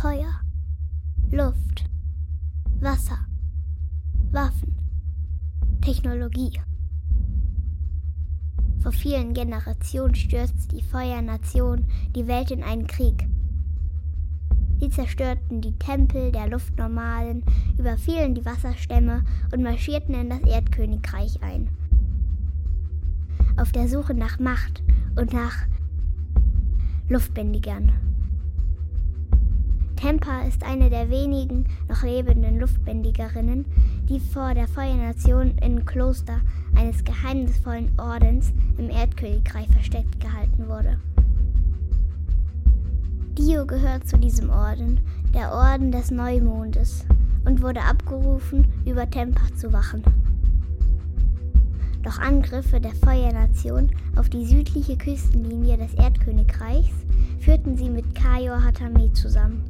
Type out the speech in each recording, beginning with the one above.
Feuer, Luft, Wasser, Waffen, Technologie. Vor vielen Generationen stürzte die Feuernation die Welt in einen Krieg. Sie zerstörten die Tempel der Luftnormalen, überfielen die Wasserstämme und marschierten in das Erdkönigreich ein. Auf der Suche nach Macht und nach Luftbändigern. Tempa ist eine der wenigen noch lebenden Luftbändigerinnen, die vor der Feuernation im Kloster eines geheimnisvollen Ordens im Erdkönigreich versteckt gehalten wurde. Dio gehört zu diesem Orden, der Orden des Neumondes, und wurde abgerufen, über Tempa zu wachen. Doch Angriffe der Feuernation auf die südliche Küstenlinie des Erdkönigreichs führten sie mit Kayo Hatame zusammen.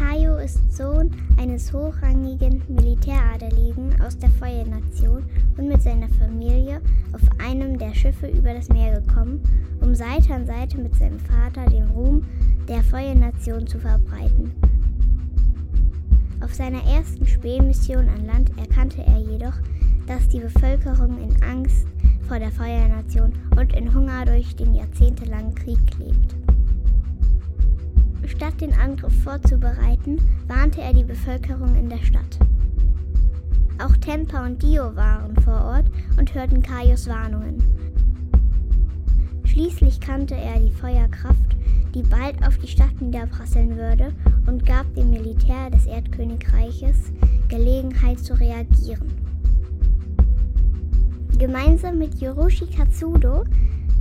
Kayo ist Sohn eines hochrangigen Militäradeligen aus der Feuernation und mit seiner Familie auf einem der Schiffe über das Meer gekommen, um Seite an Seite mit seinem Vater den Ruhm der Feuernation zu verbreiten. Auf seiner ersten Spähmission an Land erkannte er jedoch, dass die Bevölkerung in Angst vor der Feuernation und in Hunger durch den jahrzehntelangen Krieg lebt. Statt den Angriff vorzubereiten, warnte er die Bevölkerung in der Stadt. Auch Tempa und Dio waren vor Ort und hörten Kaios Warnungen. Schließlich kannte er die Feuerkraft, die bald auf die Stadt niederprasseln würde, und gab dem Militär des Erdkönigreiches Gelegenheit zu reagieren. Gemeinsam mit Yoroshi Katsudo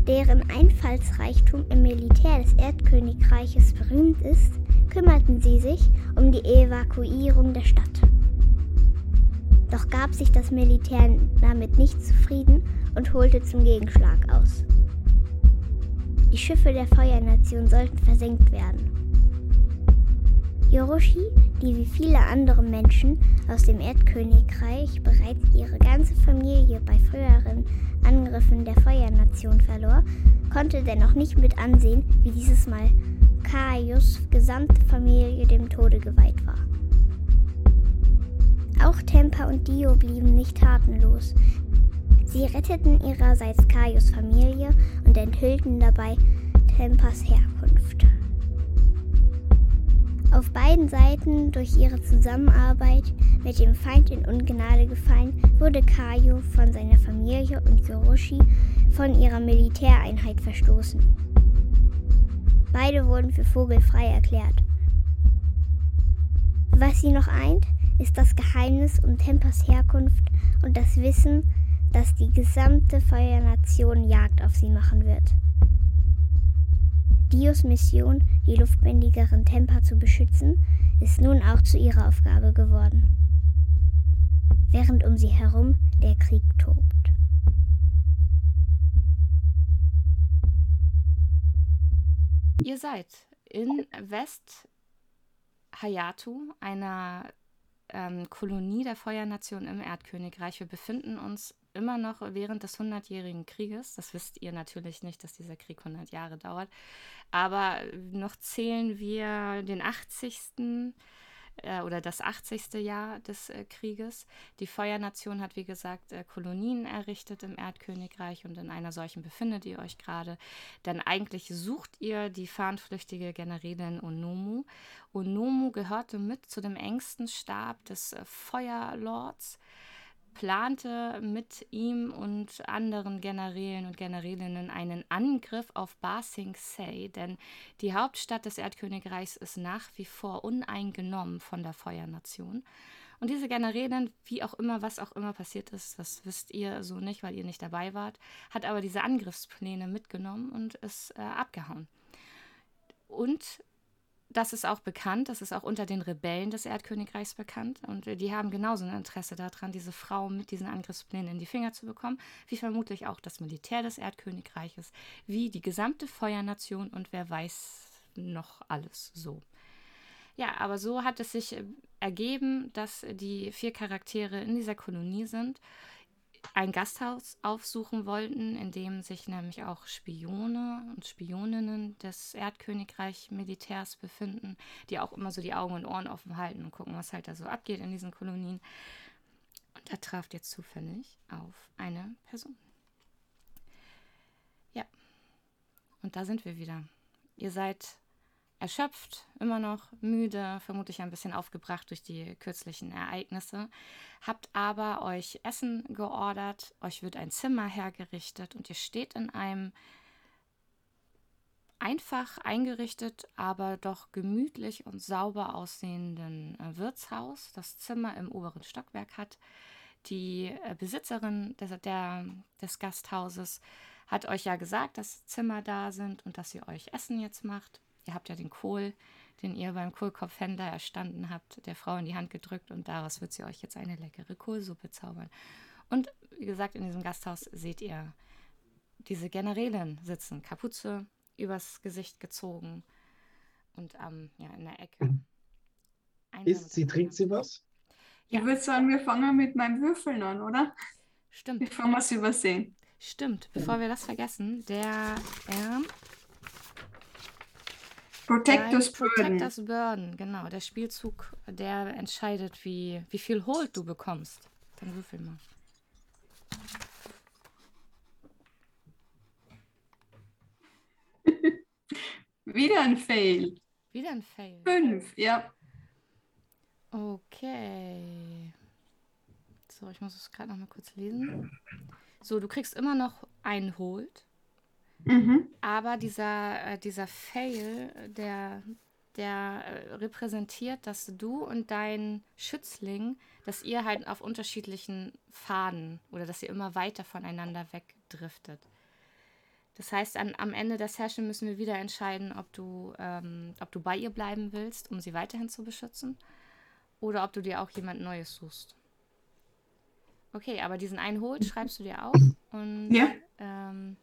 deren Einfallsreichtum im Militär des Erdkönigreiches berühmt ist, kümmerten sie sich um die Evakuierung der Stadt. Doch gab sich das Militär damit nicht zufrieden und holte zum Gegenschlag aus. Die Schiffe der Feuernation sollten versenkt werden. Yoroshi, die wie viele andere Menschen aus dem Erdkönigreich bereits ihre ganze Familie bei früheren Angriffen der Feuernation verlor, konnte dennoch nicht mit ansehen, wie dieses Mal Kaius gesamte Familie dem Tode geweiht war. Auch Tempa und Dio blieben nicht tatenlos. Sie retteten ihrerseits Kaius Familie und enthüllten dabei Tempas Herkunft. Auf beiden Seiten durch ihre Zusammenarbeit mit dem Feind in Ungnade gefallen, wurde Kaio von seiner Familie und Yoroshi von ihrer Militäreinheit verstoßen. Beide wurden für vogelfrei erklärt. Was sie noch eint, ist das Geheimnis um Tempas Herkunft und das Wissen, dass die gesamte Feuernation Jagd auf sie machen wird. Dios Mission, die luftbändigerin Tempa zu beschützen, ist nun auch zu ihrer Aufgabe geworden. Während um sie herum der Krieg tobt. Ihr seid in West Hayatu, einer ähm, Kolonie der Feuernation im Erdkönigreich. Wir befinden uns immer noch während des Hundertjährigen Krieges. Das wisst ihr natürlich nicht, dass dieser Krieg 100 Jahre dauert. Aber noch zählen wir den 80. Äh, oder das 80. Jahr des äh, Krieges. Die Feuernation hat, wie gesagt, äh, Kolonien errichtet im Erdkönigreich und in einer solchen befindet ihr euch gerade. Denn eigentlich sucht ihr die fahnenflüchtige Generälin Onomu. Onomu gehörte mit zu dem engsten Stab des äh, Feuerlords plante mit ihm und anderen Generälen und Generälinnen einen Angriff auf Ba Sing Se, denn die Hauptstadt des Erdkönigreichs ist nach wie vor uneingenommen von der Feuernation. Und diese Generälin, wie auch immer, was auch immer passiert ist, das wisst ihr so nicht, weil ihr nicht dabei wart, hat aber diese Angriffspläne mitgenommen und ist äh, abgehauen. Und das ist auch bekannt, das ist auch unter den Rebellen des Erdkönigreichs bekannt. Und die haben genauso ein Interesse daran, diese Frau mit diesen Angriffsplänen in die Finger zu bekommen, wie vermutlich auch das Militär des Erdkönigreiches, wie die gesamte Feuernation und wer weiß noch alles so. Ja, aber so hat es sich äh, ergeben, dass die vier Charaktere in dieser Kolonie sind. Ein Gasthaus aufsuchen wollten, in dem sich nämlich auch Spione und Spioninnen des Erdkönigreich Militärs befinden, die auch immer so die Augen und Ohren offen halten und gucken, was halt da so abgeht in diesen Kolonien. Und da traf ihr zufällig auf eine Person. Ja. Und da sind wir wieder. Ihr seid erschöpft, immer noch müde, vermutlich ein bisschen aufgebracht durch die kürzlichen Ereignisse, habt aber euch Essen geordert, euch wird ein Zimmer hergerichtet und ihr steht in einem einfach eingerichtet, aber doch gemütlich und sauber aussehenden äh, Wirtshaus, das Zimmer im oberen Stockwerk hat. Die äh, Besitzerin des, der, des Gasthauses hat euch ja gesagt, dass Zimmer da sind und dass sie euch Essen jetzt macht. Ihr habt ja den Kohl, den ihr beim Kohlkopfhändler erstanden habt, der Frau in die Hand gedrückt und daraus wird sie euch jetzt eine leckere Kohlsuppe zaubern. Und wie gesagt, in diesem Gasthaus seht ihr diese Generälin sitzen, Kapuze übers Gesicht gezogen und ähm, ja, in der Ecke. Ist sie, trinkt sie was? Ja. Ich würde sagen, wir fangen mit meinem Würfeln an, oder? Stimmt. Bevor wir es übersehen. Stimmt, bevor wir das vergessen, der ähm, Protectors Burden. Protectors Burden, genau. Der Spielzug, der entscheidet, wie, wie viel Hold du bekommst. Dann würfel mal. Wieder ein Fail. Wieder ein Fail. Fünf, ja. Okay. So, ich muss es gerade noch mal kurz lesen. So, du kriegst immer noch einen Hold. Mhm. Aber dieser, äh, dieser Fail, der, der äh, repräsentiert, dass du und dein Schützling, dass ihr halt auf unterschiedlichen Faden oder dass ihr immer weiter voneinander wegdriftet. Das heißt, an, am Ende der Session müssen wir wieder entscheiden, ob du, ähm, ob du bei ihr bleiben willst, um sie weiterhin zu beschützen, oder ob du dir auch jemand Neues suchst. Okay, aber diesen einen Hold schreibst du dir auf und ja. ähm,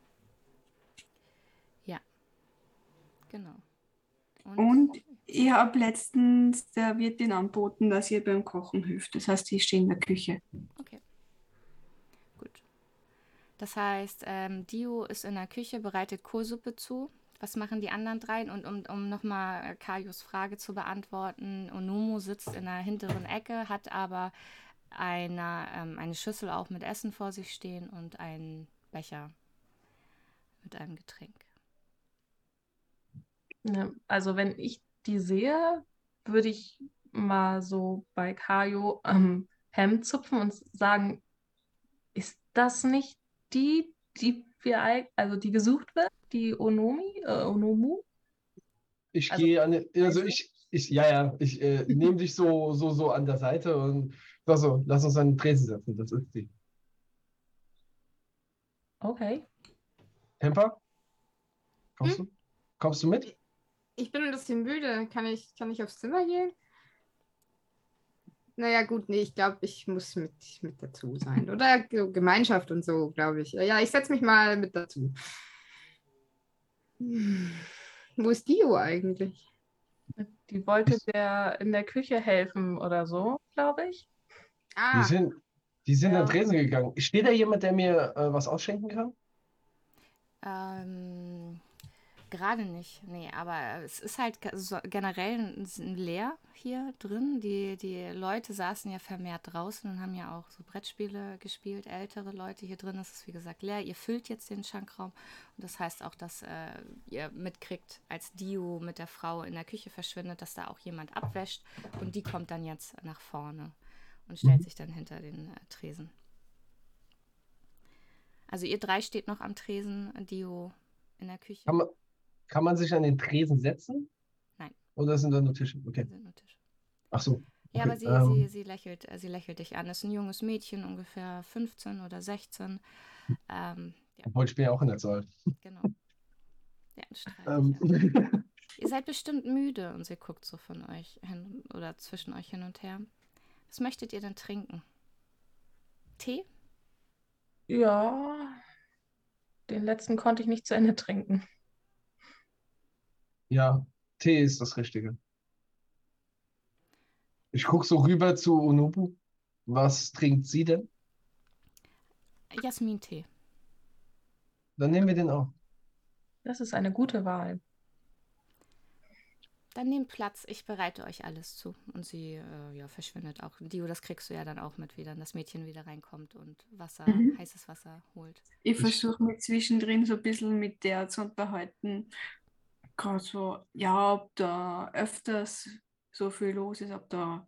Genau. Und, und ich habe letztens der Wirtin anboten, dass ihr beim Kochen hilft. Das heißt, ich stehe in der Küche. Okay. Gut. Das heißt, ähm, Dio ist in der Küche, bereitet Kohlsuppe zu. Was machen die anderen drei? Und um, um nochmal äh, Kajos Frage zu beantworten, Onomo sitzt in der hinteren Ecke, hat aber eine, ähm, eine Schüssel auch mit Essen vor sich stehen und einen Becher mit einem Getränk. Ne, also wenn ich die sehe, würde ich mal so bei Kajo am Hemd zupfen und sagen, ist das nicht die, die wir also die gesucht wird, die Onomi, äh, Onomu? Ich also, gehe an, also ich, ich, ja, ja, ich äh, nehme dich so, so, so an der Seite und sag so, lass uns an den Tresen setzen, das ist sie. Okay. Temper? Kommst hm? du? Kommst du mit? Ich bin ein bisschen müde. Kann ich, kann ich aufs Zimmer gehen? Naja, gut, nee, ich glaube, ich muss mit, mit dazu sein. Oder Gemeinschaft und so, glaube ich. Ja, ich setze mich mal mit dazu. Hm. Wo ist Dio eigentlich? Die wollte der in der Küche helfen oder so, glaube ich. Ah. Die sind, die sind ja. an Tresen gegangen. Steht da jemand, der mir äh, was ausschenken kann? Ähm, Gerade nicht, nee, aber es ist halt generell leer hier drin. Die, die Leute saßen ja vermehrt draußen und haben ja auch so Brettspiele gespielt, ältere Leute. Hier drin ist es, wie gesagt, leer. Ihr füllt jetzt den Schankraum und das heißt auch, dass äh, ihr mitkriegt, als Dio mit der Frau in der Küche verschwindet, dass da auch jemand abwäscht und die kommt dann jetzt nach vorne und stellt sich dann hinter den äh, Tresen. Also ihr drei steht noch am Tresen, Dio in der Küche. Man, kann man sich an den Tresen setzen? Nein. Oder sind da nur Tische? Okay. sind nur Tische. Ach so. Ja, aber sie, ähm, sie, sie, lächelt, äh, sie lächelt dich an. Das ist ein junges Mädchen, ungefähr 15 oder 16. Ähm, ja. Obwohl ich bin ja auch in der Zahl. Genau. Ja, ein ähm. Ihr seid bestimmt müde und sie guckt so von euch hin oder zwischen euch hin und her. Was möchtet ihr denn trinken? Tee? Ja, den letzten konnte ich nicht zu Ende trinken. Ja, Tee ist das Richtige. Ich gucke so rüber zu Onobu. Was trinkt sie denn? Jasmin-Tee. Dann nehmen wir den auch. Das ist eine gute Wahl. Dann nehmt Platz, ich bereite euch alles zu. Und sie äh, ja, verschwindet auch. Dio, das kriegst du ja dann auch mit, wie dann das Mädchen wieder reinkommt und Wasser, Mhm. heißes Wasser holt. Ich versuche mich zwischendrin so ein bisschen mit der zu unterhalten. Gerade so, ja, ob da öfters so viel los ist, ob da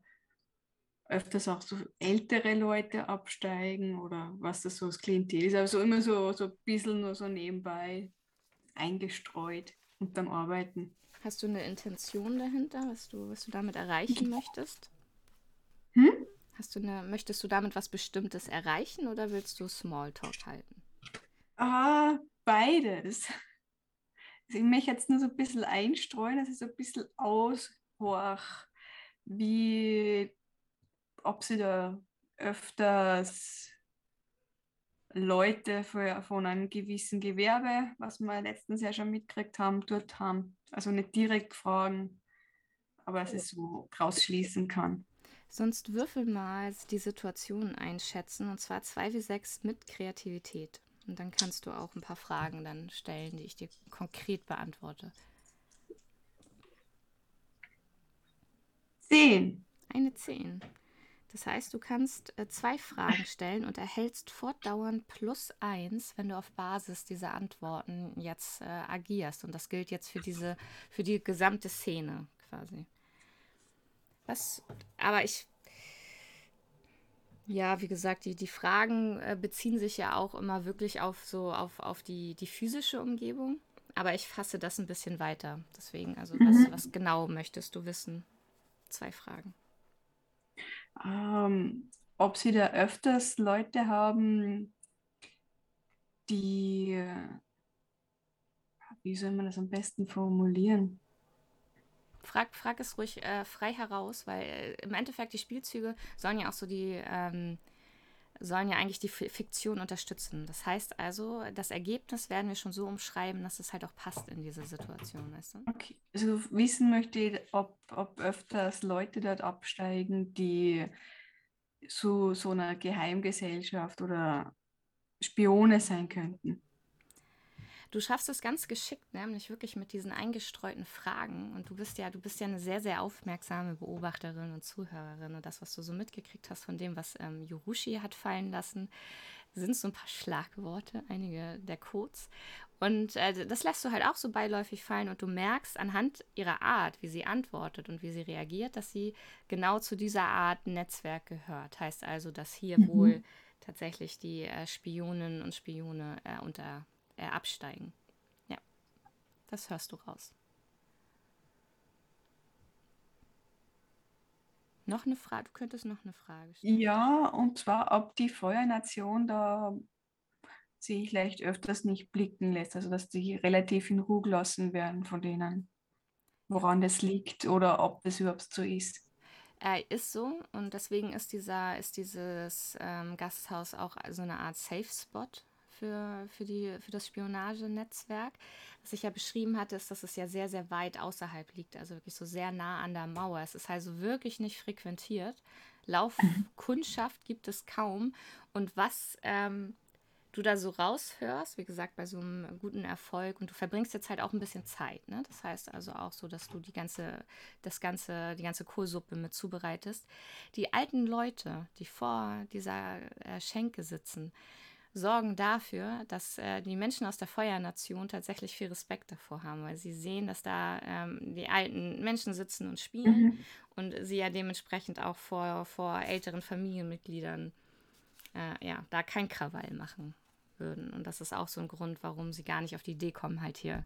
öfters auch so ältere Leute absteigen oder was das so das Klientel ist. Also immer so, so ein bisschen nur so nebenbei eingestreut unterm Arbeiten. Hast du eine Intention dahinter, was du, was du damit erreichen möchtest? Hm? Hast du eine, möchtest du damit was Bestimmtes erreichen oder willst du Smalltalk halten? Ah, beides. Ich möchte jetzt nur so ein bisschen einstreuen, dass ich so ein bisschen aushorch, wie, ob sie da öfters Leute für, von einem gewissen Gewerbe, was wir letztens ja schon mitgekriegt haben, dort haben. Also nicht direkt fragen, aber dass ich so rausschließen kann. Sonst würfel mal die Situation einschätzen und zwar 2 wie 6 mit Kreativität. Und dann kannst du auch ein paar Fragen dann stellen, die ich dir konkret beantworte. Zehn. Eine 10. Das heißt, du kannst äh, zwei Fragen stellen und erhältst fortdauernd plus eins, wenn du auf Basis dieser Antworten jetzt äh, agierst. Und das gilt jetzt für diese, für die gesamte Szene quasi. Was, aber ich, ja, wie gesagt, die, die Fragen äh, beziehen sich ja auch immer wirklich auf so, auf, auf die, die physische Umgebung. Aber ich fasse das ein bisschen weiter. Deswegen, also was, Mhm. was genau möchtest du wissen? Zwei Fragen. Ähm, ob sie da öfters Leute haben, die, äh, wie soll man das am besten formulieren? Frag, frag es ruhig äh, frei heraus, weil äh, im Endeffekt die Spielzüge sollen ja auch so die, ähm, sollen ja eigentlich die Fi- Fiktion unterstützen. Das heißt also, das Ergebnis werden wir schon so umschreiben, dass es halt auch passt in diese Situation, weißt du? Okay. Also wissen möchte ich, ob, ob öfters Leute dort absteigen, die zu so einer Geheimgesellschaft oder Spione sein könnten. Du schaffst es ganz geschickt, nämlich wirklich mit diesen eingestreuten Fragen. Und du bist ja, du bist ja eine sehr, sehr aufmerksame Beobachterin und Zuhörerin. Und das, was du so mitgekriegt hast von dem, was ähm, Yorushi hat fallen lassen, sind so ein paar Schlagworte, einige der Codes. Und äh, das lässt du halt auch so beiläufig fallen und du merkst anhand ihrer Art, wie sie antwortet und wie sie reagiert, dass sie genau zu dieser Art Netzwerk gehört. Heißt also, dass hier Mhm. wohl tatsächlich die äh, Spioninnen und Spione äh, unter äh, absteigen. Ja, das hörst du raus. Noch eine Frage, du könntest noch eine Frage stellen. Ja, und zwar, ob die Feuernation da sich vielleicht öfters nicht blicken lässt, also dass die relativ in Ruhe gelassen werden von denen, woran das liegt oder ob das überhaupt so ist. Äh, ist so und deswegen ist dieser, ist dieses ähm, Gasthaus auch so eine Art Safe Spot für, für, die, für das Spionagenetzwerk. Was ich ja beschrieben hatte, ist, dass es ja sehr, sehr weit außerhalb liegt, also wirklich so sehr nah an der Mauer. Es ist also wirklich nicht frequentiert. Laufkundschaft gibt es kaum. Und was ähm, du da so raushörst, wie gesagt, bei so einem guten Erfolg und du verbringst jetzt halt auch ein bisschen Zeit, ne? Das heißt also auch so, dass du die ganze, das ganze, die ganze Kohlsuppe mit zubereitest. Die alten Leute, die vor dieser äh, Schenke sitzen, sorgen dafür, dass äh, die Menschen aus der Feuernation tatsächlich viel Respekt davor haben, weil sie sehen, dass da ähm, die alten Menschen sitzen und spielen Mhm. und sie ja dementsprechend auch vor, vor älteren Familienmitgliedern äh, ja, da kein Krawall machen würden. Und das ist auch so ein Grund, warum sie gar nicht auf die Idee kommen, halt hier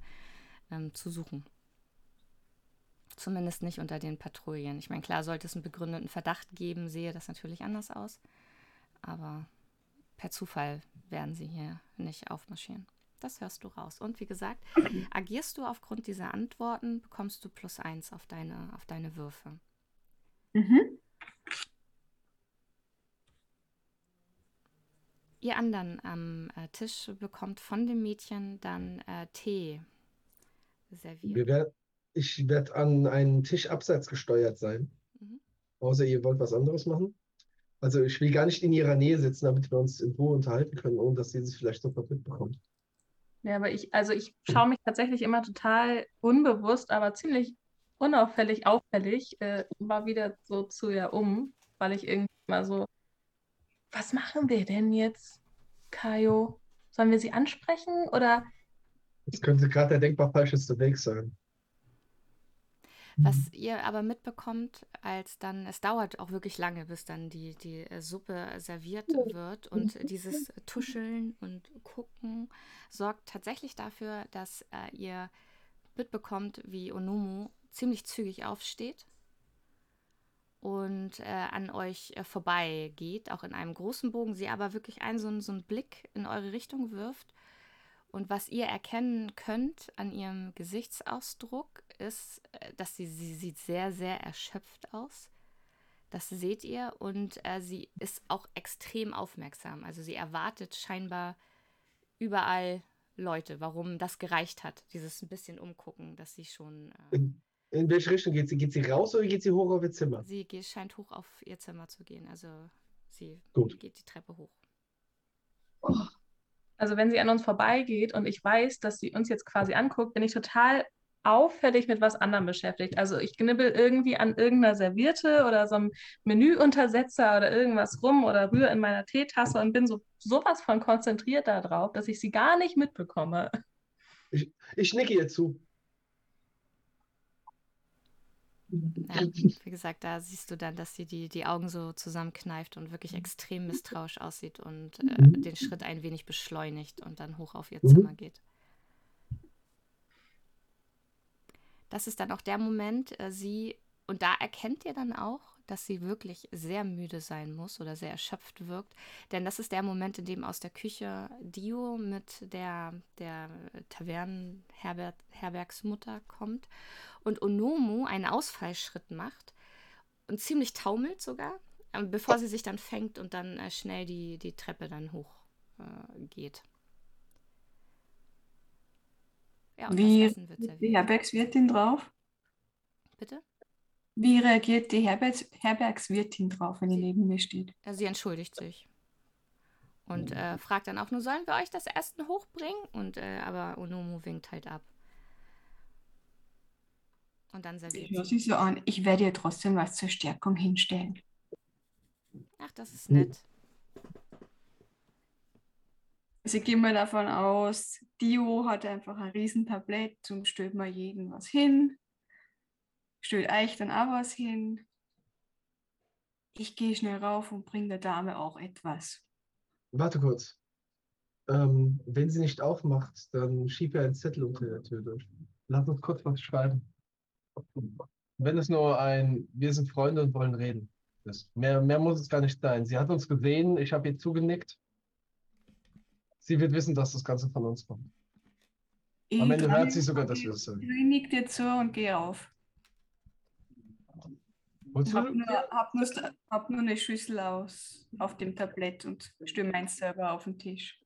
ähm, zu suchen. Zumindest nicht unter den Patrouillen. Ich meine, klar, sollte es einen begründeten Verdacht geben, sehe das natürlich anders aus. Aber per Zufall werden sie hier nicht aufmarschieren. Das hörst du raus. Und wie gesagt, agierst du aufgrund dieser Antworten, bekommst du plus eins auf deine, auf deine Würfe. Mhm. Ihr anderen am äh, Tisch bekommt von dem Mädchen dann äh, Tee serviert. Wir wer- ich werde an einen Tisch abseits gesteuert sein. Mhm. Außer ihr wollt was anderes machen. Also ich will gar nicht in ihrer Nähe sitzen, damit wir uns in Ruhe unterhalten können, ohne dass sie es vielleicht sofort mitbekommt. Ja, aber ich, also ich schaue mich tatsächlich immer total unbewusst, aber ziemlich unauffällig, auffällig, äh, mal wieder so zu ihr um, weil ich irgendwie mal so, was machen wir denn jetzt, Kajo? Sollen wir sie ansprechen oder Das könnte gerade der denkbar falscheste Weg sein. Was ihr aber mitbekommt, als dann, es dauert auch wirklich lange, bis dann die, die äh, Suppe serviert wird. Und dieses Tuscheln und Gucken sorgt tatsächlich dafür, dass äh, ihr mitbekommt, wie Onomu ziemlich zügig aufsteht und äh, an euch äh, vorbeigeht, auch in einem großen Bogen, sie aber wirklich einen so, einen so einen Blick in eure Richtung wirft. Und was ihr erkennen könnt an ihrem Gesichtsausdruck ist, äh, dass sie, sie sieht sehr, sehr erschöpft aus. Das seht ihr und äh, sie ist auch extrem aufmerksam. Also sie erwartet scheinbar überall Leute, warum das gereicht hat, dieses ein bisschen umgucken, dass sie schon. Äh, In, in welche Richtung geht sie? Geht sie raus oder geht sie hoch auf ihr Zimmer? sie ge- scheint hoch auf ihr Zimmer zu gehen. Also sie Gut. geht die Treppe hoch. Also wenn sie an uns vorbeigeht und ich weiß, dass sie uns jetzt quasi anguckt, bin ich total auffällig mit was anderem beschäftigt. Also ich knibbel irgendwie an irgendeiner Serviette oder so einem Menüuntersetzer oder irgendwas rum oder rühre in meiner Teetasse und bin so sowas von konzentriert darauf, dass ich sie gar nicht mitbekomme. Ich nicke ihr zu. Ja, wie gesagt, da siehst du dann, dass sie die, die Augen so zusammenkneift und wirklich extrem misstrauisch aussieht und äh, Mhm. den Schritt ein wenig beschleunigt und dann hoch auf ihr Mhm. Zimmer geht. Das ist dann auch der Moment, äh, sie, und da erkennt ihr dann auch, dass sie wirklich sehr müde sein muss oder sehr erschöpft wirkt. Denn das ist der Moment, in dem aus der Küche Dio mit der, der Tavernenherbergsmutter kommt und Onomu einen Ausfallschritt macht und ziemlich taumelt sogar, äh, bevor sie sich dann fängt und dann äh, schnell die, die Treppe dann hoch äh, geht. Ja, und Wie das Essen wird Die serviert. Herbergswirtin drauf? Bitte? Wie reagiert die Herbergs Herbergswirtin drauf, wenn die Sie- neben mir steht? Sie entschuldigt sich. Und äh, fragt dann auch nur, sollen wir euch das Essen hochbringen? Und äh, aber Onomu winkt halt ab. Und dann serviert Ich höre sie. sie so an, ich werde ihr trotzdem was zur Stärkung hinstellen. Ach, das ist nett. Also ich gehe mal davon aus, Dio hat einfach ein Riesentablett und stellt mal jeden was hin. Stellt euch dann auch was hin. Ich gehe schnell rauf und bringe der Dame auch etwas. Warte kurz. Ähm, wenn sie nicht aufmacht, dann schieb ihr einen Zettel unter der Tür durch. Lass uns kurz was schreiben. Wenn es nur ein, wir sind Freunde und wollen reden ist. Mehr, mehr muss es gar nicht sein. Sie hat uns gesehen, ich habe ihr zugenickt. Sie wird wissen, dass das Ganze von uns kommt. Am Ich Ende drehe- hört sie sogar, dass wir es sagen. Ich nick dir zu und gehe auf. Wolltest Hab du? nur, hab, nur, hab nur eine Schüssel aus auf dem Tablett und stelle meins selber auf den Tisch.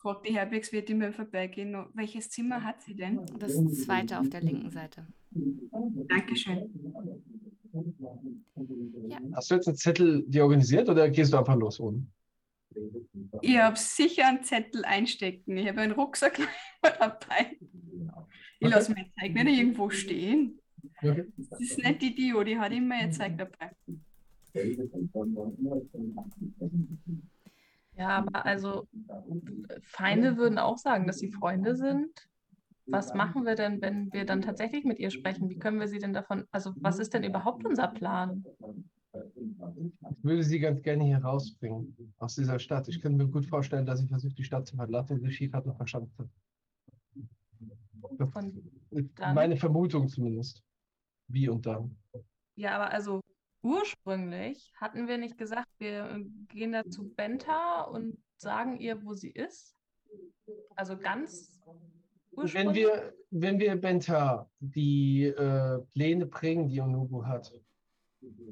Fragt die Herbergswirtin beim Vorbeigehen, welches Zimmer hat sie denn? Das zweite auf der linken Seite. Dankeschön. Ja, Hast du jetzt einen Zettel dir organisiert oder gehst du einfach los ohne? Ich habe sicher einen Zettel einstecken. Ich habe einen Rucksack dabei. Ich lasse mein Zeug nicht irgendwo stehen. Das ist nicht die Dio, die hat immer ihr Zeug dabei. Ja, aber also Feinde würden auch sagen, dass sie Freunde sind. Was machen wir denn, wenn wir dann tatsächlich mit ihr sprechen? Wie können wir sie denn davon, also was ist denn überhaupt unser Plan? Ich würde sie ganz gerne hier rausbringen, aus dieser Stadt. Ich könnte mir gut vorstellen, dass sie versucht, die Stadt zu verlassen die hat. Und ist dann? meine Vermutung zumindest. Wie und dann. ja, aber also ursprünglich hatten wir nicht gesagt, wir gehen da zu Benta und sagen ihr, wo sie ist. Also ganz Wenn ursprünglich. wir, wenn wir Benta die äh, Pläne bringen, die Onubu hat,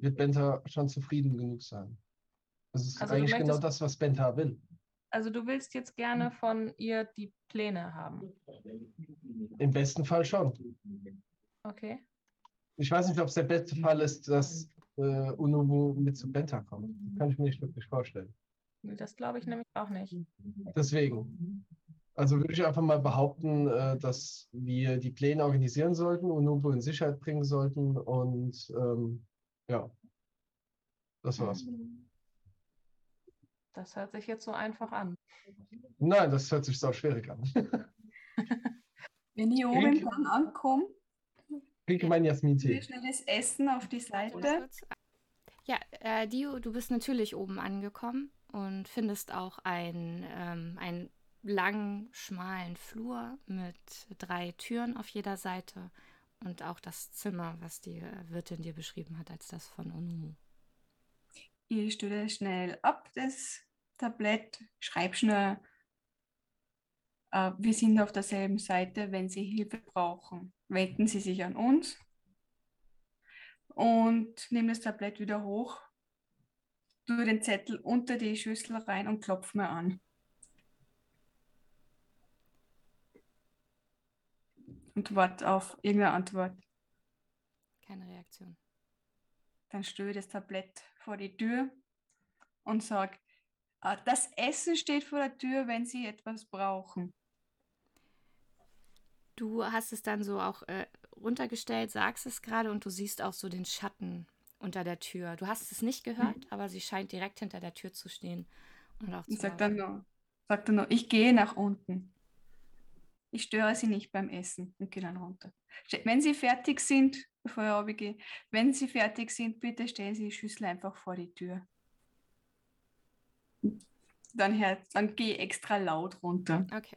wird Benta schon zufrieden genug sein. Das ist Also eigentlich genau das, was Benta will. Also du willst jetzt gerne von ihr die Pläne haben. Im besten Fall schon. Okay. Ich weiß nicht, ob es der beste Fall ist, dass äh, Unubu mit zu Benta kommt. Das kann ich mir nicht wirklich vorstellen. Das glaube ich nämlich auch nicht. Deswegen. Also würde ich einfach mal behaupten, äh, dass wir die Pläne organisieren sollten, Unubu in Sicherheit bringen sollten und ähm, ja, das war's. Das hört sich jetzt so einfach an. Nein, das hört sich so schwierig an. Wenn ich oben Krieg- dann ankomme, Krieg meinen tue Jasmin-Tee. ich schnell das Essen auf die Seite. Ja, äh, Dio, du bist natürlich oben angekommen und findest auch einen, ähm, einen langen, schmalen Flur mit drei Türen auf jeder Seite und auch das Zimmer, was die Wirtin dir beschrieben hat, als das von Onumu. Ich stelle schnell ab das Tablett, schreibe schnell, äh, wir sind auf derselben Seite, wenn Sie Hilfe brauchen, wenden Sie sich an uns und nehme das Tablett wieder hoch, tue den Zettel unter die Schüssel rein und klopfe mir an. Und warte auf irgendeine Antwort. Keine Reaktion. Dann stelle ich das Tablett vor die Tür und sage, das Essen steht vor der Tür, wenn Sie etwas brauchen. Du hast es dann so auch äh, runtergestellt, sagst es gerade und du siehst auch so den Schatten unter der Tür. Du hast es nicht gehört, aber sie scheint direkt hinter der Tür zu stehen und auch Und zu sagt lauern. dann sagt dann nur, ich gehe nach unten. Ich störe Sie nicht beim Essen und gehe dann runter. Wenn Sie fertig sind, bevor ich runtergehe, wenn Sie fertig sind, bitte stellen Sie die Schüssel einfach vor die Tür. Dann, dann gehe ich extra laut runter. Okay.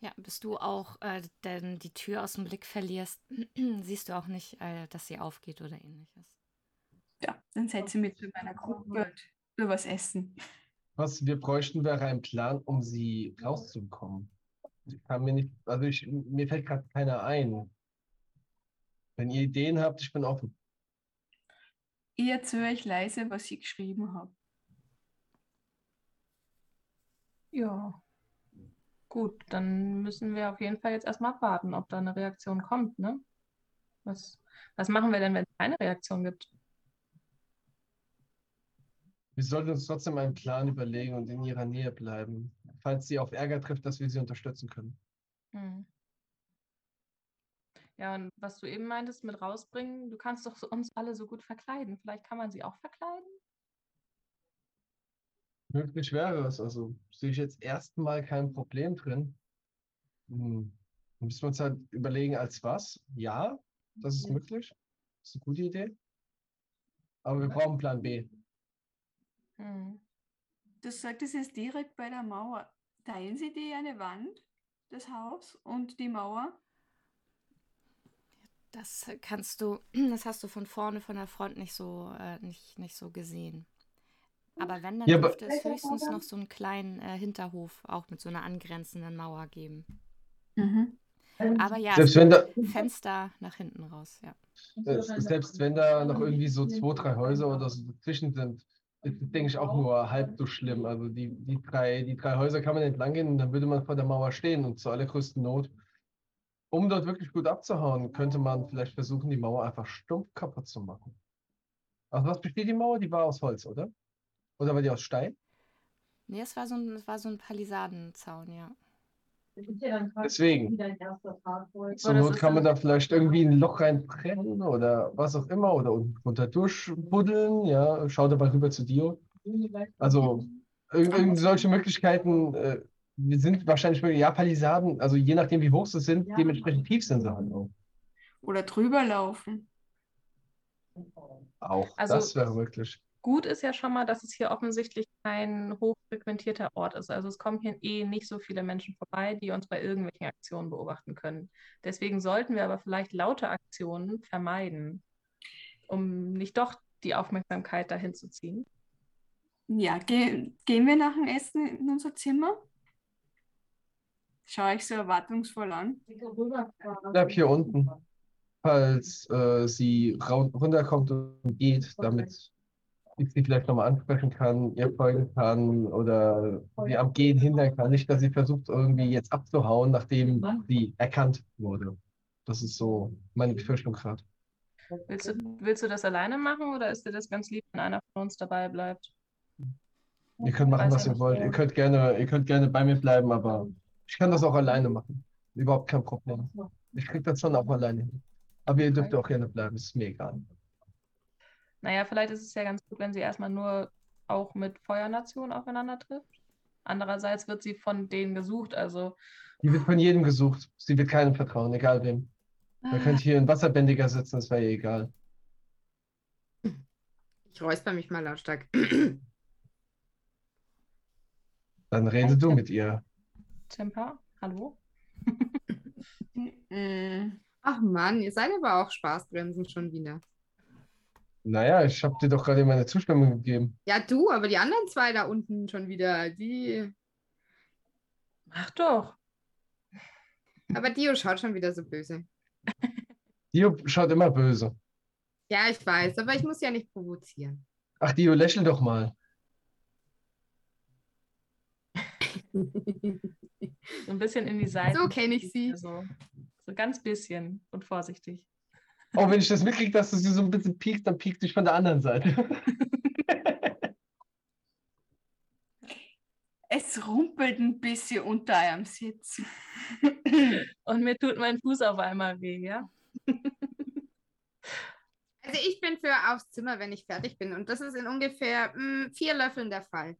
Ja, bis du auch äh, denn die Tür aus dem Blick verlierst, siehst du auch nicht, äh, dass sie aufgeht oder ähnliches. Ja, dann setze ich mich zu meiner Gruppe und was essen. Was wir bräuchten, wäre ein Plan, um sie rauszubekommen. Ich kann mir nicht, also ich, mir fällt gerade keiner ein. Wenn ihr Ideen habt, ich bin offen. Ich erzähle euch leise, was ich geschrieben habe. Ja. Gut, dann müssen wir auf jeden Fall jetzt erstmal abwarten, ob da eine Reaktion kommt, ne? Was, was machen wir denn, wenn es keine Reaktion gibt? Wir sollten uns trotzdem einen Plan überlegen und in ihrer Nähe bleiben, falls sie auf Ärger trifft, dass wir sie unterstützen können. Hm. Ja, und was du eben meintest mit rausbringen, du kannst doch uns alle so gut verkleiden. Vielleicht kann man sie auch verkleiden? Möglich wäre es, also sehe ich jetzt erstmal kein Problem drin. Hm. Müssen wir uns halt überlegen, als was? Ja, das ist möglich. Das ist eine gute Idee. Aber wir brauchen Plan B. Hm. Du sagtest es direkt bei der Mauer. Teilen Sie die eine Wand, das Haus und die Mauer? Das kannst du, das hast du von vorne, von der Front nicht so, äh, nicht, nicht so gesehen. Aber wenn, dann Ja, dürfte es höchstens noch so einen kleinen äh, Hinterhof auch mit so einer angrenzenden Mauer geben. Mhm. Aber ja, Selbst wenn da, Fenster nach hinten raus, ja. äh, selbst wenn da noch irgendwie so zwei, drei Häuser oder so dazwischen sind, ist das, denke ich, auch nur halb so schlimm. Also die, die, drei, die drei Häuser kann man entlang gehen und dann würde man vor der Mauer stehen und zur allergrößten Not. Um dort wirklich gut abzuhauen, könnte man vielleicht versuchen, die Mauer einfach stumpf kaputt zu machen. Aus was besteht die Mauer? Die war aus Holz, oder? Oder war die aus Stein? Nee, es war so ein, es war so ein Palisadenzaun, ja. Deswegen. Zur das Not kann man da vielleicht irgendwie ein Loch reinbrennen oder was auch immer oder unten runter durchbuddeln. Ja, schau dabei rüber zu Dio. Also irgend, solche Möglichkeiten äh, wir sind wahrscheinlich wirklich, ja, Palisaden, also je nachdem wie hoch sie sind, dementsprechend tief sind sie halt auch. Oder drüber laufen. Auch Also- das wäre möglich. Gut ist ja schon mal, dass es hier offensichtlich kein hochfrequentierter Ort ist. Also es kommen hier eh nicht so viele Menschen vorbei, die uns bei irgendwelchen Aktionen beobachten können. Deswegen sollten wir aber vielleicht laute Aktionen vermeiden, um nicht doch die Aufmerksamkeit dahin zu ziehen. Ja, ge gehen wir nach dem Essen in unser Zimmer? Schaue ich so erwartungsvoll an. Bleib hier unten, falls äh, sie runterkommt und geht, damit ich sie vielleicht nochmal ansprechen kann, ihr folgen kann oder sie am Gehen hindern kann. Nicht, dass sie versucht, irgendwie jetzt abzuhauen, nachdem sie erkannt wurde. Das ist so meine Befürchtung gerade. Willst du, willst du das alleine machen oder ist dir das ganz lieb, wenn einer von uns dabei bleibt? Ihr könnt machen, was ihr wollt. Ihr könnt gerne, ihr könnt gerne bei mir bleiben, aber ich kann das auch alleine machen. Überhaupt kein Problem. Ich krieg das schon auch alleine hin. Aber ihr dürft auch gerne bleiben, ist mir egal. Naja, vielleicht ist es ja ganz gut, wenn sie erstmal nur auch mit Feuernationen aufeinander trifft. Andererseits wird sie von denen gesucht, also Die wird von jedem gesucht. Sie wird keinem vertrauen, egal wem. Da könnt hier ein Wasserbändiger sitzen, das wäre ihr egal. Ich räusper mich mal lautstark. Dann rede du mit ihr. Timpa, hallo? Ach Mann, ihr seid aber auch Spaßbremsen schon wieder. Naja, ich habe dir doch gerade meine Zustimmung gegeben. Ja, du, aber die anderen zwei da unten schon wieder, die. Mach doch. Aber Dio schaut schon wieder so böse. Dio schaut immer böse. Ja, ich weiß, aber ich muss ja nicht provozieren. Ach, Dio, lächel doch mal. So ein bisschen in die Seite. So kenne ich sie. So, so ganz bisschen und vorsichtig. Auch wenn ich das mitkriege, dass du sie so ein bisschen piekst, dann piekst dich von der anderen Seite. es rumpelt ein bisschen unter eurem Sitz. Und mir tut mein Fuß auf einmal weh, ja? Also ich bin für aufs Zimmer, wenn ich fertig bin. Und das ist in ungefähr mm, vier Löffeln der Fall.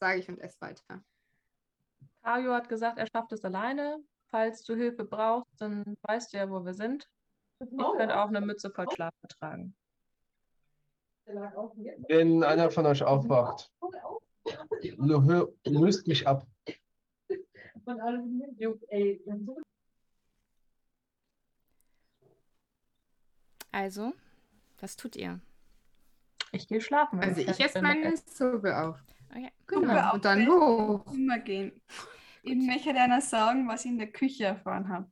Sage ich und esse weiter. Kajo hat gesagt, er schafft es alleine. Falls du Hilfe brauchst, dann weißt du ja, wo wir sind. Ich könnte auch eine Mütze voll Schlaf tragen. Wenn einer von euch aufwacht, löst mich ab. Also, was tut ihr? Ich gehe schlafen. wenn Also ich esse meine. Suppe auf. Okay. Genau. Und dann hoch. Immer gehen. Ich möchte einer sagen, was ich in der Küche erfahren habe.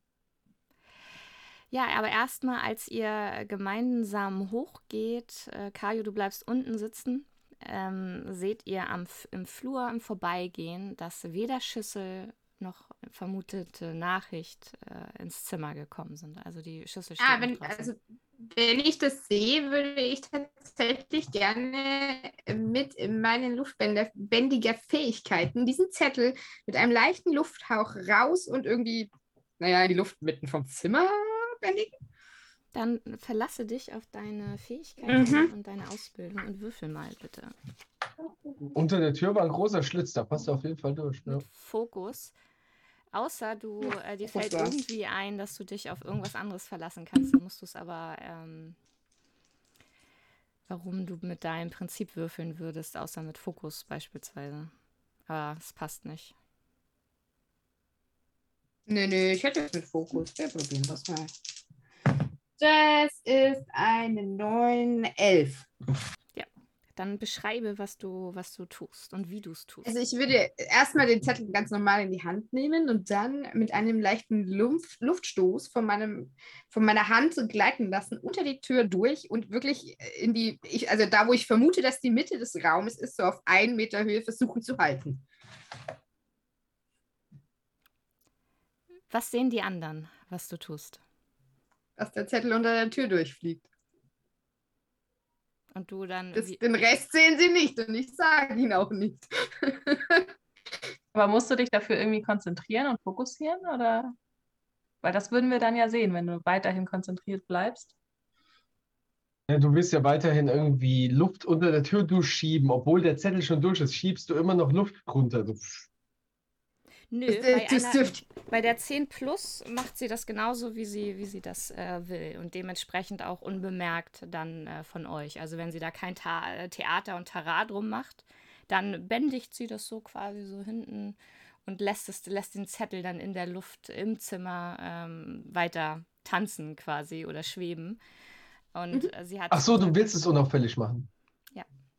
Ja, aber erstmal, als ihr gemeinsam hochgeht, äh, Kajo, du bleibst unten sitzen, ähm, seht ihr am, im Flur im Vorbeigehen, dass weder Schüssel noch vermutete Nachricht äh, ins Zimmer gekommen sind. Also die Schüssel steht Ah, wenn, also, wenn ich das sehe, würde ich tatsächlich gerne mit meinen luftbändiger Fähigkeiten diesen Zettel mit einem leichten Lufthauch raus und irgendwie, naja, in die Luft mitten vom Zimmer bändigen. Dann verlasse dich auf deine Fähigkeiten Mhm. und deine Ausbildung und würfel mal bitte. Unter der Tür war ein großer Schlitz, da passt du auf jeden Fall durch. Ne? Fokus. Außer du, äh, dir fällt irgendwie ein, dass du dich auf irgendwas anderes verlassen kannst, dann musst du es aber, ähm, warum du mit deinem Prinzip würfeln würdest, außer mit Fokus beispielsweise. Aber es passt nicht. Nö, nö, ich hätte es mit Fokus. Wir probieren das mal. Das ist eine 9, 11. Dann beschreibe, was du, was du tust und wie du es tust. Also ich würde erstmal den Zettel ganz normal in die Hand nehmen und dann mit einem leichten Luft, Luftstoß von, meinem, von meiner Hand so gleiten lassen unter die Tür durch und wirklich in die, ich, also da, wo ich vermute, dass die Mitte des Raumes ist, so auf einen Meter Höhe versuchen zu halten. was sehen die anderen, was du tust? Dass der Zettel unter der Tür durchfliegt. Und du dann, Das, den Rest sehen sie nicht und ich sage ihn auch nicht. Aber musst du dich dafür irgendwie konzentrieren und fokussieren? Oder? Weil das würden wir dann ja sehen, wenn du weiterhin konzentriert bleibst. Ja, du willst ja weiterhin irgendwie Luft unter der Tür durchschieben, obwohl der Zettel schon durch ist, schiebst du immer noch Luft runter. Pff. Nö, Das, bei, das einer, bei der 10 Plus macht sie das genauso, wie sie, wie sie das äh, will und dementsprechend auch unbemerkt dann äh, von euch. Also wenn sie da kein Ta äh, Theater und Tara drum macht, dann bändigt sie das so quasi so hinten und lässt, es, lässt den Zettel dann in der Luft im Zimmer ähm, weiter tanzen quasi oder schweben. Und äh, sie hat. Ach so, du willst es unauffällig machen.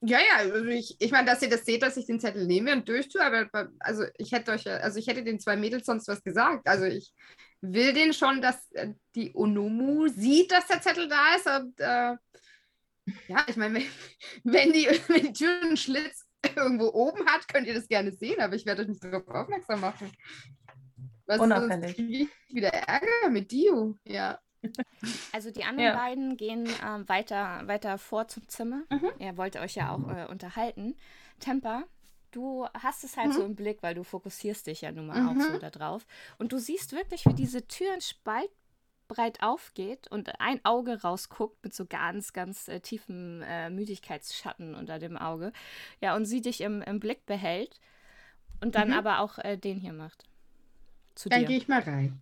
Ja, ja, also ich, ich meine, dass ihr das seht, dass ich den Zettel nehme und durchtue, aber also ich hätte euch, also ich hätte den zwei Mädels sonst was gesagt. Also ich will den schon, dass äh, die Onomu sieht, dass der Zettel da ist. Und, äh, ja, ich meine, wenn, die, wenn die Tür einen Schlitz irgendwo oben hat, könnt ihr das gerne sehen, aber ich werde euch nicht darauf aufmerksam machen. Was Unauffällig. wieder Ärger mit Dio. Ja. Also die anderen Ja. beiden gehen ähm, weiter, weiter vor zum Zimmer. Mhm. Ihr wollt euch ja auch äh, unterhalten. Temper, du hast es halt Mhm. so im Blick, weil du fokussierst dich ja nun mal auch Mhm. so da drauf. Und du siehst wirklich, wie diese Tür ein Spalt breit aufgeht und ein Auge rausguckt mit so ganz, ganz äh, tiefen äh, Müdigkeitsschatten unter dem Auge. Ja, und sie dich im, im Blick behält und dann Mhm. aber auch äh, den hier macht. Zu Dann gehe ich mal rein.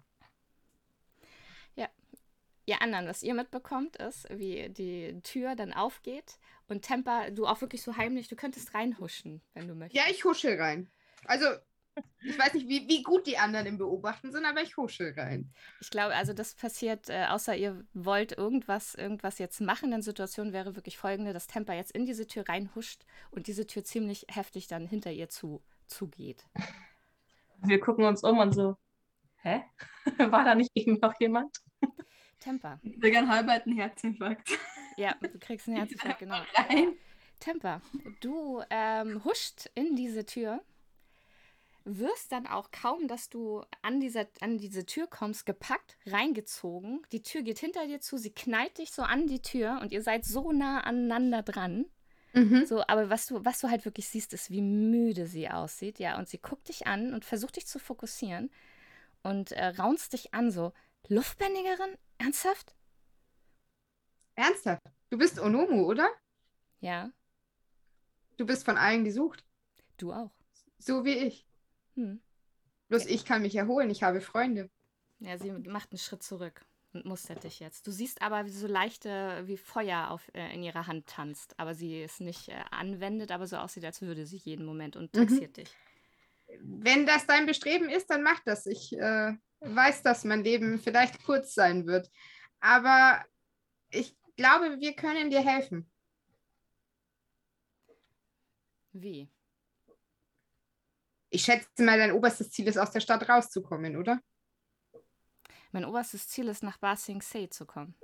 Ihr anderen, was ihr mitbekommt, ist, wie die Tür dann aufgeht und Temper, du auch wirklich so heimlich, du könntest reinhuschen, wenn du möchtest. Ja, ich huschel rein. Also, ich weiß nicht, wie, wie gut die anderen im Beobachten sind, aber ich huschel rein. Ich glaube, also das passiert, äh, außer ihr wollt irgendwas, irgendwas jetzt machen, denn Situation wäre wirklich folgende, dass Temper jetzt in diese Tür reinhuscht und diese Tür ziemlich heftig dann hinter ihr zu, zugeht. Wir gucken uns um und so, hä? War da nicht eben noch jemand? Temper. Ich kriege einen halben Herzinfarkt. Ja, du kriegst einen Herzinfarkt, genau. Rein. Temper, du ähm, huscht in diese Tür, wirst dann auch kaum, dass du an, dieser, an diese Tür kommst, gepackt, reingezogen. Die Tür geht hinter dir zu, sie knallt dich so an die Tür und ihr seid so nah aneinander dran. Mhm. So, aber was du, was du halt wirklich siehst, ist, wie müde sie aussieht, ja. Und sie guckt dich an und versucht dich zu fokussieren und äh, raunzt dich an, so, Luftbändigerin? Ernsthaft? Ernsthaft? Du bist Onomu, oder? Ja, Du bist von allen gesucht. du auch. So wie ich. Hm. Bloß ich kann mich erholen, ich habe Freunde. Ja, sie macht einen Schritt zurück und mustert dich jetzt. Du siehst aber, wie so leichte, wie Feuer auf, äh, in ihrer Hand tanzt, aber sie es nicht äh, anwendet, aber so aussieht, als würde sie jeden Moment und Mhm. taxiert dich. Wenn das dein Bestreben ist, dann mach das. Ich äh, weiß, dass mein Leben vielleicht kurz sein wird. Aber ich glaube, wir können dir helfen. Wie? Ich schätze mal, dein oberstes Ziel ist, aus der Stadt rauszukommen, oder? Mein oberstes Ziel ist, nach Ba Sing Se zu kommen.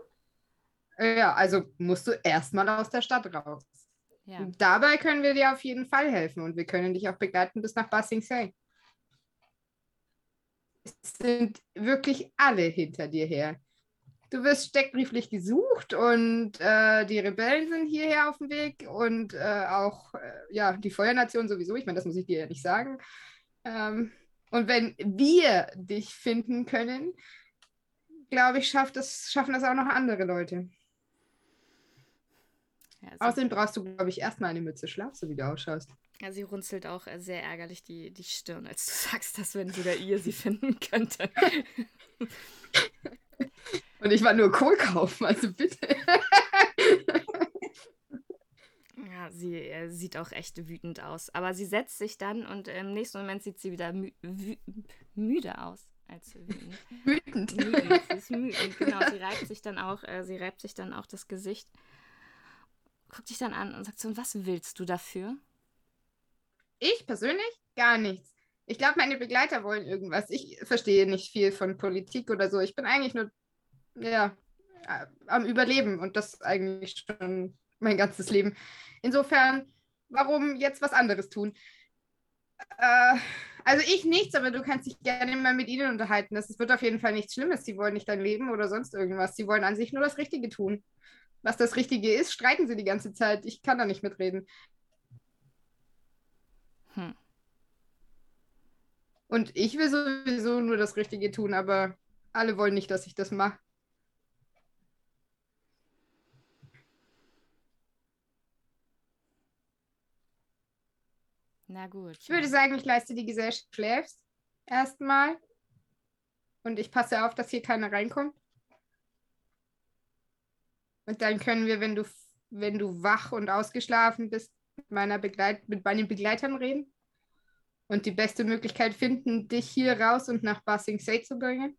Ja, also musst du erstmal aus der Stadt raus. Ja. Dabei können wir dir auf jeden Fall helfen und wir können dich auch begleiten bis nach Ba Sing Se. Es sind wirklich alle hinter dir her. Du wirst steckbrieflich gesucht und äh, die Rebellen sind hierher auf dem Weg und äh, auch äh, ja, die Feuernation sowieso. Ich meine, das muss ich dir ja nicht sagen. Ähm, und wenn wir dich finden können, glaube ich, schafft das, schaffen das auch noch andere Leute. Ja, Außerdem brauchst du, glaube ich, erstmal eine Mütze Schlaf, so wie du ausschaust. Ja, sie runzelt auch äh, sehr ärgerlich die, die Stirn, als du sagst, dass wenn sogar ihr sie finden könnte. Und ich war nur Kohl kaufen, also bitte. Ja, sie äh, sieht auch echt wütend aus. Aber sie setzt sich dann und im nächsten Moment sieht sie wieder mü müde aus als wütend. Wütend. Müde, sie ist müde, genau. Sie reibt sich dann auch, äh, sie reibt sich dann auch das Gesicht, guckt dich dann an und sagt so, und was willst du dafür? Ich persönlich gar nichts. Ich glaube, meine Begleiter wollen irgendwas. Ich verstehe nicht viel von Politik oder so. Ich bin eigentlich nur, ja, äh, am Überleben und das eigentlich schon mein ganzes Leben. Insofern, warum jetzt was anderes tun? Äh, also ich nichts, aber du kannst dich gerne mal mit ihnen unterhalten. Das wird auf jeden Fall nichts Schlimmes. Sie wollen nicht dein Leben oder sonst irgendwas. Sie wollen an sich nur das Richtige tun. Was das Richtige ist, streiten sie die ganze Zeit. Ich kann da nicht mitreden. Hm. Und ich will sowieso nur das Richtige tun, aber alle wollen nicht, dass ich das mache. Na gut. Ich würde sagen, ich leiste die Gesellschaft schläfst erstmal. Und ich passe auf, dass hier keiner reinkommt. Und dann können wir, wenn du, wenn du wach und ausgeschlafen bist, mit, meiner Begleit mit meinen Begleitern reden. Und die beste Möglichkeit finden, dich hier raus und nach Basing Say zu bringen.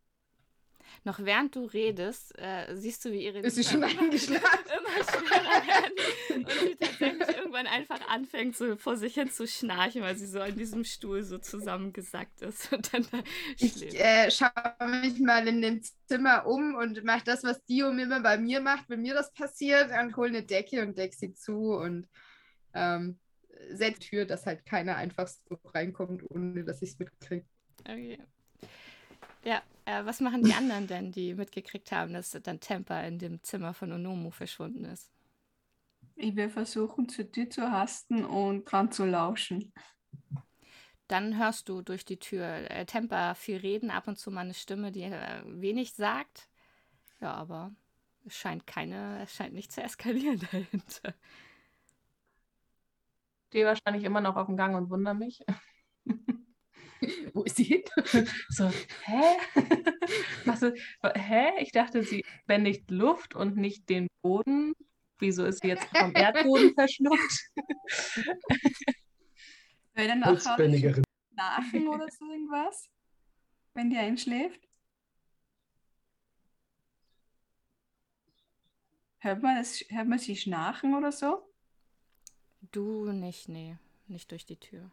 Noch während du redest, äh, siehst du, wie ihre Ist sie schon eingeschlafen? immer schwerer werden und sie tatsächlich irgendwann einfach anfängt, so vor sich hin zu schnarchen, weil sie so an diesem Stuhl so zusammengesackt ist und dann da Ich äh, schaue mich mal in dem Zimmer um und mache das, was Dio immer bei mir macht, wenn mir das passiert, und hole eine Decke und deck sie zu und ähm, die Tür, dass halt keiner einfach so reinkommt, ohne dass ich es mitkriege. Okay. Ja, äh, was machen die anderen denn, die mitgekriegt haben, dass dann Temper in dem Zimmer von Onomu verschwunden ist? Ich will versuchen, zur Tür zu hasten und dran zu lauschen. Dann hörst du durch die Tür äh, Temper viel reden, ab und zu mal eine Stimme, die äh, wenig sagt. Ja, aber es scheint keine, es scheint nicht zu eskalieren dahinter. Stehe wahrscheinlich immer noch auf dem Gang und wundere mich. Wo ist sie hin? So, hä? Was ist, hä? Ich dachte, sie bändigt Luft und nicht den Boden. Wieso ist sie jetzt vom Erdboden verschluckt? Will dann Holzbändigerin. schnarchen oder so irgendwas? Wenn die einschläft? Hört man, das, hört man sie schnarchen oder so? Du nicht, nee, nicht durch die Tür.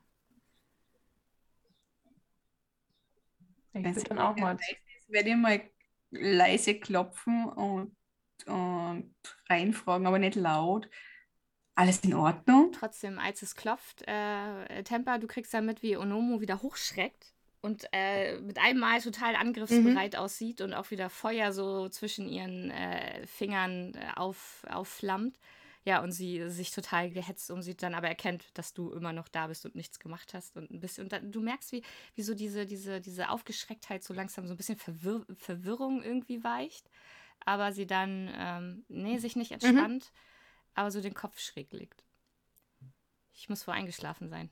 Ich würde dann auch mal. ist, werde ich mal leise klopfen und, und reinfragen, aber nicht laut. Alles in Ordnung? Trotzdem, als es klopft, äh, Temper, du kriegst dann mit, wie Onomu wieder hochschreckt und äh, mit einem Mal total angriffsbereit aussieht und auch wieder Feuer so zwischen ihren äh, Fingern äh, auf, aufflammt. Ja, und sie sich total gehetzt umsieht, dann aber erkennt, dass du immer noch da bist und nichts gemacht hast und ein bisschen. Und dann, du merkst, wie, wie so diese, diese, diese Aufgeschrecktheit so langsam so ein bisschen Verwirr Verwirrung irgendwie weicht. Aber sie dann, ähm, nee, sich nicht entspannt, aber so den Kopf schräg legt. Ich muss wohl eingeschlafen sein.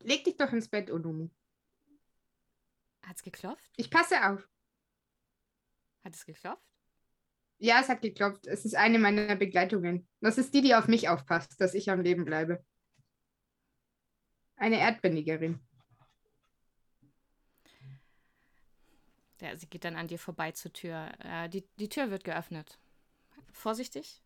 Leg dich doch ins Bett, Onomu. Hat's geklopft? Ich passe auf. Hat es geklopft? Ja, es hat geklopft. Es ist eine meiner Begleitungen. Das ist die, die auf mich aufpasst, dass ich am Leben bleibe. Eine Erdbändigerin. Ja, sie geht dann an dir vorbei zur Tür. Äh, die, die Tür wird geöffnet. Vorsichtig.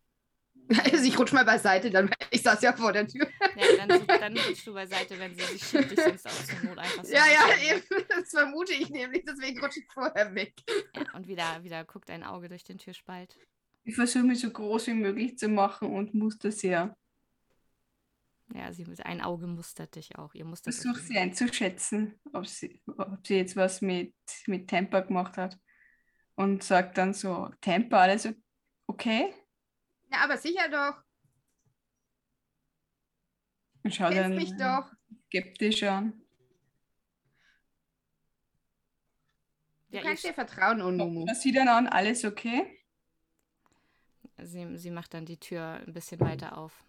Also ich rutsch mal beiseite, dann ich saß ja vor der Tür. Ja, dann, dann rutschst du beiseite, wenn sie sich schiebt dich sonst aus zur Not einfach so. Ja, ja, bisschen- eben. Das vermute ich nämlich, deswegen rutsche ich vorher weg. Ja, und wieder, wieder guckt ein Auge durch den Türspalt. Ich versuche mich so groß wie möglich zu machen und muster sehr. Ja, sie mit ein Auge mustert dich auch. Ihr mustert euch Versuche sie einzuschätzen, ob sie, ob sie jetzt was mit, mit Temper gemacht hat. Und sagt dann so, Temper, alles okay? Ja, aber sicher doch. Und schau Kennst dann mich doch. skeptisch an. Du Ja, kannst dir vertrauen, Onomu. Schau sie dann an, alles okay? sie, sie macht dann die Tür ein bisschen weiter auf.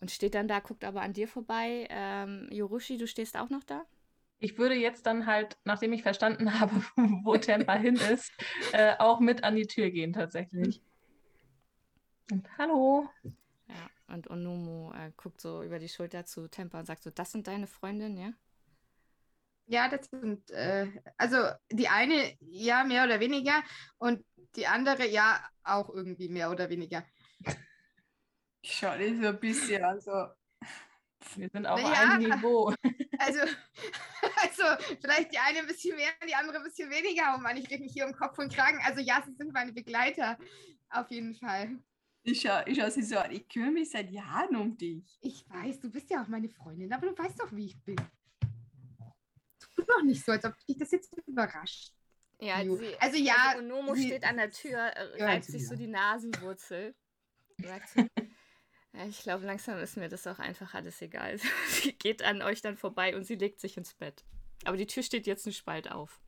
Und steht dann da, guckt aber an dir vorbei. Ähm, Yorushi, du stehst auch noch da? Ich würde jetzt dann halt, nachdem ich verstanden habe, wo Tempa hin ist, äh, auch mit an die Tür gehen tatsächlich. Und hallo. Ja, und Onomu äh, guckt so über die Schulter zu Tempa und sagt so, das sind deine Freundinnen, ja? Ja, das sind, äh, also die eine ja mehr oder weniger und die andere ja auch irgendwie mehr oder weniger. Ich schaue dich so ein bisschen an, so. Wir sind auf Na einem. Niveau. Also, also vielleicht die eine ein bisschen mehr, die andere ein bisschen weniger. Oh Mann, ich rede mich hier um Kopf und Kragen. Also ja, sie sind meine Begleiter. Auf jeden Fall. Ich schaue ich sie so an, ich kümmere mich seit Jahren um dich. Ich weiß, du bist ja auch meine Freundin, aber du weißt doch, wie ich bin. Tu doch nicht so, als ob dich das jetzt überrascht. Ja, sie, Also ja, also Onomo steht an der Tür, äh, reibt sich so die Nasenwurzel. Sagt sie, ja, ich glaube, langsam ist mir das auch einfach alles egal. sie geht an euch dann vorbei und sie legt sich ins Bett. Aber die Tür steht jetzt einen Spalt auf.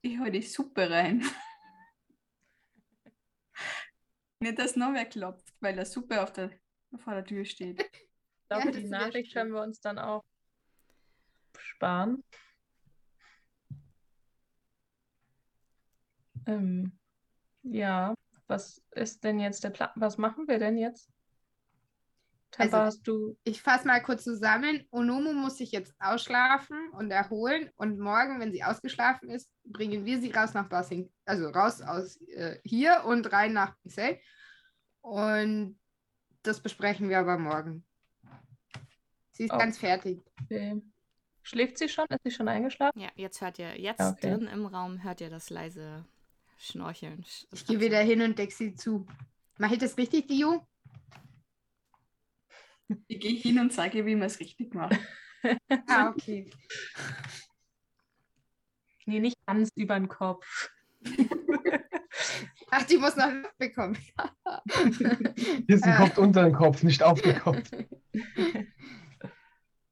Ich hole die Suppe rein. Nicht, dass noch wer klopft, weil der Suppe auf der, vor der Tür steht. Ich glaube, Ja, die Nachricht können wir uns dann auch sparen. Ähm, ja, was ist denn jetzt der Plan? Was machen wir denn jetzt? Tempa, Also- hast du. Ich fasse mal kurz zusammen. Onomu muss sich jetzt ausschlafen und erholen. Und morgen, wenn sie ausgeschlafen ist, bringen wir sie raus nach Basing. Also raus aus äh, hier und rein nach Marseille. Und das besprechen wir aber morgen. Sie ist Oh. ganz fertig. Okay. Schläft sie schon? Ist sie schon eingeschlafen? Ja, jetzt hört ihr, jetzt Okay. drin im Raum hört ihr das leise Schnorcheln. Sch- Ich gehe wieder hin und decke sie zu. Mache ich das richtig, Dio? Ich gehe hin und sage, wie man es richtig macht. Ah, okay. Nee, nicht ganz über den Kopf. Ach, die muss noch Luft bekommen. Kissen Äh. kommt unter den Kopf, nicht auf den Kopf.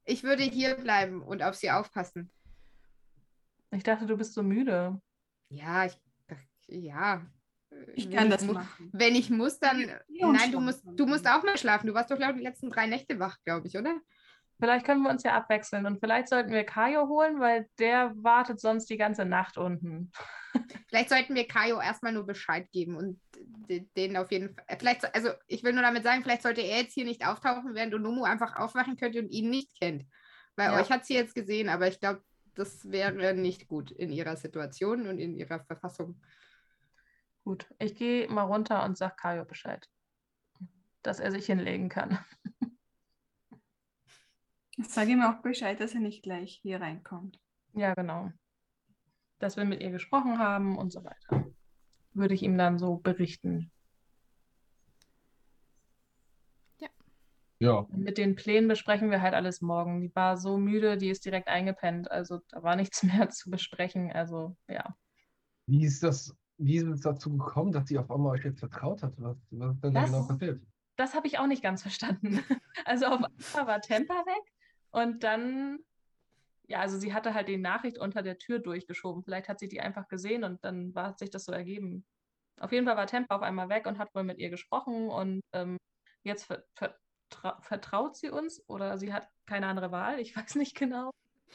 Ich würde hier bleiben und auf sie aufpassen. Ich dachte, du bist so müde. Ja, ich, ja. Ich kann das machen. Wenn ich muss, dann. Ja, und Nein, du musst, du musst auch mal schlafen. Du warst doch, glaube ich, die letzten drei Nächte wach, glaube ich, oder? Vielleicht können wir uns ja abwechseln und vielleicht sollten wir Kajo holen, weil der wartet sonst die ganze Nacht unten. Vielleicht sollten wir Kaio erstmal nur Bescheid geben und de- den auf jeden Fall. Vielleicht, so- also ich will nur damit sagen, vielleicht sollte er jetzt hier nicht auftauchen, während Onomu einfach aufwachen könnte und ihn nicht kennt. Weil Ja. euch hat sie jetzt gesehen, aber ich glaube, das wäre nicht gut in ihrer Situation und in ihrer Verfassung. Gut, ich gehe mal runter und sag Kajo Bescheid, dass er sich hinlegen kann. Sag ihm auch Bescheid, dass er nicht gleich hier reinkommt. Ja, genau. Dass wir mit ihr gesprochen haben und so weiter. Würde ich ihm dann so berichten. Ja, Und mit den Plänen besprechen wir halt alles morgen. Die war so müde, die ist direkt eingepennt. Also da war nichts mehr zu besprechen. Also ja. wie ist das, wie ist es dazu gekommen, dass sie auf einmal euch jetzt vertraut hat? Was, was ist denn da Das- genau passiert? Das habe ich auch nicht ganz verstanden. Also auf einmal war Temper weg und dann, ja, also sie hatte halt die Nachricht unter der Tür durchgeschoben. Vielleicht hat sie die einfach gesehen und dann war, hat sich das so ergeben. Auf jeden Fall war Temper auf einmal weg und hat wohl mit ihr gesprochen und ähm, jetzt ver vertra vertraut sie uns oder sie hat keine andere Wahl. Ich weiß nicht genau.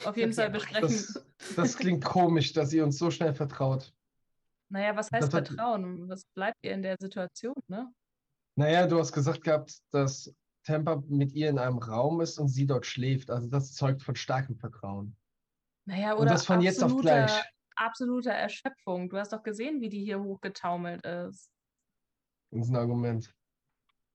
Auf jeden sie Fall besprechen. Das, das klingt komisch, dass ihr uns so schnell vertraut. Naja, was heißt hat- Vertrauen? Was bleibt ihr in der Situation, ne? Naja, du hast gesagt gehabt, dass Temper mit ihr in einem Raum ist und sie dort schläft. Also das zeugt von starkem Vertrauen. Naja, Und oder das von jetzt auf absoluter, gleich. absoluter Erschöpfung. Du hast doch gesehen, wie die hier hochgetaumelt ist. Das ist ein Argument.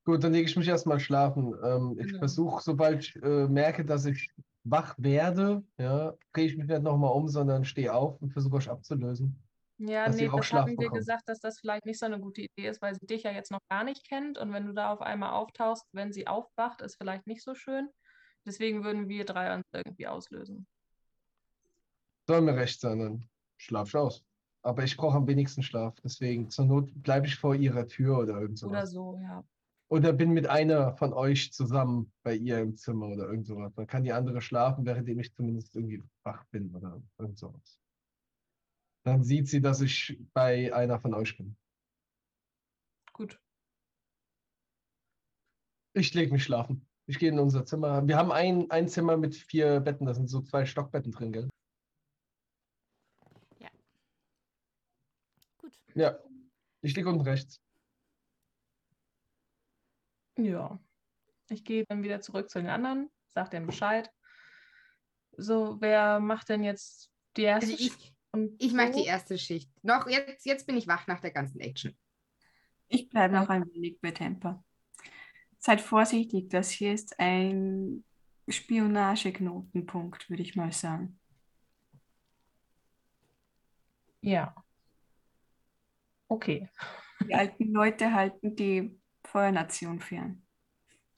Gut, dann lege ich mich erstmal schlafen. Ähm, ich Genau. versuche, sobald ich äh, merke, dass ich wach werde, ja, drehe ich mich nicht nochmal um, sondern stehe auf und versuche euch abzulösen. Ja, Dass nee, das Schlaf hatten wir gesagt, dass das vielleicht nicht so eine gute Idee ist, weil sie dich ja jetzt noch gar nicht kennt und wenn du da auf einmal auftauchst, wenn sie aufwacht, ist vielleicht nicht so schön. Deswegen würden wir drei uns irgendwie auslösen. Soll mir recht sein, dann schlaf ich aus. Aber ich brauche am wenigsten Schlaf. Deswegen zur Not bleibe ich vor ihrer Tür oder irgend Oder sowas. so, ja. Oder bin mit einer von euch zusammen bei ihr im Zimmer oder irgend sowas. Dann kann die andere schlafen, währenddem ich zumindest irgendwie wach bin oder irgend sowas. Dann sieht sie, dass ich bei einer von euch bin. Gut. Ich lege mich schlafen. Ich gehe in unser Zimmer. Wir haben ein, ein Zimmer mit vier Betten. Da sind so zwei Stockbetten drin, gell? Gut. Ja. Ich liege unten rechts. Ja. Ich gehe dann wieder zurück zu den anderen, sag denen Bescheid. So, wer macht denn jetzt die erste Also ich, ich mache die erste Schicht. Noch jetzt, jetzt bin ich wach nach der ganzen Action. Ich bleibe noch ein wenig bei Temper. Seid vorsichtig, das hier ist ein Spionageknotenpunkt, würde ich mal sagen. Ja. Okay. Die alten Leute halten die Feuernation fern.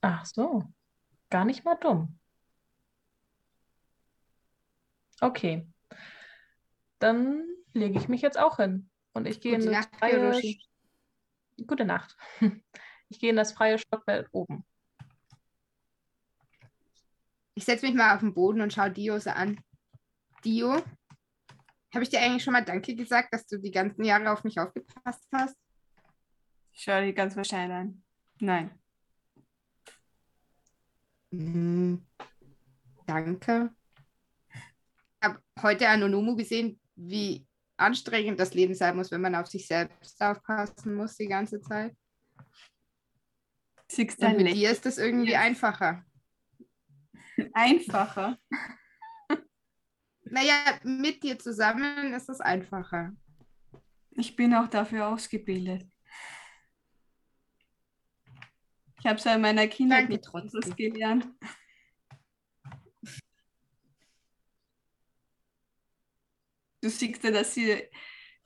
Ach so. Gar nicht mal dumm. Okay. Dann lege ich mich jetzt auch hin. Und ich gehe in Gute das Nacht, freie... Gute Nacht. Ich gehe in das freie Stockwerk oben. Ich setze mich mal auf den Boden und schaue Dio so an. Dio, habe ich dir eigentlich schon mal Danke gesagt, dass du die ganzen Jahre auf mich aufgepasst hast? Ich schaue die ganz wahrscheinlich an. Nein. Mhm. Danke. Ich habe heute an Onomu gesehen, wie anstrengend das Leben sein muss, wenn man auf sich selbst aufpassen muss die ganze Zeit. Siehst Und mit Lächeln dir ist es irgendwie einfacher. einfacher. Naja, mit dir zusammen ist es einfacher. Ich bin auch dafür ausgebildet. Ich habe es ja in meiner Kindheit trotzdem. anderes gelernt. Du siehst ja, dass ihr,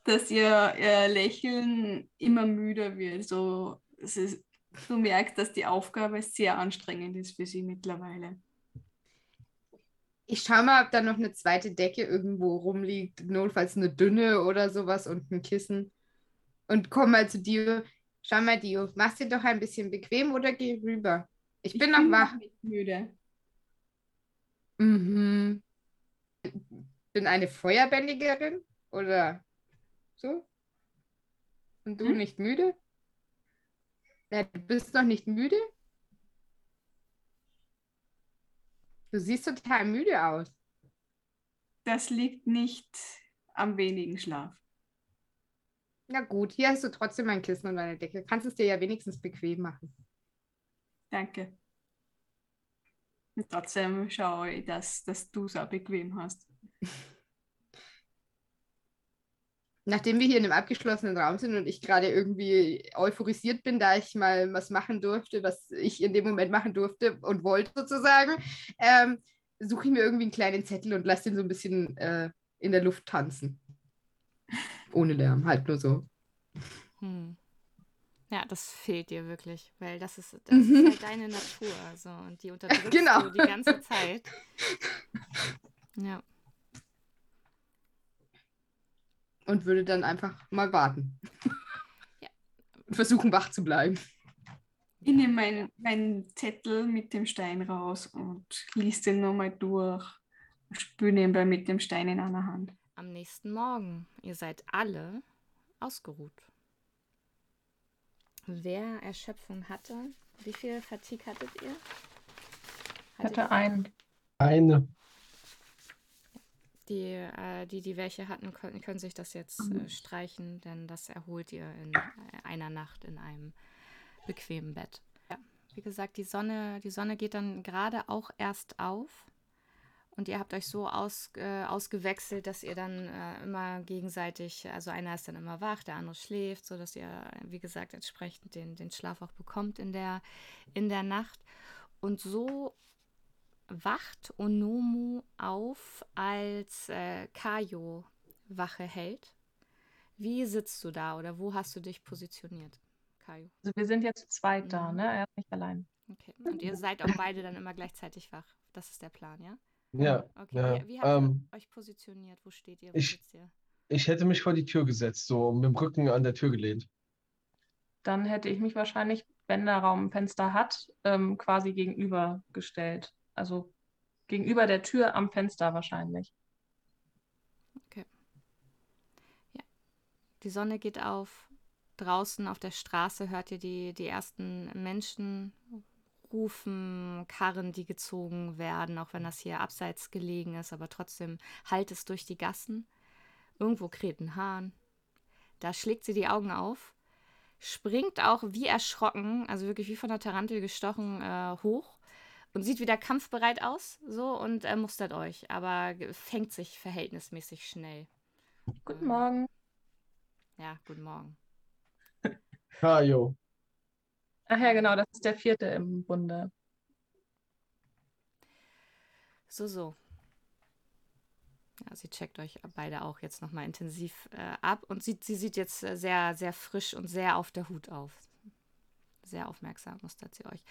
dass ihr, ihr Lächeln immer müder wird. So, ist, du merkst, dass die Aufgabe sehr anstrengend ist für sie mittlerweile. Ich schaue mal, ob da noch eine zweite Decke irgendwo rumliegt, notfalls eine dünne oder sowas und ein Kissen. Und komm mal zu Dio. Schau mal, Dio, machst dir doch ein bisschen bequem oder geh rüber. Ich bin noch wach. nicht müde. Mhm. Bin eine Feuerbändigerin oder so? Und du Hm? nicht müde? Ja, du bist noch nicht müde? Du siehst total müde aus. Das liegt nicht am wenigen Schlaf. Na gut, hier hast du trotzdem ein Kissen und eine Decke. Kannst es dir ja wenigstens bequem machen. Danke. Und trotzdem schaue ich, dass, dass du es auch bequem hast. Nachdem wir hier in einem abgeschlossenen Raum sind und ich gerade irgendwie euphorisiert bin, da ich mal was machen durfte, was ich in dem Moment machen durfte und wollte sozusagen, ähm, suche ich mir irgendwie einen kleinen Zettel und lasse den so ein bisschen äh, in der Luft tanzen. Ohne Lärm, halt nur so. Hm. Ja, das fehlt dir wirklich, weil das ist, das Mhm. ist halt deine Natur. So, und die unterdrückst Genau. du die ganze Zeit. Ja. Und würde dann einfach mal warten. Ja. Und versuchen, wach zu bleiben. Ich nehme meinen, meinen Zettel mit dem Stein raus und lies den nochmal durch. und Spüle nebenbei mit dem Stein in einer Hand. Am nächsten Morgen. Ihr seid alle ausgeruht. Wer Erschöpfung hatte, wie viel Fatigue hattet ihr? Ich hatte einen. Eine. Die, äh, die, die welche hatten, können, können sich das jetzt Mhm. äh, streichen, denn das erholt ihr in äh, einer Nacht in einem bequemen Bett. Ja, wie gesagt, die Sonne, die Sonne geht dann gerade auch erst auf und ihr habt euch so aus, äh, ausgewechselt, dass ihr dann äh, immer gegenseitig, also einer ist dann immer wach, der andere schläft, sodass ihr, wie gesagt, entsprechend den, den Schlaf auch bekommt in der, in der Nacht. Und so wacht Onomu auf, als äh, Kayo Wache hält. Wie sitzt du da oder wo hast du dich positioniert, Kayo? Also wir sind jetzt zu zweit da, Mhm. ne? Er ist nicht allein. Okay. Und ihr seid auch beide dann immer gleichzeitig wach. Das ist der Plan, ja? Ja. Okay. Ja, Wie, wie habt ähm, ihr euch positioniert? Wo steht ihr? Wo ich- sitzt ihr? Ich hätte mich vor die Tür gesetzt, so mit dem Rücken an der Tür gelehnt. Dann hätte ich mich wahrscheinlich, wenn der Raum ein Fenster hat, ähm, quasi gegenübergestellt. Also gegenüber der Tür am Fenster wahrscheinlich. Die Sonne geht auf. Draußen auf der Straße hört ihr die, die ersten Menschen rufen, Karren, die gezogen werden, auch wenn das hier abseits gelegen ist, aber trotzdem halt es durch die Gassen. Irgendwo kräht ein Hahn. Da schlägt sie die Augen auf, springt auch wie erschrocken, also wirklich wie von der Tarantel gestochen, äh, hoch und sieht wieder kampfbereit aus, so und äh, mustert euch, aber fängt sich verhältnismäßig schnell. Guten Ähm, Morgen. Ja, guten Morgen. Kajo. Ach ja, genau, das ist der vierte im Bunde. So, so. Ja, sie checkt euch beide auch jetzt nochmal intensiv äh, ab und sieht, sie sieht jetzt äh, sehr, sehr frisch und sehr auf der Hut auf. Sehr aufmerksam mustert sie euch.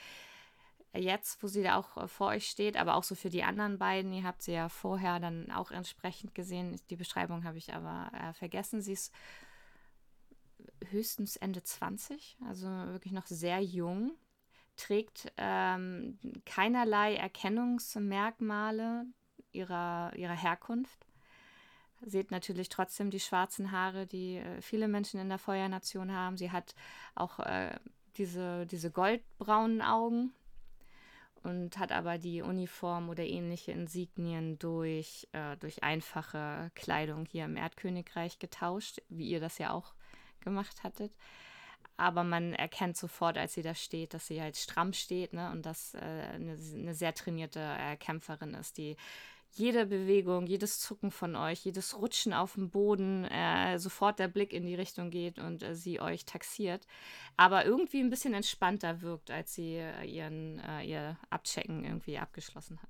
Jetzt, wo sie da auch äh, vor euch steht, aber auch so für die anderen beiden, ihr habt sie ja vorher dann auch entsprechend gesehen. Die Beschreibung habe ich aber äh, vergessen. Sie ist höchstens Ende 20, also wirklich noch sehr jung, trägt ähm, keinerlei Erkennungsmerkmale ihrer, ihrer Herkunft. Seht natürlich trotzdem die schwarzen Haare, die äh, viele Menschen in der Feuernation haben. Sie hat auch äh, diese, diese goldbraunen Augen und hat aber die Uniform oder ähnliche Insignien durch, äh, durch einfache Kleidung hier im Erdkönigreich getauscht, wie ihr das ja auch gemacht hattet. Aber man erkennt sofort, als sie da steht, dass sie halt stramm steht ne? und dass äh, eine, eine sehr trainierte äh, Kämpferin ist, die jede Bewegung, jedes Zucken von euch, jedes Rutschen auf dem Boden, äh, sofort der Blick in die Richtung geht und äh, sie euch taxiert, aber irgendwie ein bisschen entspannter wirkt, als sie äh, ihren, äh, ihr Abchecken irgendwie abgeschlossen hat.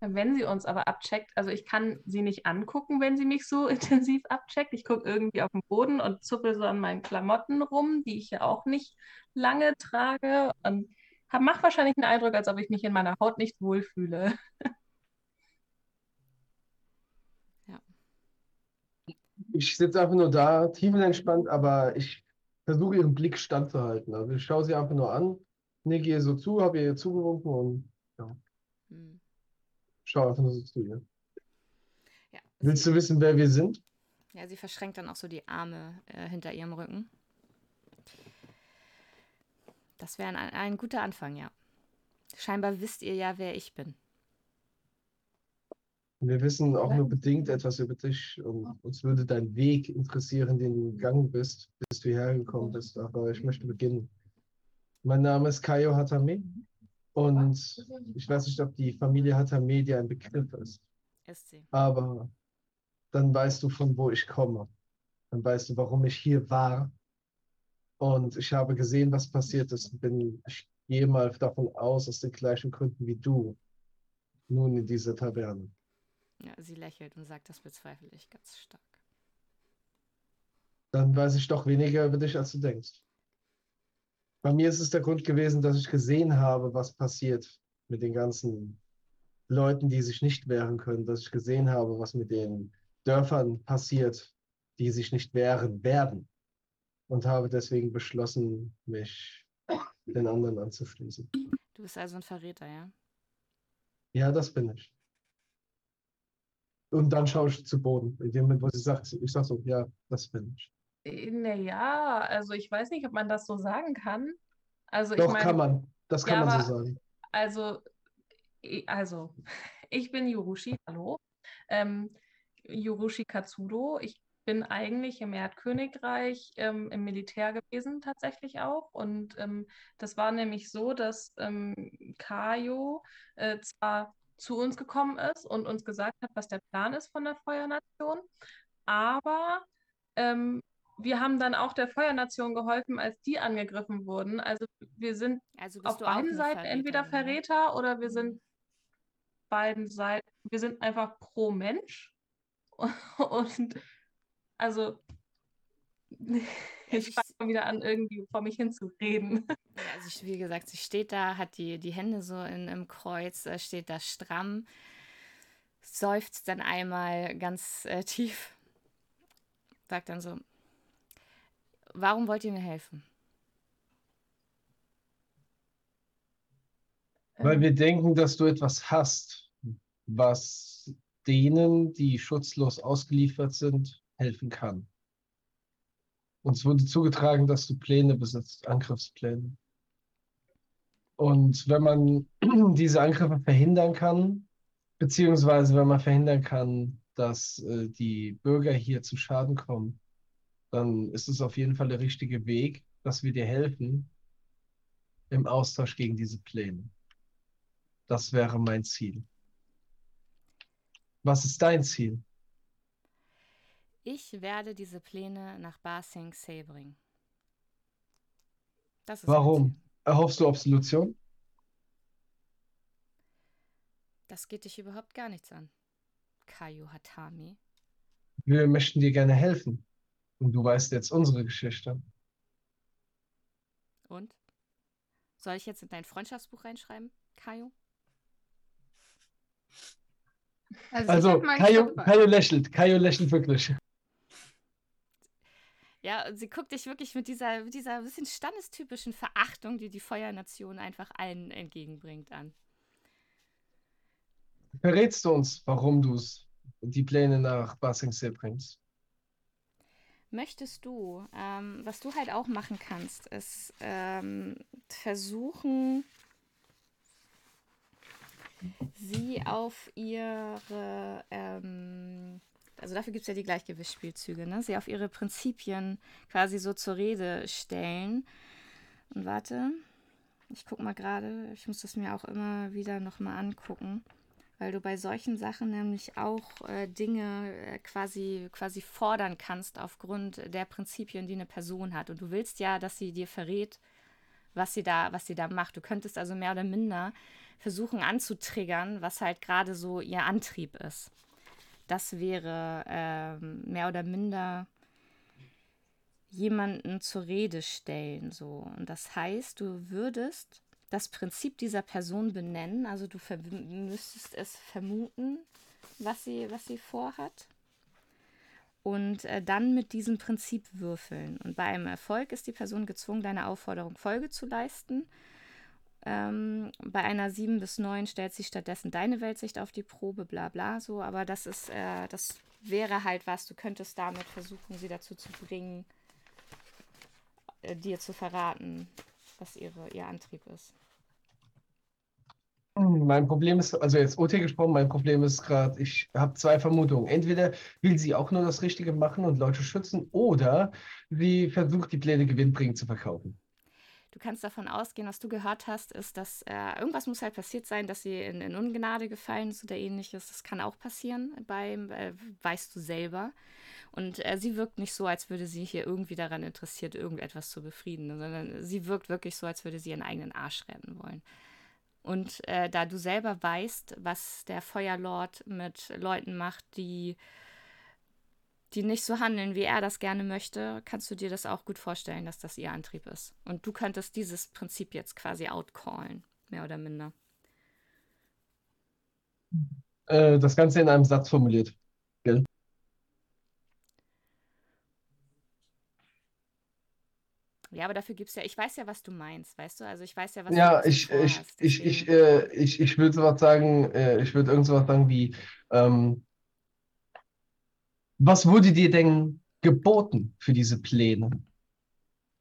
Wenn sie uns aber abcheckt, also ich kann sie nicht angucken, wenn sie mich so intensiv abcheckt. Ich gucke irgendwie auf den Boden und zuppel so an meinen Klamotten rum, die ich ja auch nicht lange trage. Und hab, macht wahrscheinlich einen Eindruck, als ob ich mich in meiner Haut nicht wohlfühle. Ich sitze einfach nur da, tiefenentspannt, aber ich versuche ihren Blick standzuhalten. Also ich schaue sie einfach nur an, nicke ihr so zu, habe ihr zugewunken und Hm. schaue einfach nur so zu ihr. Ja, Willst du wissen, wer wir sind? ja, sie verschränkt dann auch so die Arme äh, hinter ihrem Rücken. Das wäre ein, ein guter Anfang, ja. Scheinbar wisst ihr ja, wer ich bin. Wir wissen auch nur bedingt etwas über dich und uns würde dein Weg interessieren, den du gegangen bist, bis du hierher gekommen bist. Aber ich möchte beginnen. Mein Name ist Kayo Hatame und ich weiß nicht, ob die Familie Hatame dir ein Begriff ist, Ist sie. aber dann weißt du, von wo ich komme. Dann weißt du, warum ich hier war. Und ich habe gesehen, was passiert ist und bin, ich gehe mal davon aus, aus den gleichen Gründen wie du, nun in dieser Taverne. Ja, sie lächelt und sagt, das bezweifle ich ganz stark. dann weiß ich doch weniger über dich, als du denkst. Bei mir ist es der Grund gewesen, dass ich gesehen habe, was passiert mit den ganzen Leuten, die sich nicht wehren können, dass ich gesehen habe, was mit den Dörfern passiert, die sich nicht wehren werden. Und habe deswegen beschlossen, mich den anderen anzuschließen. Du bist also ein Verräter, ja? Ja, das bin ich. Und dann schaue ich zu Boden. In dem Moment, wo sie sagt, ich sage so, ja, das bin ich. Naja, also ich weiß nicht, ob man das so sagen kann. Also ich Doch, meine, kann man. Das kann Ja, man so sagen. Also, also, ich bin Yurushi, hallo. Ähm, Yurushi Katsudo. Ich bin eigentlich im Erdkönigreich ähm, im Militär gewesen, tatsächlich auch. Und ähm, das war nämlich so, dass ähm, Kayo äh, zwar zu uns gekommen ist und uns gesagt hat, was der Plan ist von der Feuernation, aber ähm, wir haben dann auch der Feuernation geholfen, als die angegriffen wurden. Also wir sind Also auf beiden Seiten entweder Verräterin, ne? Verräter oder wir sind beiden Seiten, wir sind einfach pro Mensch. Und also ich ich- mal wieder an, irgendwie vor mich hinzureden. Ja, also ich, wie gesagt, sie steht da, hat die, die Hände so in, im Kreuz, äh, steht da stramm, seufzt dann einmal ganz äh, tief, sagt dann so, warum wollt ihr mir helfen? Weil wir denken, dass du etwas hast, was denen, die schutzlos ausgeliefert sind, helfen kann. Uns wurde zugetragen, dass du Pläne besitzt, Angriffspläne. Und wenn man diese Angriffe verhindern kann, beziehungsweise wenn man verhindern kann, dass äh, die Bürger hier zu Schaden kommen, dann ist es auf jeden Fall der richtige Weg, dass wir dir helfen im Austausch gegen diese Pläne. Das wäre mein Ziel. Was ist dein Ziel? Ich werde diese Pläne nach Ba Sing Se bringen. Warum? Erhoffst du Absolution? Das geht dich überhaupt gar nichts an. Kayo Hatami. Wir möchten dir gerne helfen. Und du weißt jetzt unsere Geschichte. Und? Soll ich jetzt in dein Freundschaftsbuch reinschreiben, Kayo? Also, Also, Kayo, Kayo lächelt. Kayo lächelt wirklich. Ja, und sie guckt dich wirklich mit dieser, mit dieser bisschen standestypischen Verachtung, die die Feuernation einfach allen entgegenbringt, an. Verrätst du uns, warum du die Pläne nach Basingsee bringst? Möchtest du, ähm, was du halt auch machen kannst, ist ähm, versuchen, sie auf ihre, ähm, also dafür gibt es ja die Gleichgewichtsspielzüge, ne? sie auf ihre Prinzipien quasi so zur Rede stellen. Und warte, ich guck mal gerade, ich muss das mir auch immer wieder nochmal angucken. Weil du bei solchen Sachen nämlich auch äh, Dinge äh, quasi, quasi fordern kannst aufgrund der Prinzipien, die eine Person hat. Und du willst ja, dass sie dir verrät, was sie da, was sie da macht. Du könntest also mehr oder minder versuchen anzutriggern, was halt gerade so ihr Antrieb ist. Das wäre ähm, mehr oder minder jemanden zur Rede stellen. So. Und das heißt, du würdest das Prinzip dieser Person benennen. Also du müsstest es vermuten, was sie, was sie vorhat. und äh, dann mit diesem Prinzip würfeln. Und bei einem Erfolg ist die Person gezwungen, deiner Aufforderung Folge zu leisten. Ähm, bei einer 7 bis 9 stellt sich stattdessen deine Weltsicht auf die Probe, bla bla so. Aber das ist, äh, das wäre halt was, du könntest damit versuchen, sie dazu zu bringen, äh, dir zu verraten, was ihre, ihr Antrieb ist. Hm, Mein Problem ist, also jetzt OT gesprochen, mein Problem ist gerade, ich habe zwei Vermutungen. Entweder will sie auch nur das Richtige machen und Leute schützen, oder sie versucht, die Pläne gewinnbringend zu verkaufen. Du kannst davon ausgehen, was du gehört hast, ist, dass äh, irgendwas muss halt passiert sein, dass sie in, in Ungnade gefallen ist oder ähnliches. Das kann auch passieren, beim, äh, weißt du selber. Und äh, sie wirkt nicht so, als würde sie hier irgendwie daran interessiert, irgendetwas zu befrieden, sondern sie wirkt wirklich so, als würde sie ihren eigenen Arsch retten wollen. Und äh, da du selber weißt, was der Feuerlord mit Leuten macht, die, die nicht so handeln, wie er das gerne möchte, kannst du dir das auch gut vorstellen, dass das ihr Antrieb ist. Und du könntest dieses Prinzip jetzt quasi outcallen, mehr oder minder. Äh, das Ganze in einem Satz formuliert. Gell? Ja, aber dafür gibt es ja, ich weiß ja, was du meinst, weißt du? Also ich weiß ja, was Ja, du ich, ich, ich, ich, äh, ich, ich würde sowas sagen, äh, ich würde irgend sowas sagen wie, ähm, was wurde dir denn geboten für diese Pläne?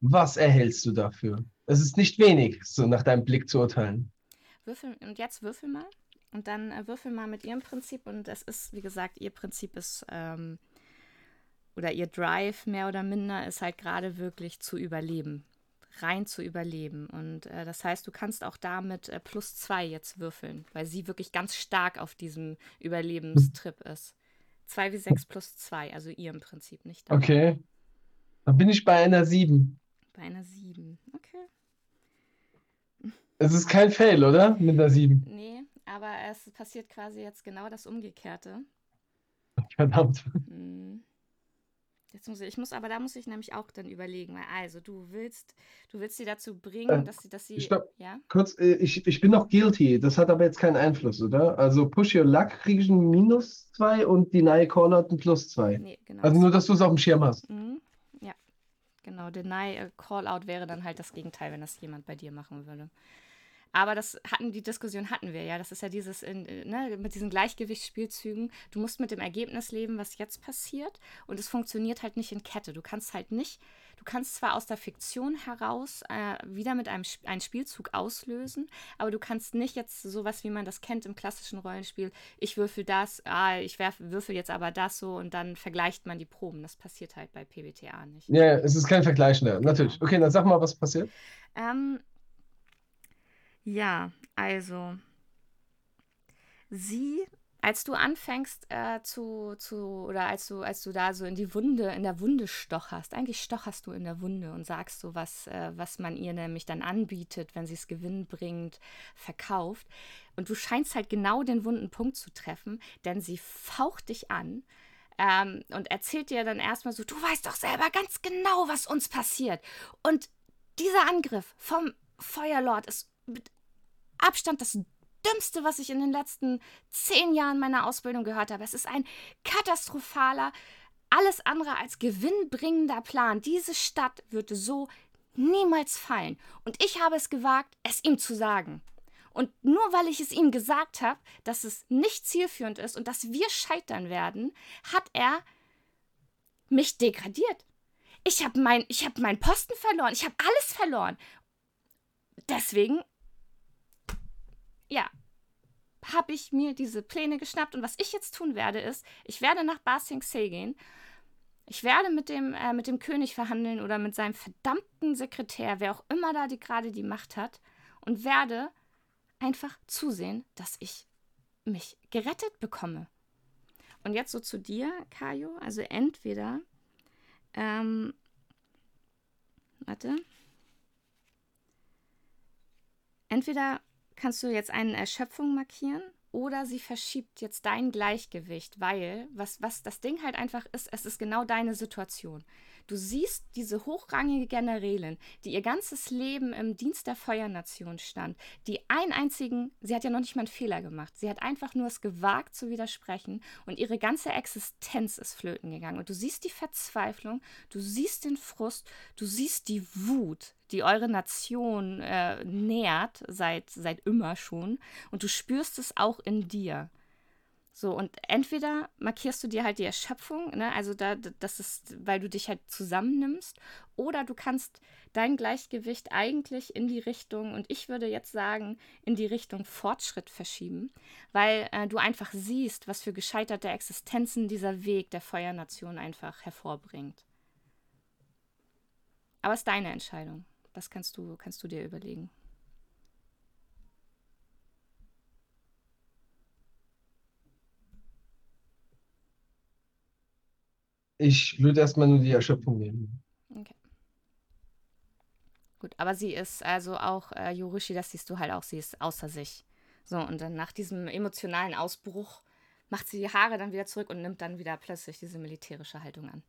Was erhältst du dafür? Es ist nicht wenig, so nach deinem Blick zu urteilen. Würfel, und jetzt würfel mal. Und dann äh, würfel mal mit ihrem Prinzip. Und es ist, wie gesagt, ihr Prinzip ist, ähm, oder ihr Drive mehr oder minder ist halt gerade wirklich zu überleben. Rein zu überleben. Und äh, das heißt, du kannst auch damit äh, plus zwei jetzt würfeln, weil sie wirklich ganz stark auf diesem Überlebenstrip ist. Zwei wie sechs plus zwei, also ihr im Prinzip nicht. dein. Okay. Dann bin ich bei einer 7. Bei einer sieben. Okay. Es ist kein Fail, oder? Mit einer 7. Nee, aber es passiert quasi jetzt genau das Umgekehrte. Verdammt. Hm. Jetzt muss ich, ich muss, aber da muss ich nämlich auch dann überlegen, weil also du willst, du willst sie dazu bringen, Äh, dass sie, dass sie, stopp. ja, Kurz, äh, ich, ich bin noch guilty. Das hat aber jetzt keinen Einfluss, oder? Also Push Your Luck kriege ich ein Minus 2 und Deny Callout ein Plus 2. nee, genau. Also nur, dass du es auf dem Schirm hast. Mhm. Ja, genau. Deny äh, Call-out wäre dann halt das Gegenteil, wenn das jemand bei dir machen würde. Aber das hatten, die Diskussion hatten wir ja. Das ist ja dieses, in, äh, ne, mit diesen Gleichgewichtsspielzügen. Du musst mit dem Ergebnis leben, was jetzt passiert. Und es funktioniert halt nicht in Kette. Du kannst halt nicht, du kannst zwar aus der Fiktion heraus äh, wieder mit einem einen Spielzug auslösen, aber du kannst nicht jetzt sowas, wie man das kennt im klassischen Rollenspiel, ich würfel das, ah, ich werf, würfel jetzt aber das so und dann vergleicht man die Proben. Das passiert halt bei PBTA nicht. Ja, ja, es ist kein Vergleich mehr. Natürlich. Okay, dann sag mal, was passiert. Ähm, ja, also sie, als du anfängst äh, zu, zu, oder als du, als du da so in die Wunde, in der Wunde stocherst, eigentlich stocherst du in der Wunde und sagst so was, äh, was man ihr nämlich dann anbietet, wenn sie es gewinnbringend verkauft. Und du scheinst halt genau den wunden Punkt zu treffen, denn sie faucht dich an ähm, und erzählt dir dann erstmal so, du weißt doch selber ganz genau, was uns passiert. Und dieser Angriff vom Feuerlord ist mit Abstand das Dümmste, was ich in den letzten zehn Jahren meiner Ausbildung gehört habe. Es ist ein katastrophaler, alles andere als gewinnbringender Plan. Diese Stadt würde so niemals fallen. Und ich habe es gewagt, es ihm zu sagen. Und nur weil ich es ihm gesagt habe, dass es nicht zielführend ist und dass wir scheitern werden, hat er mich degradiert. Ich habe mein, hab meinen Posten verloren. Ich habe alles verloren. Deswegen, ja, habe ich mir diese Pläne geschnappt. Und was ich jetzt tun werde, ist, ich werde nach Ba Sing gehen. Ich werde mit dem, äh, mit dem König verhandeln oder mit seinem verdammten Sekretär, wer auch immer da die, gerade die Macht hat, und werde einfach zusehen, dass ich mich gerettet bekomme. Und jetzt so zu dir, Kajo. Also entweder, ähm, warte. Entweder kannst du jetzt eine Erschöpfung markieren oder sie verschiebt jetzt dein Gleichgewicht, weil was, was das Ding halt einfach ist, es ist genau deine Situation. Du siehst diese hochrangige Generälin, die ihr ganzes Leben im Dienst der Feuernation stand, die einen einzigen, sie hat ja noch nicht mal einen Fehler gemacht, sie hat einfach nur es gewagt zu widersprechen und ihre ganze Existenz ist flöten gegangen. Und du siehst die Verzweiflung, du siehst den Frust, du siehst die Wut, die eure Nation äh, nährt, seit, seit immer schon, und du spürst es auch in dir. So, und entweder markierst du dir halt die Erschöpfung, ne, also da, das ist, weil du dich halt zusammennimmst, oder du kannst dein Gleichgewicht eigentlich in die Richtung, und ich würde jetzt sagen, in die Richtung Fortschritt verschieben, weil äh, du einfach siehst, was für gescheiterte Existenzen dieser Weg der Feuernation einfach hervorbringt. Aber es ist deine Entscheidung. Das kannst du, kannst du dir überlegen. Ich würde erstmal nur die Erschöpfung nehmen. Okay. Gut, aber sie ist also auch, äh, Yorushi, das siehst du halt auch, sie ist außer sich. So, und dann nach diesem emotionalen Ausbruch macht sie die Haare dann wieder zurück und nimmt dann wieder plötzlich diese militärische Haltung an.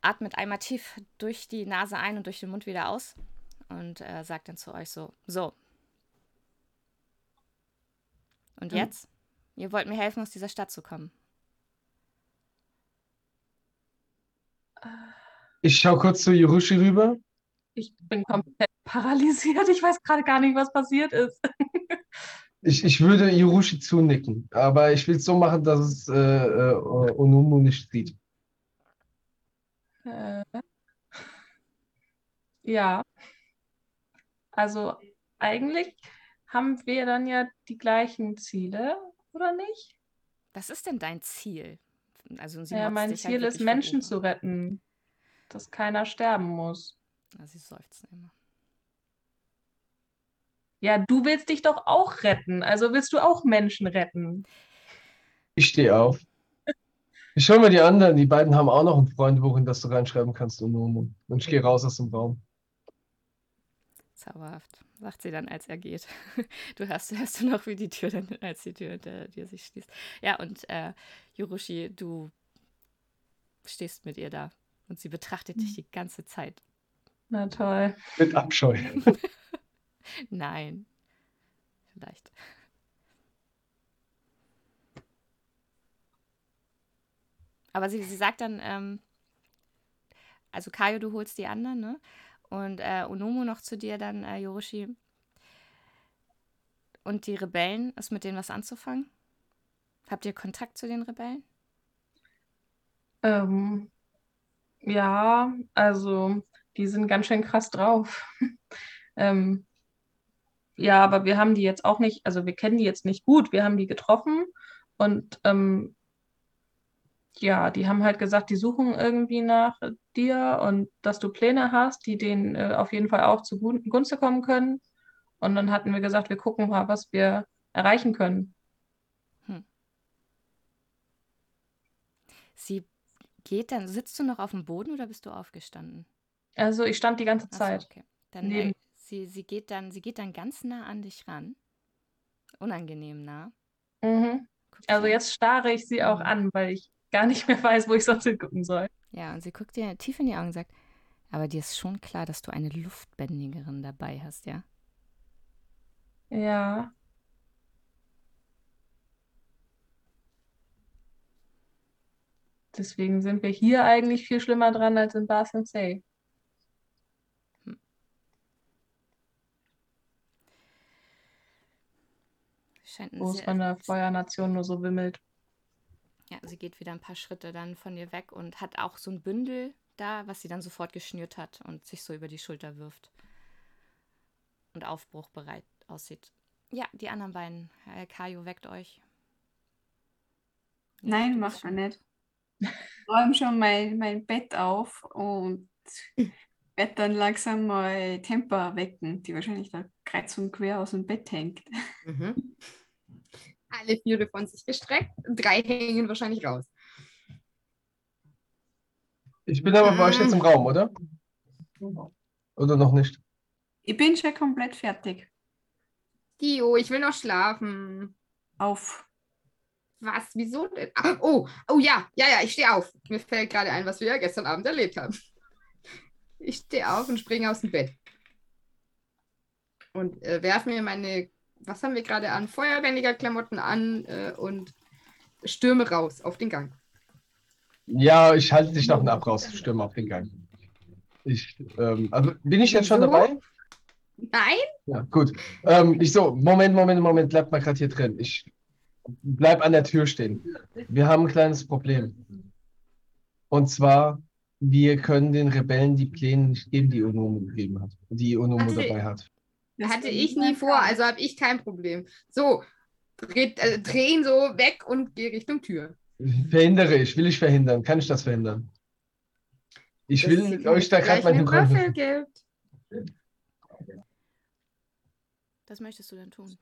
Atmet einmal tief durch die Nase ein und durch den Mund wieder aus und äh, sagt dann zu euch so, so. Und Mhm. jetzt? Ihr wollt mir helfen, aus dieser Stadt zu kommen. Ich schaue kurz zu Yorushi rüber. Ich bin komplett paralysiert. Ich weiß gerade gar nicht, was passiert ist. Ich, ich würde Yorushi zunicken, aber ich will es so machen, dass es äh, äh, Onomu nicht sieht. Äh, ja. Also eigentlich haben wir dann ja die gleichen Ziele, oder nicht? Was ist denn dein Ziel? Also sie Ja, mein halt Ziel ist, wirklich von Menschen zu retten, dass keiner sterben muss. Ja, sie seufzt immer. Ja, du willst dich doch auch retten. Also willst du auch Menschen retten? Ich stehe auf. Ich schau mal die anderen. Die beiden haben auch noch ein Freundebuch, in das du reinschreiben kannst, Onomu. Und ich gehe raus aus dem Raum. Zauberhaft, sagt sie dann, als er geht. Du hörst, hörst du noch, wie die Tür dann, als die Tür hinter dir sich schließt. Ja, und äh, Yorushi, du stehst mit ihr da und sie betrachtet dich die ganze Zeit. Na toll. Mit Abscheu. Nein. Vielleicht. Aber sie, sie sagt dann, ähm, also Kaio, du holst die anderen, ne? Und äh, Onomo noch zu dir dann, äh, Yoroshi. Und die Rebellen, ist mit denen was anzufangen? Habt ihr Kontakt zu den Rebellen? Ähm, ja, also die sind ganz schön krass drauf. Ähm, ja, aber wir haben die jetzt auch nicht, also wir kennen die jetzt nicht gut. Wir haben die getroffen und ähm, ja, die haben halt gesagt, die suchen irgendwie nach dir und dass du Pläne hast, die denen äh, auf jeden Fall auch zugunsten kommen können. Und dann hatten wir gesagt, wir gucken mal, was wir erreichen können. Sie geht dann, sitzt du noch auf dem Boden oder bist du aufgestanden? Also ich stand die ganze Ach so, Zeit. okay. Dann, äh, sie, sie, geht dann, sie geht dann ganz nah an dich ran. Unangenehm nah. Mhm. Also jetzt starre ich sie auch Mhm. an, weil ich gar nicht mehr weiß, wo ich sonst hingucken soll. Ja, und sie guckt dir tief in die Augen und sagt, aber dir ist schon klar, dass du eine Luftbändigerin dabei hast, ja? Ja. Deswegen sind wir hier eigentlich viel schlimmer dran als in Bar Sensei. Scheint ein wo es von der Feuernation nur so wimmelt. Sie geht wieder ein paar Schritte dann von dir weg und hat auch so ein Bündel da, was sie dann sofort geschnürt hat und sich so über die Schulter wirft. Und aufbruchbereit aussieht. Ja, die anderen beiden. Herr Kajo weckt euch. Ja, Nein, man schon- nicht. Ich räume schon mein, mein Bett auf und werde dann langsam mal Temper wecken, die wahrscheinlich da kreuz und quer aus dem Bett hängt. Mhm. Alle vier von sich gestreckt, drei hängen wahrscheinlich raus. Ich bin aber bei euch jetzt im Raum, oder? Oder noch nicht? Ich bin schon komplett fertig. Dio, ich will noch schlafen. Auf. Was? Wieso denn? Ah, oh, oh ja, ja, ja, ich stehe auf. Mir fällt gerade ein, was wir ja gestern Abend erlebt haben. Ich stehe auf und springe aus dem Bett. Und äh, werfe mir meine, was haben wir gerade an? Feuerbändiger-Klamotten an äh, und stürme raus auf den Gang. Ja, ich halte dich noch ab raus, stürme auf den Gang. Ich, ähm, also bin ich jetzt schon Wieso? dabei? Nein? Ja, gut. Ähm, ich so, Moment, Moment, Moment, bleib mal gerade hier drin. Ich bleib an der Tür stehen. Wir haben ein kleines Problem. Und zwar, wir können den Rebellen die Pläne nicht geben, die Onomo gegeben hat, die Onomo Hatte- dabei hat. Das hatte ich nie vor, kann. also habe ich kein Problem. So, dreht, also drehen so weg und gehe Richtung Tür. Verhindere ich, will ich verhindern, kann ich das verhindern? Ich das will euch da gerade mal Hintergrund. gibt. Das möchtest du denn tun?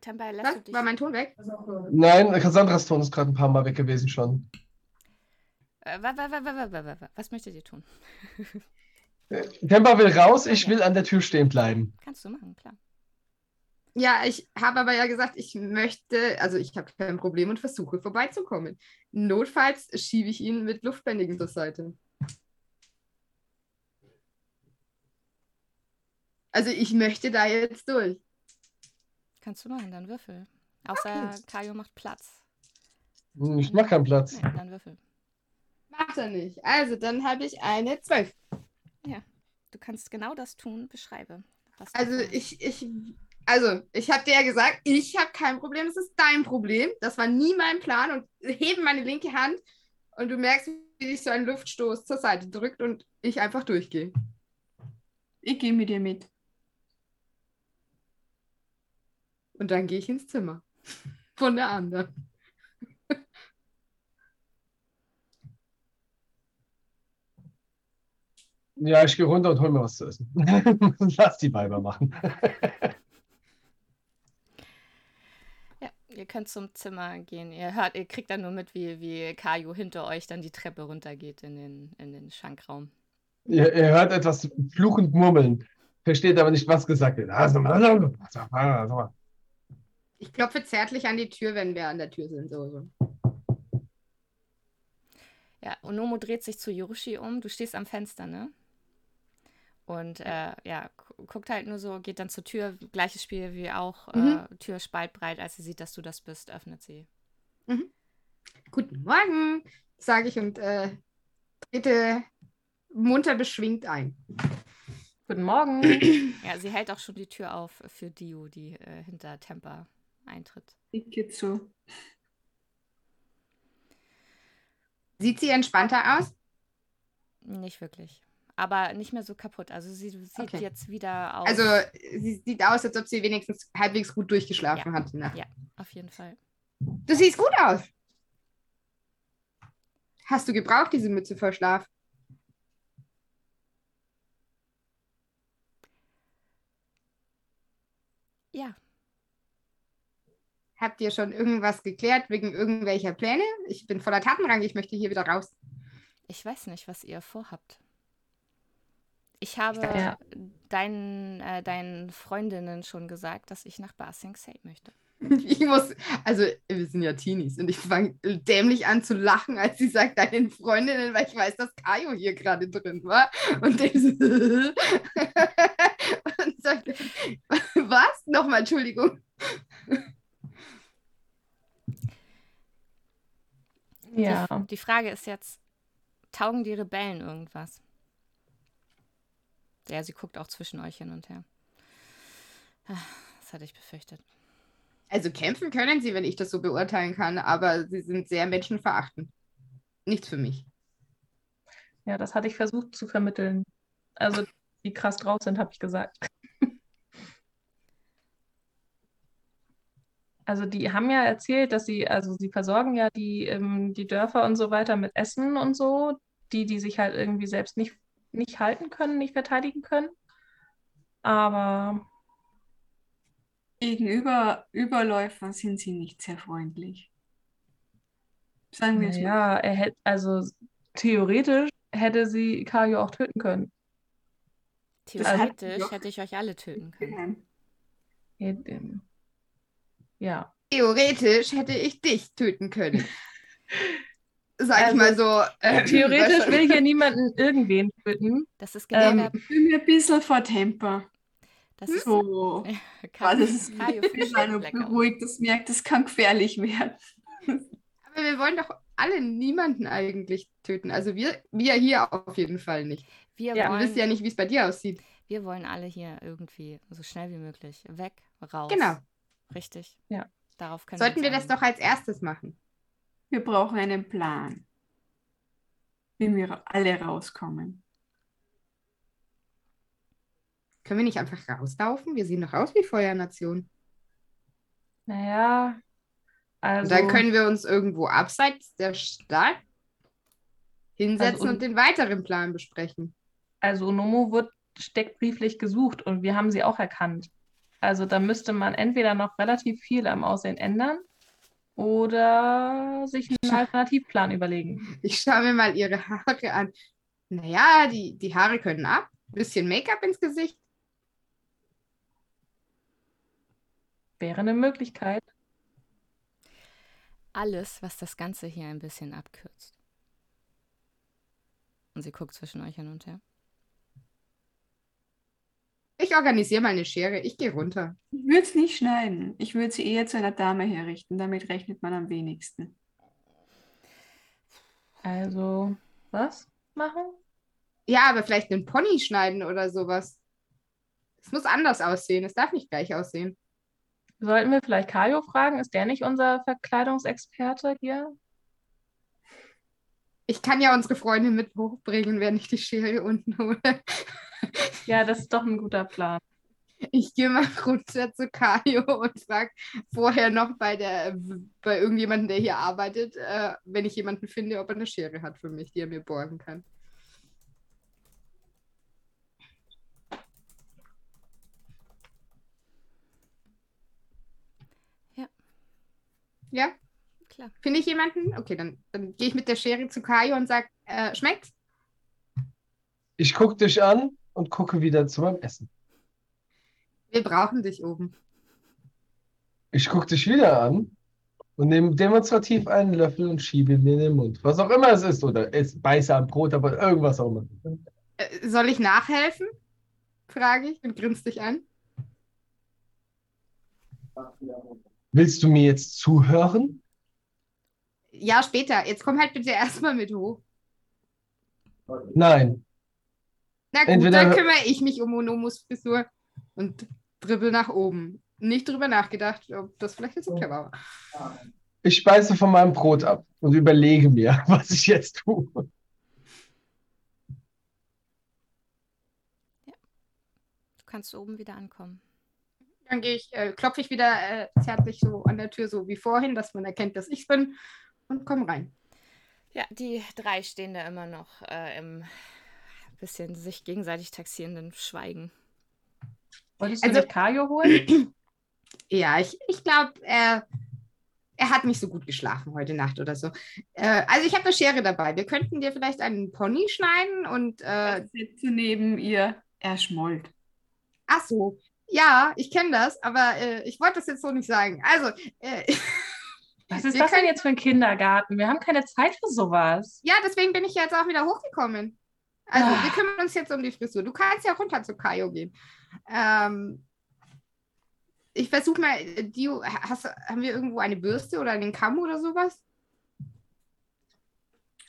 Tambay, lass Was? War mein Ton weg? Nein, Cassandras Ton ist gerade ein paar Mal weg gewesen schon. Äh, was möchtet ihr tun? Tempa will raus, ich will an der Tür stehen bleiben. Kannst du machen, klar. Ja, ich habe aber ja gesagt, ich möchte, also ich habe kein Problem und versuche vorbeizukommen. Notfalls schiebe ich ihn mit Luftbändigen zur Seite. Also ich möchte da jetzt durch. Kannst du machen, dann würfel. Außer Kajo macht Platz. Ich mach keinen Platz. Nee, dann würfel. Macht er nicht. Also dann habe ich eine 12. Du kannst genau das tun, beschreibe. Also ich, ich, also ich habe dir ja gesagt, ich habe kein Problem, das ist dein Problem. Das war nie mein Plan und hebe meine linke Hand und du merkst, wie sich so ein Luftstoß zur Seite drückt und ich einfach durchgehe. Ich gehe mit dir mit. Und dann gehe ich ins Zimmer von der anderen. Ja, ich gehe runter und hol mir was zu essen. Lass die Weiber machen. Ja, ihr könnt zum Zimmer gehen. Ihr hört, ihr kriegt dann nur mit, wie, wie Kajo hinter euch dann die Treppe runtergeht in den, in den Schankraum. Ihr, ihr hört etwas fluchend murmeln, versteht aber nicht, was gesagt wird. Also, Ich klopfe zärtlich an die Tür, wenn wir an der Tür sind. So, so. Ja, Onomo dreht sich zu Yorushi um. Du stehst am Fenster, ne? Und äh, ja, gu- guckt halt nur so, geht dann zur Tür. Gleiches Spiel wie auch. Mhm. Äh, Tür spaltbreit. Als sie sieht, dass du das bist, öffnet sie. Guten Morgen, sage ich und äh, trete munter beschwingt ein. Guten Morgen. Ja, sie hält auch schon die Tür auf für Dio, die äh, hinter Temper eintritt. Ich gehe zu. Sieht sie entspannter aus? Nicht wirklich. Aber nicht mehr so kaputt. Also sie sieht Okay. jetzt wieder aus. Also sie sieht aus, als ob sie wenigstens halbwegs gut durchgeschlafen Ja. hat. Ne? Ja. auf jeden Fall. Du siehst gut aus. Hast du gebraucht, diese Mütze vor Schlaf? Ja, Habt ihr schon irgendwas geklärt wegen irgendwelcher Pläne? Ich bin voller Tatenrang, ich möchte hier wieder raus. ich weiß nicht, was ihr vorhabt. Ich habe Ja. deinen, äh, deinen Freundinnen schon gesagt, dass ich nach Ba Sing Se möchte. Ich muss, also wir sind ja Teenies und ich fange dämlich an zu lachen, als sie sagt deinen Freundinnen, weil ich weiß, dass Kaio hier gerade drin war. Und der so und sagt, was? Nochmal, Entschuldigung. Ja. Die, die Frage ist jetzt, taugen die Rebellen irgendwas? Ja, sie guckt auch zwischen euch hin und her. Ah, Das hatte ich befürchtet. Also kämpfen können sie, wenn ich das so beurteilen kann, aber sie sind sehr menschenverachtend. Nichts für mich. Ja, das hatte ich versucht zu vermitteln. Also, die krass drauf sind, habe ich gesagt. Also, die haben ja erzählt, dass sie, also sie versorgen ja die, ähm, die Dörfer und so weiter mit Essen und so, die, die sich halt irgendwie selbst nicht, nicht halten können, nicht verteidigen können. Aber Gegenüber Überläufern sind sie nicht sehr freundlich. Sagen wir es mal. ja, er hätte, also theoretisch hätte sie Kario auch töten können. Theoretisch doch- hätte ich euch alle töten können. Ähm, Ja, theoretisch hätte ich dich töten können. Sag ich Also, mal so. äh, Theoretisch weißt du- will hier niemanden irgendwen töten. Das ist Ähm, genau Ich bin mir ein bisschen vor Temper. Das ist So. Kajo, das ist ich bin lecker. beruhigt, das merkt, das kann gefährlich werden. Aber wir wollen doch alle niemanden eigentlich töten. Also wir, wir hier auf jeden Fall nicht. Wir, Ja, Du wollen, wisst ja nicht, wie es bei dir aussieht. wir wollen alle hier irgendwie so schnell wie möglich weg, raus. Genau. Richtig. Ja. Darauf können Sollten wir uns das doch als erstes machen. Wir brauchen einen Plan, wie wir alle rauskommen. Können wir nicht einfach rauslaufen? Wir sehen doch aus wie Feuernation. Naja, Und also. dann können wir uns irgendwo abseits der Stadt hinsetzen Also, und- und den weiteren Plan besprechen. Also Nomo wird steckbrieflich gesucht und wir haben sie auch erkannt. Also da müsste man entweder noch relativ viel am Aussehen ändern oder sich einen Alternativplan überlegen. Ich schaue mir mal ihre Haare an. Naja, die, die Haare können ab. Bisschen Make-up ins Gesicht. Wäre eine Möglichkeit. Alles, was das Ganze hier ein bisschen abkürzt. Und sie guckt zwischen euch hin und her. Ich organisiere mal eine Schere. Ich gehe runter. Ich würde es nicht schneiden. Ich würde sie eher zu einer Dame herrichten. Damit rechnet man am wenigsten. Also, was machen? Ja, aber vielleicht einen Pony schneiden oder sowas. Es muss anders aussehen. Es darf nicht gleich aussehen. Sollten wir vielleicht Kajo fragen? Ist der nicht unser Verkleidungsexperte hier? Ich kann ja unsere Freundin mit hochbringen, wenn ich die Schere unten hole. Ja, das ist doch ein guter Plan. Ich gehe mal runter zu Kajo und frage vorher noch bei der bei irgendjemandem, der hier arbeitet, äh, wenn ich jemanden finde, ob er eine Schere hat für mich, die er mir borgen kann. Ja. Ja? Klar. Finde ich jemanden? Okay, dann, dann gehe ich mit der Schere zu Kajo und sage, äh, schmeckt's? Ich gucke dich an und gucke wieder zu meinem Essen. Wir brauchen dich oben. Ich gucke dich wieder an und nehme demonstrativ einen Löffel und schiebe ihn in den Mund. Was auch immer es ist. Oder es beiße am Brot, aber irgendwas auch immer. Äh, soll ich nachhelfen? Frage ich und grinst dich an. Willst du mir jetzt zuhören? Ja, später. Jetzt komm halt bitte erstmal mit hoch. Nein. Na gut, Entweder- dann kümmere ich mich um Onomos Frisur und dribbel nach oben. Nicht drüber nachgedacht, ob das vielleicht jetzt so clever war. Ich speise von meinem Brot ab und überlege mir, was ich jetzt tue. Du kannst oben wieder ankommen. Dann gehe ich, äh, klopfe ich wieder äh, zärtlich so an der Tür, so wie vorhin, dass man erkennt, dass ich bin und komm rein. Ja, die drei stehen da immer noch äh, im bisschen sich gegenseitig taxierenden Schweigen. Wolltest du Also- Kajo holen? Ja, ich, ich glaube, er, er hat nicht so gut geschlafen heute Nacht oder so. Äh, also ich habe eine Schere dabei. Wir könnten dir vielleicht einen Pony schneiden und äh, Ich sitze neben ihr. Er schmollt. ach so. Ja, ich kenne das, aber äh, ich wollte das jetzt so nicht sagen. Also, äh, Was ist Wir das denn können- jetzt für ein Kindergarten? Wir haben keine Zeit für sowas. ja, deswegen bin ich jetzt auch wieder hochgekommen. Also, Ah. wir kümmern uns jetzt um die Frisur. Du kannst ja runter zu Kaio gehen. Ähm, ich versuche mal, Dio, hast, haben wir irgendwo eine Bürste oder einen Kamm oder sowas?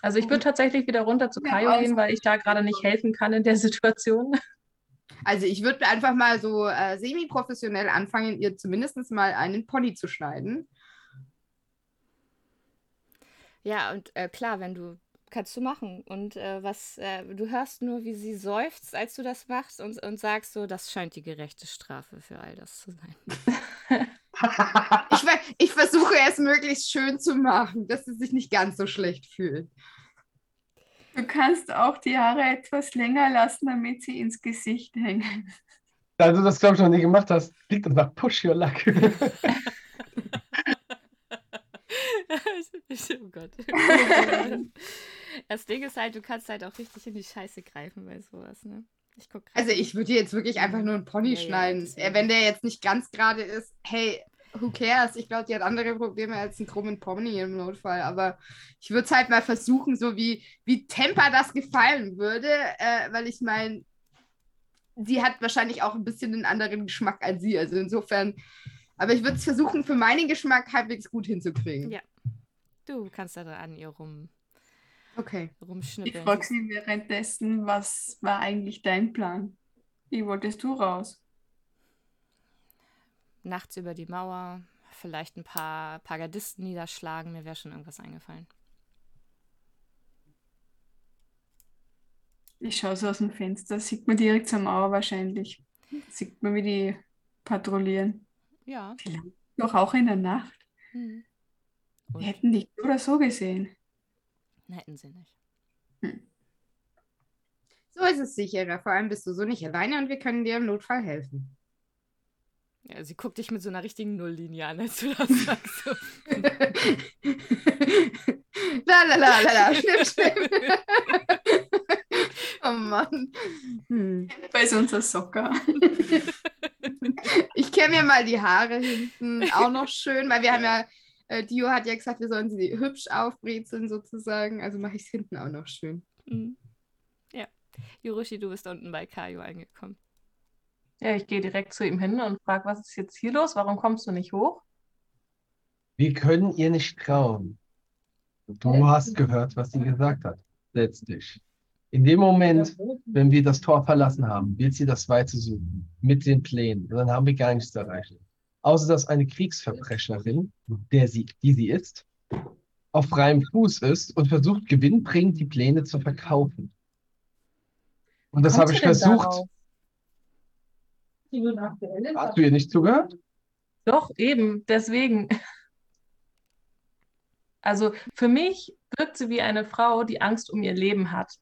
Also ich würde tatsächlich wieder runter zu Ja, Kajo alles gehen, weil ich da gerade nicht helfen kann in der Situation. Also ich würde einfach mal so äh, semi-professionell anfangen, ihr zumindest mal einen Pony zu schneiden. Ja, und äh, klar, wenn du kannst du machen. Und äh, was, äh, du hörst nur, wie sie seufzt, als du das machst und, und sagst so, das scheint die gerechte Strafe für all das zu sein. Ich, ich versuche es möglichst schön zu machen, dass sie sich nicht ganz so schlecht fühlt. Du kannst auch die Haare etwas länger lassen, damit sie ins Gesicht hängen. Da du das, glaube ich, noch nie gemacht hast, liegt das nach Push Your Luck. oh Gott. Das Ding ist halt, du kannst halt auch richtig in die Scheiße greifen bei sowas, ne? Ich guck. Also ich würde jetzt wirklich einfach nur einen Pony Ja, ja, schneiden. deswegen. Äh, Wenn der jetzt nicht ganz gerade ist, hey, who cares? Ich glaube, die hat andere Probleme als ein krummen Pony im Notfall. Aber ich würde es halt mal versuchen, so wie, wie Temper das gefallen würde, äh, weil ich meine, sie hat wahrscheinlich auch ein bisschen einen anderen Geschmack als sie. Also insofern, aber ich würde es versuchen, für meinen Geschmack halbwegs gut hinzukriegen. Ja. Du kannst da an ihr rum, Okay. Ich rumschnippeln. frage sie währenddessen, was war eigentlich dein Plan? Wie wolltest du raus? Nachts über die Mauer, vielleicht ein paar, Gardisten niederschlagen, mir wäre schon irgendwas eingefallen. Ich schaue so aus dem Fenster, sieht man direkt zur Mauer wahrscheinlich. Sieht man, wie die patrouillieren. Ja. Vielleicht doch auch in der Nacht. Hm. Die Und hätten dich so oder so gesehen. Hätten sie nicht. So ist es sicherer. Vor allem bist du so nicht alleine und wir können dir im Notfall helfen. Ja, sie guckt dich mit so einer richtigen Nulllinie an, als du das sagst. La la la la la, schnipp, schnipp. oh Mann. Hm. Bei so unser Socker. Ich kämme mir mal die Haare hinten auch noch schön, weil wir haben ja, äh, Dio hat ja gesagt, wir sollen sie hübsch aufbrezeln sozusagen. Also mache ich es hinten auch noch schön. Mhm. Ja. Yurushi, du bist unten bei Kaio angekommen. Ja, ich gehe direkt zu ihm hin und frage, was ist jetzt hier los? Warum kommst du nicht hoch? Wir können ihr nicht trauen. Du hast gehört, was sie gesagt hat. Letztlich. In dem Moment, wenn wir das Tor verlassen haben, wird sie das Weite suchen. Mit den Plänen. Und dann haben wir gar nichts erreicht. Außer dass eine Kriegsverbrecherin, der sie, die sie ist, auf freiem Fuß ist und versucht, gewinnbringend die Pläne zu verkaufen. Und das habe ich versucht. darauf? Hast du ihr nicht zugehört? Doch, eben, deswegen. Also für mich wirkt sie wie eine Frau, die Angst um ihr Leben hat.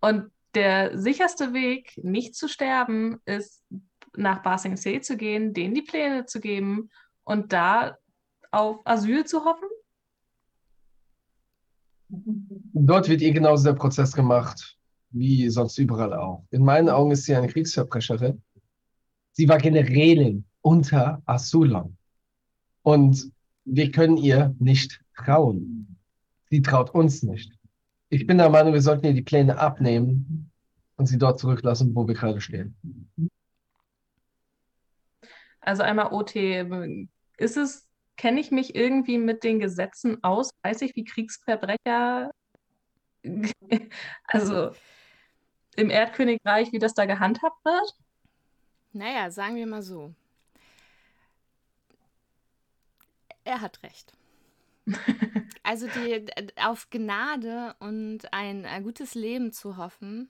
Und der sicherste Weg, nicht zu sterben, ist nach Ba zu gehen, denen die Pläne zu geben und da auf Asyl zu hoffen. Dort wird ihr genauso der Prozess gemacht, wie sonst überall auch. In meinen Augen ist sie eine Kriegsverbrecherin. Sie war Generälin unter Asulon. Und wir können ihr nicht trauen. Sie traut uns nicht. Ich bin der Meinung, wir sollten ihr die Pläne abnehmen und sie dort zurücklassen, wo wir gerade stehen. Also einmal OT, ist es, kenne ich mich irgendwie mit den Gesetzen aus? Weiß ich, wie Kriegsverbrecher, also im Erdkönigreich, wie das da gehandhabt wird? Naja, sagen wir mal so. Er hat recht. Also die, auf Gnade und ein, gutes Leben zu hoffen,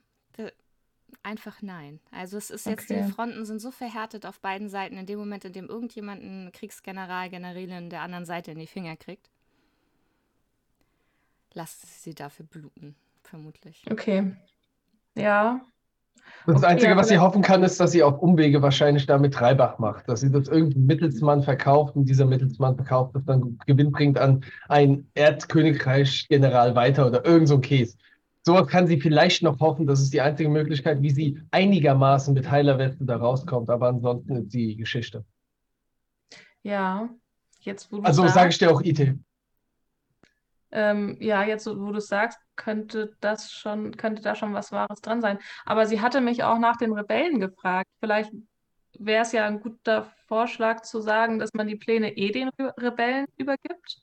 einfach nein. Also es ist jetzt, die Okay. Fronten sind so verhärtet auf beiden Seiten, in dem Moment, in dem irgendjemand einen Kriegsgeneral, Generälin der anderen Seite in die Finger kriegt, lasst sie dafür bluten, vermutlich. Okay. Ja, Das Okay, Einzige, was sie hoffen kann, ist, dass sie auf Umwege wahrscheinlich damit Reibach macht. Dass sie das irgendein Mittelsmann verkauft und dieser Mittelsmann verkauft das dann gewinnbringend an ein Erdkönigreich-General weiter oder irgend so ein Käse. Sowas kann sie vielleicht noch hoffen. Das ist die einzige Möglichkeit, wie sie einigermaßen mit heiler Weste da rauskommt. Aber ansonsten ist die Geschichte. ja. Jetzt, wo du Also sage ich dir auch IT. ähm, ja, jetzt, wo du es sagst, könnte das schon, könnte da schon was Wahres dran sein. Aber sie hatte mich auch nach den Rebellen gefragt. Vielleicht wäre es ja ein guter Vorschlag zu sagen, dass man die Pläne eh den Re Rebellen übergibt.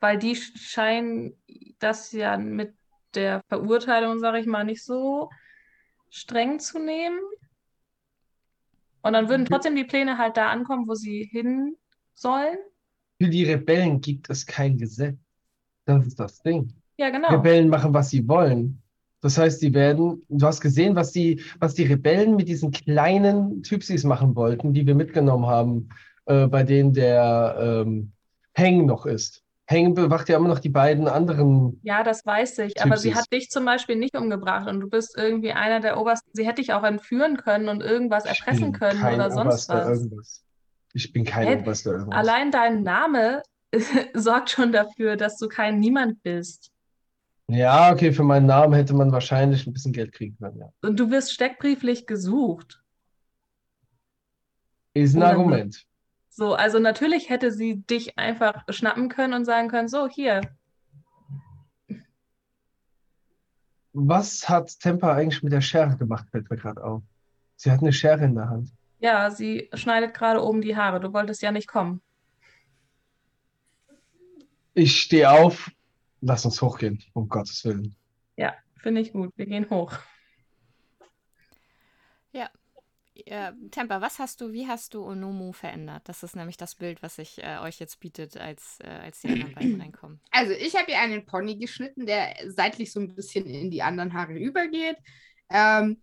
Weil die sch- scheinen das ja mit der Verurteilung, sage ich mal, nicht so streng zu nehmen. Und dann würden trotzdem die Pläne halt da ankommen, wo sie hin sollen. Für die Rebellen gibt es kein Gesetz. Das ist das Ding. Ja, genau. Rebellen machen, was sie wollen. Das heißt, sie werden, du hast gesehen, was die, was die Rebellen mit diesen kleinen Typsis machen wollten, die wir mitgenommen haben, äh, bei denen der ähm, Heng noch ist. Heng bewacht ja immer noch die beiden anderen. Ja, das weiß ich, aber sie hat dich zum Beispiel nicht umgebracht und du bist irgendwie einer der Obersten. Sie hätte dich auch entführen können und irgendwas erpressen können oder sonst Oberster was. irgendwas. Ich bin kein Hä? Oberster irgendwas. Allein dein Name sorgt schon dafür, dass du kein Niemand bist. Ja, okay, für meinen Namen hätte man wahrscheinlich ein bisschen Geld kriegen können, ja. Und du wirst steckbrieflich gesucht. Ist ein Oder Argument. So, also natürlich hätte sie dich einfach schnappen können und sagen können, so, hier. Was hat Tempa eigentlich mit der Schere gemacht, fällt mir gerade auf. Sie hat eine Schere in der Hand. Ja, sie schneidet gerade oben die Haare. Du wolltest ja nicht kommen. Ich stehe auf. Lass uns hochgehen, um Gottes Willen. Ja, finde ich gut. Wir gehen hoch. Ja. Äh, Temper, was hast du, wie hast du Onomu verändert? Das ist nämlich das Bild, was sich äh, euch jetzt bietet, als, äh, als die anderen beiden reinkommen. Also ich habe ihr einen Pony geschnitten, der seitlich so ein bisschen in die anderen Haare übergeht. Ähm,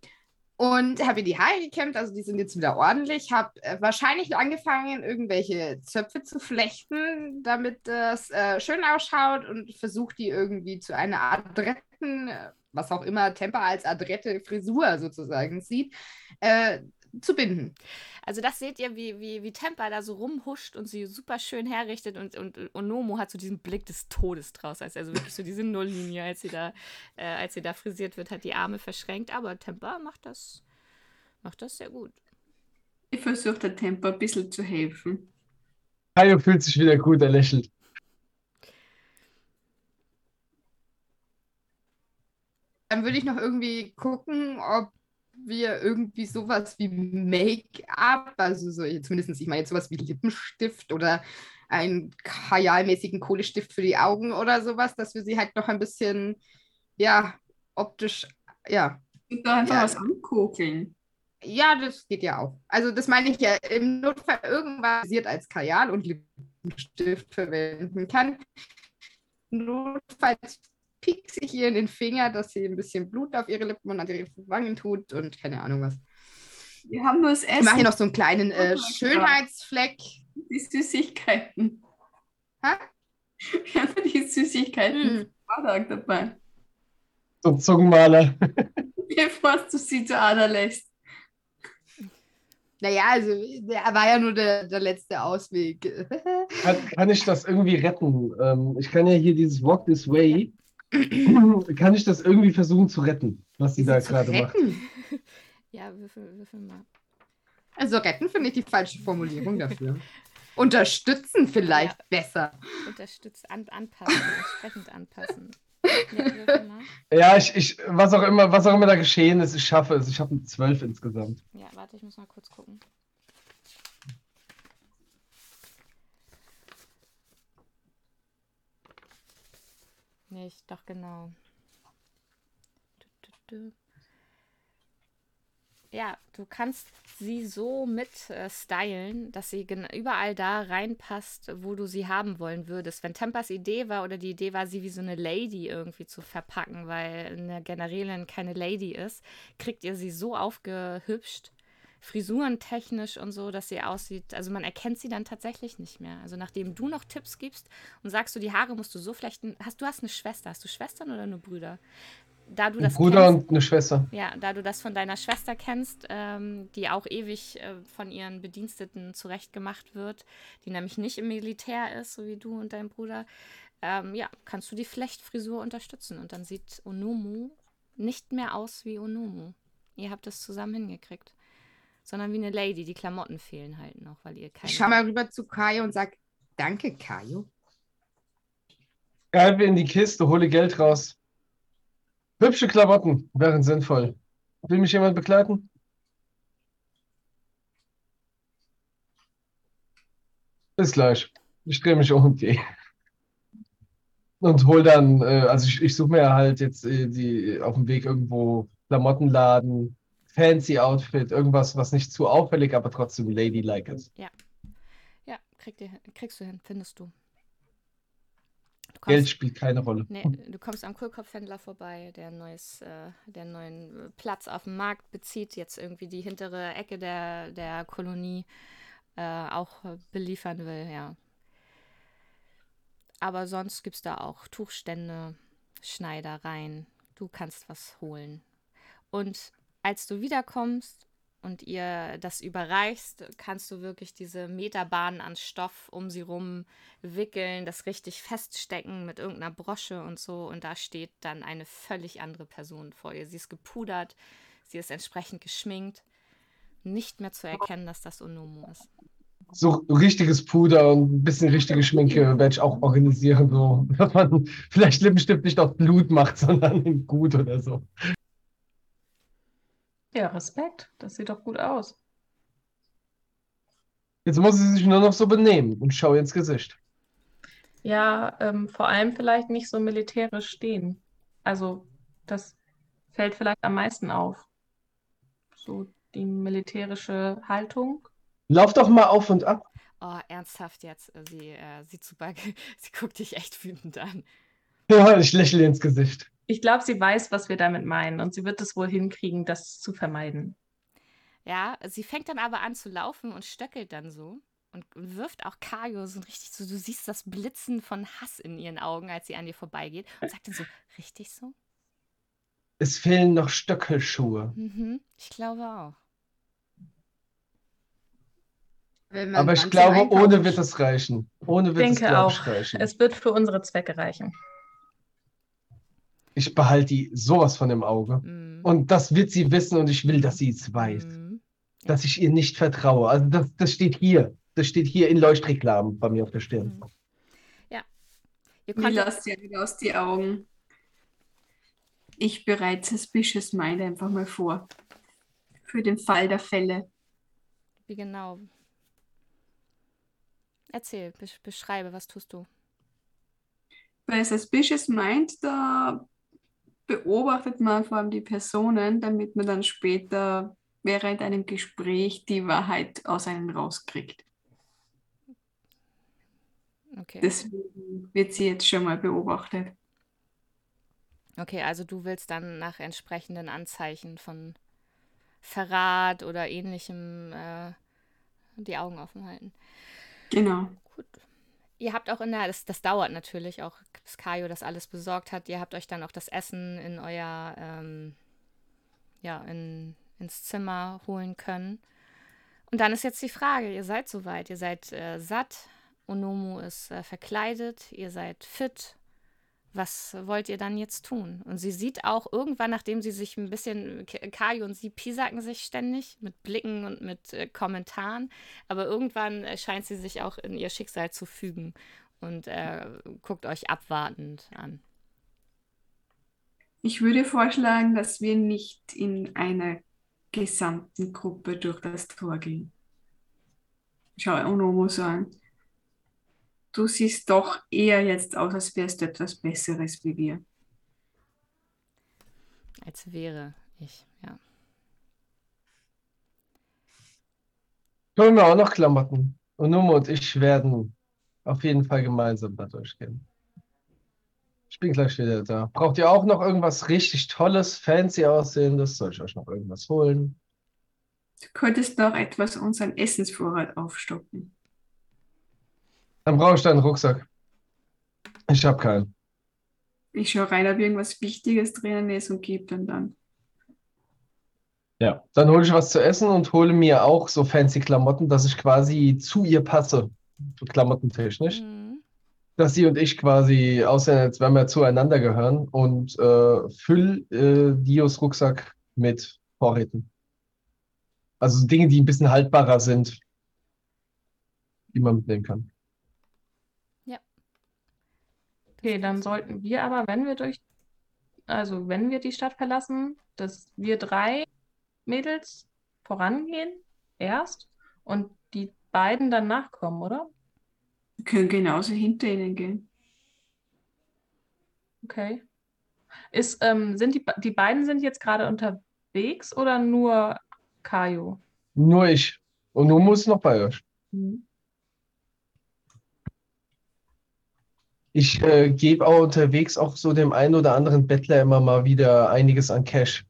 und habe ihr die Haare gekämmt, also die sind jetzt wieder ordentlich. Habe äh, wahrscheinlich angefangen, irgendwelche Zöpfe zu flechten, damit das äh, schön ausschaut und versuche die irgendwie zu einer adretten, äh, was auch immer Temper als adrette Frisur sozusagen sieht, äh, zu binden. Also das seht ihr, wie, wie, wie Tempa da so rumhuscht und sie super schön herrichtet und, und Onomo hat so diesen Blick des Todes draus, als also wirklich so diese Nulllinie, als sie da, äh, als sie da frisiert wird, hat die Arme verschränkt, aber Tempa macht das, macht das sehr gut. Ich versuche der Tempo ein bisschen zu helfen. Kaio fühlt sich wieder gut, er lächelt. Dann würde ich noch irgendwie gucken, ob wir irgendwie sowas wie Make-up, also so, zumindest ich meine jetzt sowas wie Lippenstift oder einen kajalmäßigen Kohlestift für die Augen oder sowas, dass wir sie halt noch ein bisschen, ja, optisch, ja. Und da einfach Ja. was ankokeln. Ja, das geht ja auch. Also das meine ich ja, im Notfall irgendwas basiert als Kajal und Lippenstift verwenden kann. Notfalls piekse ich ihr in den Finger, dass sie ein bisschen Blut auf ihre Lippen und an ihre Wangen tut und keine Ahnung was. Wir haben nur das Ich mache hier Essen, noch so einen kleinen äh, Schönheitsfleck. die Süßigkeiten. Hä? Wir haben nur die Süßigkeiten Hm. vom Vortag dabei. So ein Zungenmaler. Bevor du sie zu Ada lässt. Naja, also der war ja nur der, der letzte Ausweg. Kann, kann ich das irgendwie retten? Ähm, ich kann ja hier dieses Walk This Way. Kann ich das irgendwie versuchen zu retten, was sie da gerade macht? retten. Ja, würfel, würfel mal. Also retten finde ich die falsche Formulierung dafür. Unterstützen vielleicht besser. Unterstützt, an, anpassen, entsprechend anpassen. Ja. Ja, ich, ich, was auch immer, was auch immer da geschehen ist, ich schaffe es. Ich habe eine 12 insgesamt. Ja, warte, ich muss mal kurz gucken. Nicht, doch genau. Ja, du kannst sie so mit äh, stylen, dass sie überall da reinpasst, wo du sie haben wollen würdest. Wenn Tempas Idee war oder die Idee war, sie wie so eine Lady irgendwie zu verpacken, weil eine Generälin keine Lady ist, kriegt ihr sie so aufgehübscht, frisurentechnisch und so, dass sie aussieht. Also man erkennt sie dann tatsächlich nicht mehr. Also nachdem du noch Tipps gibst und sagst du, die Haare musst du so flechten. Hast du hast eine Schwester? Hast du Schwestern oder nur Brüder? Da du das Bruder kennst, und eine Schwester. ja, da du das von deiner Schwester kennst, ähm, die auch ewig äh, von ihren Bediensteten zurechtgemacht wird, die nämlich nicht im Militär ist, so wie du und dein Bruder, ähm, ja, kannst du die Flechtfrisur unterstützen und dann sieht Onomu nicht mehr aus wie Onomu. Ihr habt es zusammen hingekriegt. Sondern wie eine Lady, die Klamotten fehlen halt noch, weil ihr keine. Ich schau mal rüber zu Kajo und sag, danke, Kajo. Greife in die Kiste, hole Geld raus. Hübsche Klamotten wären sinnvoll. Will mich jemand begleiten? Bis gleich. Ich drehe mich um und gehe. Und hol dann, äh, also ich, ich suche mir halt jetzt äh, die auf dem Weg irgendwo Klamottenladen, fancy Outfit, irgendwas, was nicht zu auffällig, aber trotzdem ladylike ist. Ja, krieg dir, kriegst du hin, findest du. Du kommst- Geld spielt keine Rolle. Nee, du kommst am Kohlkopfhändler vorbei, der neues, äh, der einen neuen Platz auf dem Markt bezieht, jetzt irgendwie die hintere Ecke der, der Kolonie äh, auch beliefern will, ja. Aber sonst gibt es da auch Tuchstände, Schneidereien. Du kannst was holen. Und als du wiederkommst und ihr das überreichst, kannst du wirklich diese Meterbahnen an Stoff um sie rum wickeln, das richtig feststecken mit irgendeiner Brosche und so. Und da steht dann eine völlig andere Person vor ihr. Sie ist gepudert, sie ist entsprechend geschminkt. Nicht mehr zu erkennen, dass das Onomo ist. so richtiges Puder und ein bisschen richtige Schminke werde ich auch organisieren, so, dass man vielleicht Lippenstift nicht auf Blut macht, sondern in gut oder so. Ja, Respekt. Das sieht doch gut aus. Jetzt muss sie sich nur noch so benehmen und schau ins Gesicht. Ja, ähm, vor allem vielleicht nicht so militärisch stehen. Also, das fällt vielleicht am meisten auf. So die militärische Haltung. Lauf doch mal auf und ab. Oh, ernsthaft jetzt. Sie, äh, sieht super, sie guckt dich echt wütend an. Ja, ich lächle ins Gesicht. Ich glaube, sie weiß, was wir damit meinen und sie wird es wohl hinkriegen, das zu vermeiden. Ja, sie fängt dann aber an zu laufen und stöckelt dann so und wirft auch Kajo so richtig so, du siehst das Blitzen von Hass in ihren Augen, als sie an dir vorbeigeht und sagt dann so, richtig so? Es fehlen noch Stöckelschuhe. Mhm, ich glaube auch. Aber ich glaube, ohne wird es reichen. Ohne Ich wird es, denke glaube ich, auch, reichen. es wird für unsere Zwecke reichen. Ich behalte die sowas von im Auge. Mhm. Und das wird sie wissen und ich will, dass sie es weiß. Mhm. Dass ich ihr nicht vertraue. Also das, das steht hier. Das steht hier in Leuchtreklamen bei mir auf der Stirn. Mhm. Ihr Wie konntet, ihr wieder aus die Augen? Ich bereite Suspicious Mind einfach mal vor. Für den Fall der Fälle. wie genau? Erzähl, besch beschreibe, was tust du? Bei Suspicious Mind, da beobachtet man vor allem die Personen, damit man dann später während einem Gespräch die Wahrheit aus einem rauskriegt. Okay. Deswegen wird sie jetzt schon mal beobachtet. Okay, also du willst dann nach entsprechenden Anzeichen von Verrat oder ähnlichem äh, die Augen offen halten. Genau. Gut. Ihr habt auch in der, das, das dauert natürlich auch, bis Kajo das alles besorgt hat. Ihr habt euch dann auch das Essen in euer, ähm, ja, in, ins Zimmer holen können. Und dann ist jetzt die Frage, ihr seid soweit, ihr seid äh, satt, Onomo ist äh, verkleidet, ihr seid fit. Was wollt ihr dann jetzt tun? Und sie sieht auch irgendwann, nachdem sie sich ein bisschen, K- Kajo und sie piesacken sich ständig mit Blicken und mit äh, Kommentaren, aber irgendwann äh, scheint sie sich auch in ihr Schicksal zu fügen und äh, guckt euch abwartend an. Ich würde vorschlagen, dass wir nicht in einer gesamten Gruppe durch das Tor gehen. Schau Onomo an. Du siehst doch eher jetzt aus, als wärst du etwas Besseres wie wir. Als wäre ich, ja. Ich hole mir auch noch Klamotten. Und Numo und ich werden auf jeden Fall gemeinsam da durchgehen. Ich bin gleich wieder da. Braucht ihr auch noch irgendwas richtig Tolles, fancy aussehendes? Soll ich euch noch irgendwas holen? Du könntest noch etwas unseren Essensvorrat aufstocken. Dann brauche ich deinen Rucksack. Ich habe keinen. Ich schaue rein, ob irgendwas Wichtiges drinnen ist und gebe dann dann. Ja. Dann hole ich was zu essen und hole mir auch so fancy Klamotten, dass ich quasi zu ihr passe, klamottentechnisch. Mhm. Dass sie und ich quasi aussehen, als wenn wir zueinander gehören und äh, füll äh, Dios Rucksack mit Vorräten. Also Dinge, die ein bisschen haltbarer sind, die man mitnehmen kann. Okay, dann sollten wir aber, wenn wir durch, also wenn wir die Stadt verlassen, dass wir drei Mädels vorangehen erst und die beiden dann nachkommen, oder? Wir können genauso hinter ihnen gehen. Okay. Ist, ähm, sind die, die beiden sind jetzt gerade unterwegs oder nur Kajo? Nur ich. Und nun muss noch bei euch. Mhm. Ich äh, gebe auch unterwegs auch so dem einen oder anderen Bettler immer mal wieder einiges an Cash.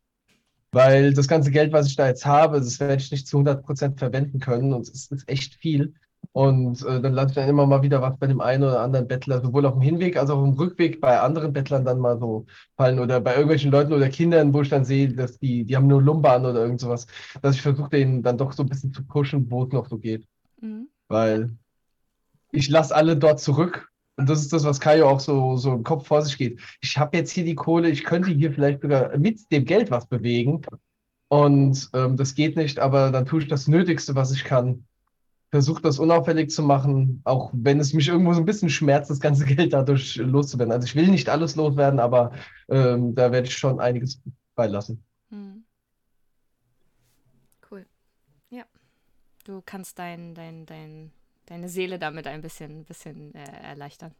Weil das ganze Geld, was ich da jetzt habe, das werde ich nicht zu 100% verwenden können und es ist echt viel. Und äh, dann lasse ich dann immer mal wieder was bei dem einen oder anderen Bettler, sowohl auf dem Hinweg als auch auf dem Rückweg bei anderen Bettlern dann mal so fallen oder bei irgendwelchen Leuten oder Kindern, wo ich dann sehe, dass die, die haben nur Lumber an oder irgend sowas, dass ich versuche, denen dann doch so ein bisschen zu pushen, wo es noch so geht. Mhm. Weil ich lasse alle dort zurück. Und das ist das, was Kajo auch so, so im Kopf vor sich geht. Ich habe jetzt hier die Kohle, ich könnte hier vielleicht sogar mit dem Geld was bewegen. Und ähm, das geht nicht, aber dann tue ich das Nötigste, was ich kann, versuche das unauffällig zu machen, auch wenn es mich irgendwo so ein bisschen schmerzt, das ganze Geld dadurch loszuwerden. Also ich will nicht alles loswerden, aber ähm, da werde ich schon einiges beilassen. Hm. Cool. Ja. Du kannst dein, dein, dein, deine Seele damit ein bisschen, bisschen äh, erleichtern.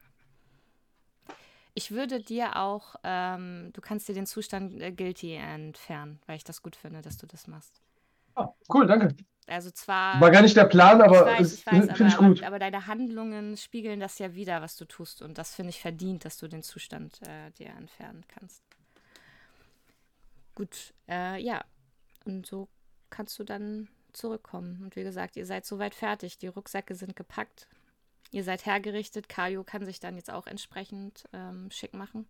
Ich würde dir auch, ähm, du kannst dir den Zustand äh, Guilty entfernen, weil ich das gut finde, dass du das machst. Ah, cool, danke. Also zwar. War gar nicht der Plan, aber finde ich gut. aber, aber deine Handlungen spiegeln das ja wieder, was du tust. Und das finde ich verdient, dass du den Zustand äh, dir entfernen kannst. Gut, äh, ja. Und so kannst du dann zurückkommen. Und wie gesagt, ihr seid soweit fertig. Die Rucksäcke sind gepackt. Ihr seid hergerichtet. Kajo kann sich dann jetzt auch entsprechend ähm, schick machen.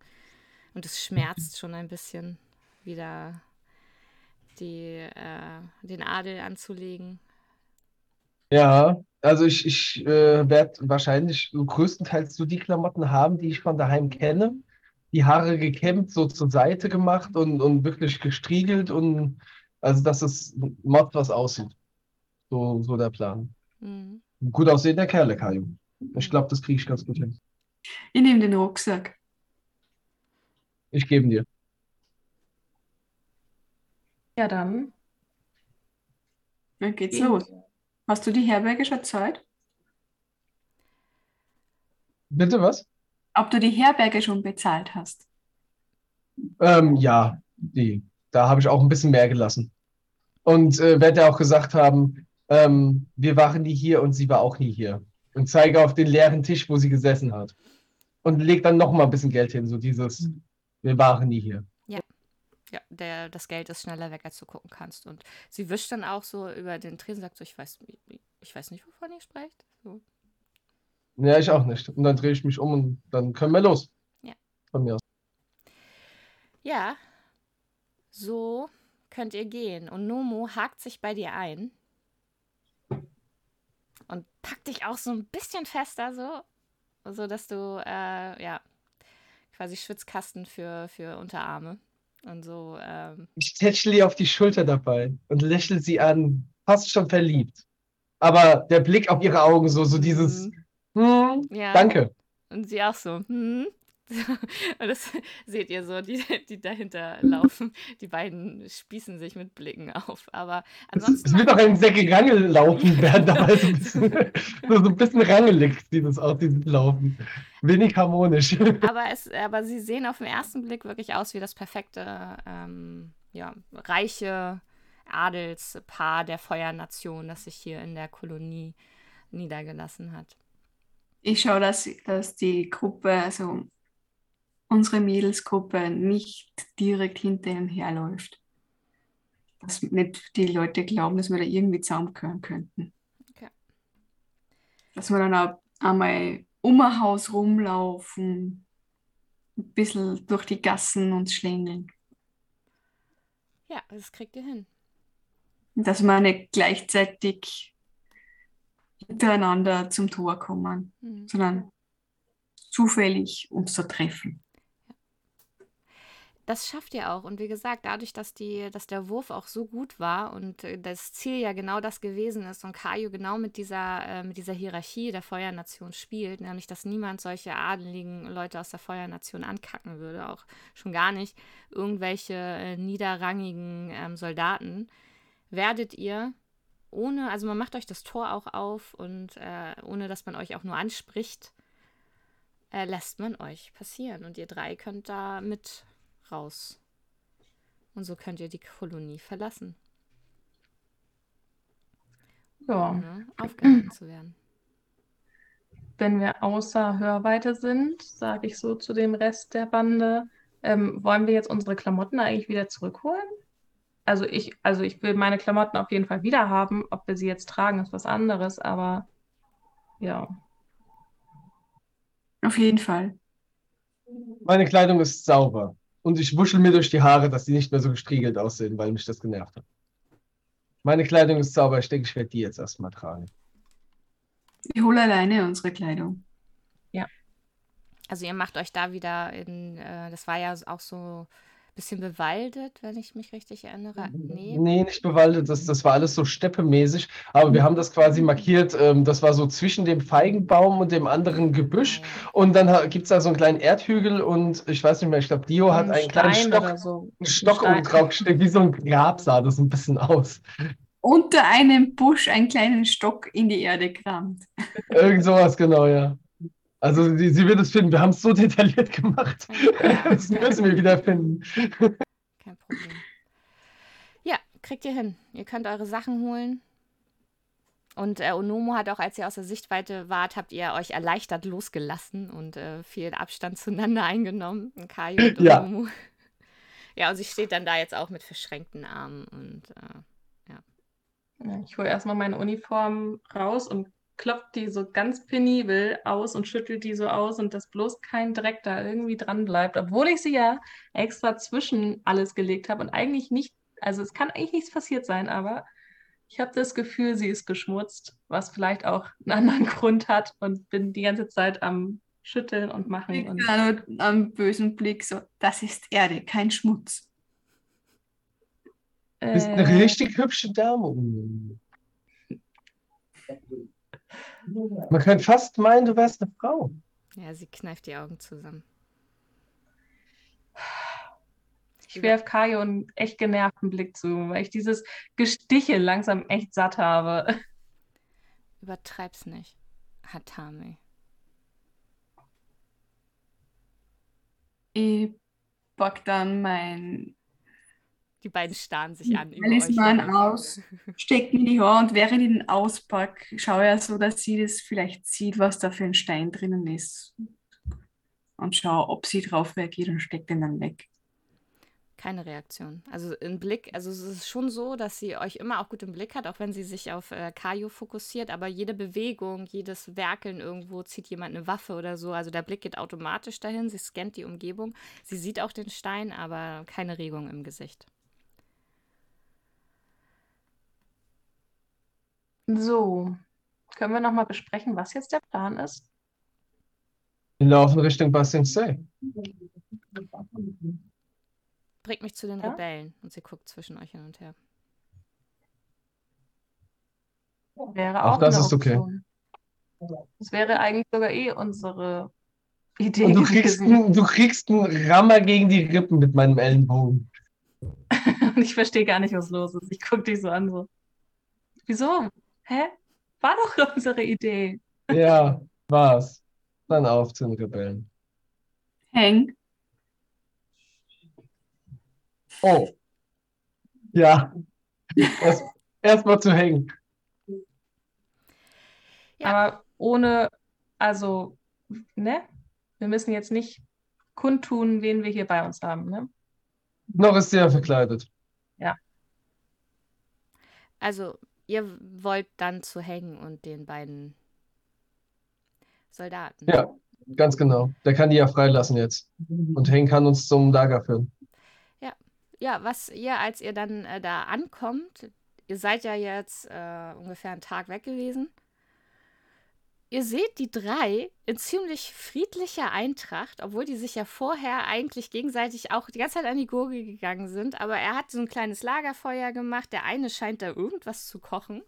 Und es schmerzt schon ein bisschen, wieder die, äh, den Adel anzulegen. Ja, also ich, ich äh, werde wahrscheinlich so größtenteils so die Klamotten haben, die ich von daheim kenne. Die Haare gekämmt, so zur Seite gemacht und, und wirklich gestriegelt und also dass es macht was aussieht. So, so der Plan. Mhm. Gut aussehender Kerle, Kajo. Ich glaube, das kriege ich ganz gut hin. Ich nehme den Rucksack. Ich gebe ihn dir. Ja, dann. Dann geht's gehen los. Hast du die Herberge schon Zeit? Bitte was? Ob du die Herberge schon bezahlt hast? Ähm, ja, die. Da habe ich auch ein bisschen mehr gelassen. Und äh, werde auch gesagt haben, ähm, wir waren nie hier und sie war auch nie hier. Und zeige auf den leeren Tisch, wo sie gesessen hat. Und leg dann noch mal ein bisschen Geld hin, so dieses, wir waren nie hier. Ja, der, das Geld ist schneller weg, als du gucken kannst. Und sie wischt dann auch so über den Tresen, sagt so, ich weiß, ich weiß nicht, wovon ihr sprecht. So. Ja, ich auch nicht. Und dann drehe ich mich um und dann können wir los. Ja. Von mir aus. Ja, so könnt ihr gehen. Und Nomo hakt sich bei dir ein und packt dich auch so ein bisschen fester, so, so dass du, äh, ja, quasi Schwitzkasten für, für Unterarme. Und so, ähm, Ich tätschle ihr auf die Schulter dabei und lächle sie an, fast schon verliebt. Aber der Blick auf ihre Augen, so, so dieses, hm, ja. danke. Und sie auch so, hm. Und das seht ihr so, die, die dahinter laufen. Die beiden spießen sich mit Blicken auf. Aber Es, ansonsten. es wird auch ein sehr gerangel laufen, während dabei so ein bisschen, so, so ein bisschen rangelig sieht es aus, dieses Laufen. Wenig harmonisch. aber, es, aber sie sehen auf den ersten Blick wirklich aus wie das perfekte, ähm, ja, reiche Adelspaar der Feuernation, das sich hier in der Kolonie niedergelassen hat. Ich schaue, dass, dass die Gruppe, also unsere Mädelsgruppe, nicht direkt hinter ihnen herläuft. Dass nicht die Leute glauben, dass wir da irgendwie zusammengehören könnten. Okay. Dass wir dann auch einmal um ein Haus rumlaufen, ein bisschen durch die Gassen uns schlängeln. Ja, das kriegt ihr hin. Dass wir nicht gleichzeitig hintereinander zum Tor kommen, Mhm. sondern zufällig uns da treffen. Das schafft ihr auch. Und wie gesagt, dadurch, dass, die, dass der Wurf auch so gut war und äh, das Ziel ja genau das gewesen ist und Kaio genau mit dieser, äh, mit dieser Hierarchie der Feuernation spielt, nämlich dass niemand solche adeligen Leute aus der Feuernation ankacken würde, auch schon gar nicht irgendwelche äh, niederrangigen ähm, Soldaten, werdet ihr ohne, also man macht euch das Tor auch auf und äh, ohne dass man euch auch nur anspricht, äh, lässt man euch passieren. Und ihr drei könnt da mit raus. Und so könnt ihr die Kolonie verlassen, Ja, ohne aufgehalten zu werden. wenn wir außer Hörweite sind, sage ich so zu dem Rest der Bande, ähm, wollen wir jetzt unsere Klamotten eigentlich wieder zurückholen? Also ich, also ich will meine Klamotten auf jeden Fall wieder haben. Ob wir sie jetzt tragen, ist was anderes, aber ja. Auf jeden Fall. Meine Kleidung ist sauber. Und ich wuschel mir durch die Haare, dass sie nicht mehr so gestriegelt aussehen, weil mich das genervt hat. Meine Kleidung ist sauber. Ich denke, ich werde die jetzt erstmal tragen. Ich hole alleine unsere Kleidung. Also ihr macht euch da wieder in, äh, das war ja auch so Bisschen bewaldet, wenn ich mich richtig erinnere. Nee. Nee, nicht bewaldet, das, das war alles so steppemäßig, aber wir haben das quasi markiert, ähm, das war so zwischen dem Feigenbaum und dem anderen Gebüsch und dann gibt es da so einen kleinen Erdhügel und ich weiß nicht mehr, ich glaube, Dio hat Ein einen kleinen Stein Stock, oder so. einen Ein Stock oben drauf gestellt, wie so ein Grab sah das ein bisschen aus. Unter einem Busch einen kleinen Stock in die Erde kramt. Irgend sowas, genau, ja. Also sie, sie wird es finden, wir haben es so detailliert gemacht. Das müssen wir wieder finden. Kein Problem. Ja, kriegt ihr hin. Ihr könnt eure Sachen holen. Und äh, Onomo hat auch, als ihr aus der Sichtweite wart, habt ihr euch erleichtert losgelassen und äh, viel Abstand zueinander eingenommen. Kaio und Ja. Onomo. Ja, und sie steht dann da jetzt auch mit verschränkten Armen und äh, Ja, Ich hole erstmal meine Uniform raus und klopfe die so ganz penibel aus und schüttel die so aus und dass bloß kein Dreck da irgendwie dran bleibt, obwohl ich sie ja extra zwischen alles gelegt habe und eigentlich nicht, also es kann eigentlich nichts passiert sein, aber ich habe das Gefühl, sie ist beschmutzt, was vielleicht auch einen anderen Grund hat und bin die ganze Zeit am Schütteln und Machen und Dann am bösen Blick so, das ist Erde, kein Schmutz. Du bist eine äh, richtig hübsche Dame. Man könnte fast meinen, du wärst eine Frau. ja, sie kneift die Augen zusammen. Ich werfe Kajo einen echt genervten Blick zu, weil ich dieses Gestichel langsam echt satt habe. Übertreib's nicht, Hatame. Ich pack dann mein Die beiden starren sich an. über Talisman aus, stecke in die Hand und während ich den auspack, schaue ja so, dass sie das vielleicht sieht, was da für ein Stein drinnen ist. Und schaue, ob sie drauf reagiert und steckt den dann weg. Keine Reaktion. Also im Blick, also es ist schon so, dass sie euch immer auch gut im Blick hat, auch wenn sie sich auf äh, Kaio fokussiert, aber jede Bewegung, jedes Werkeln irgendwo zieht jemand eine Waffe oder so. Also der Blick geht automatisch dahin, sie scannt die Umgebung. Sie sieht auch den Stein, aber keine Regung im Gesicht. So, können wir nochmal besprechen, was jetzt der Plan ist? Wir laufen Richtung Basing Say. Bringt mich zu den Ja? Rebellen und sie guckt zwischen euch hin und her. Wäre Auch auch das eine ist okay. Option. Das wäre eigentlich sogar eh unsere Idee Und du kriegst, einen- du kriegst einen Rammer gegen die Rippen mit meinem Ellenbogen. Und ich verstehe gar nicht, was los ist. Ich gucke dich so an, so. Wieso? Hä? War doch unsere Idee. Ja, war's. Dann auf zu den Rebellen. Häng, Oh. Ja. Erst, erst zu hängen. Ja. Aber ohne, also, ne? Wir müssen jetzt nicht kundtun, wen wir hier bei uns haben, ne? Noch ist sie ja verkleidet. Also, ihr wollt dann zu hängen und den beiden Soldaten. Ja, ganz genau. Der kann die ja freilassen jetzt. Und Heng kann uns zum Lager führen. Ja, was ihr, als ihr dann äh, da ankommt, ihr seid ja jetzt äh, ungefähr einen Tag weg gewesen. Ihr seht die drei in ziemlich friedlicher Eintracht, obwohl die sich ja vorher eigentlich gegenseitig auch die ganze Zeit an die Gurgel gegangen sind. Aber er hat so ein kleines Lagerfeuer gemacht. Der eine scheint da irgendwas zu kochen.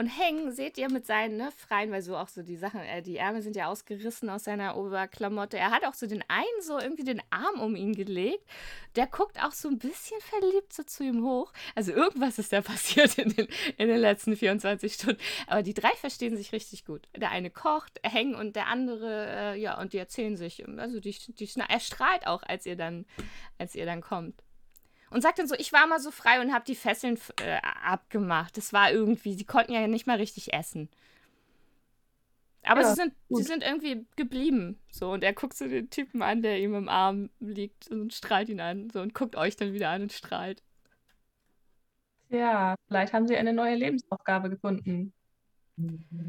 Und Heng seht ihr mit seinen ne, freien, weil so auch so die Sachen, äh, die Ärmel sind ja ausgerissen aus seiner Oberklamotte. Er hat auch so den einen so irgendwie den Arm um ihn gelegt. Der guckt auch so ein bisschen verliebt so zu ihm hoch. Also irgendwas ist da passiert in den, in den letzten 24 Stunden. Aber die drei verstehen sich richtig gut. Der eine kocht, Heng und der andere, äh, ja, und die erzählen sich. Also die, die, er strahlt auch, als ihr dann, als ihr dann kommt. Und sagt dann so, ich war mal so frei und habe die Fesseln äh, abgemacht. Das war irgendwie, die konnten ja nicht mal richtig essen. Aber Ja, sie, sind, sie sind irgendwie geblieben. So, und er guckt so den Typen an, der ihm im Arm liegt und strahlt ihn an. So, und guckt euch dann wieder an und strahlt. Ja, vielleicht haben sie eine neue Lebensaufgabe gefunden.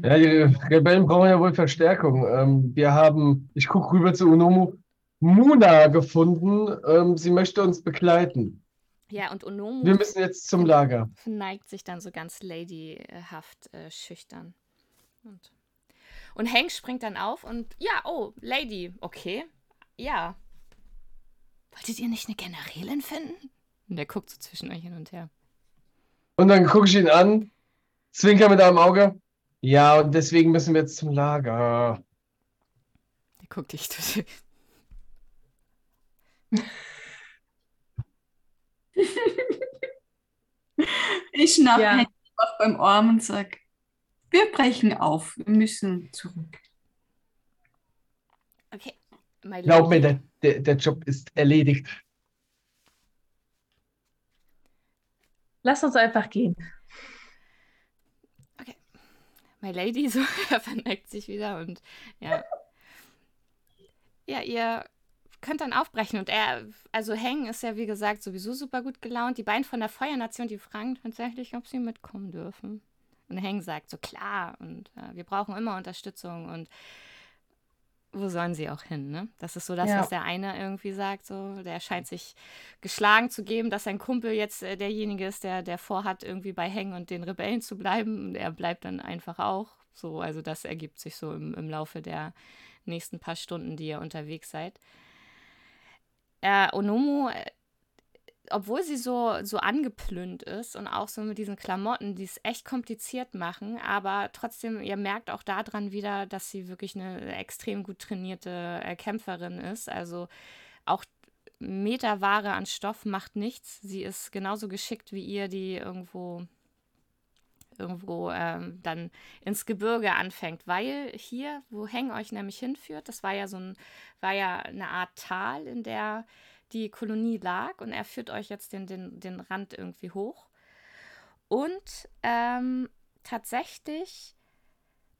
Ja, die Rebellen brauchen ja wohl Verstärkung. Ähm, wir haben, ich gucke rüber zu Unomu, Muna gefunden. Ähm, sie möchte uns begleiten. Ja, und Onomu Wir müssen jetzt zum Lager. verneigt sich dann so ganz ladyhaft äh, schüchtern. Und, und Hank springt dann auf und ja, oh, Lady, okay. Ja. wolltet ihr nicht eine Generälin finden? Und der guckt so zwischen euch hin und her. Und dann gucke ich ihn an, zwinker mit einem Auge. Ja, und deswegen müssen wir jetzt zum Lager. Der guckt dich durch. Ich schnapp Ja. Henry auch beim Arm und sag, wir brechen auf, wir müssen zurück. Okay. My Glaub mir, der, der, der Job ist erledigt. Lass uns einfach gehen. My Lady, so, er verneigt sich wieder und ja. Ja, ihr könnt dann aufbrechen und er, also Heng ist ja wie gesagt sowieso super gut gelaunt. Die beiden von der Feuernation, die fragen tatsächlich, ob sie mitkommen dürfen. Und Heng sagt so, klar, und äh, wir brauchen immer Unterstützung und wo sollen sie auch hin, ne? Das ist so das, Ja. was der eine irgendwie sagt, so, der scheint sich geschlagen zu geben, dass sein Kumpel jetzt äh, derjenige ist, der, der vorhat, irgendwie bei Heng und den Rebellen zu bleiben. Und er bleibt dann einfach auch so. Also das ergibt sich so im, im Laufe der nächsten paar Stunden, die ihr unterwegs seid. Äh, Onomo, äh, obwohl sie so, so angeplünt ist und auch so mit diesen Klamotten, die es echt kompliziert machen, aber trotzdem, ihr merkt auch daran wieder, dass sie wirklich eine extrem gut trainierte äh, Kämpferin ist. Also auch Meterware an Stoff macht nichts. Sie ist genauso geschickt wie ihr, die irgendwo irgendwo ähm, dann ins Gebirge anfängt, weil hier, wo Heng euch nämlich hinführt, das war ja so ein, war ja eine Art Tal, in der die Kolonie lag und er führt euch jetzt den, den, den Rand irgendwie hoch. Und ähm, tatsächlich,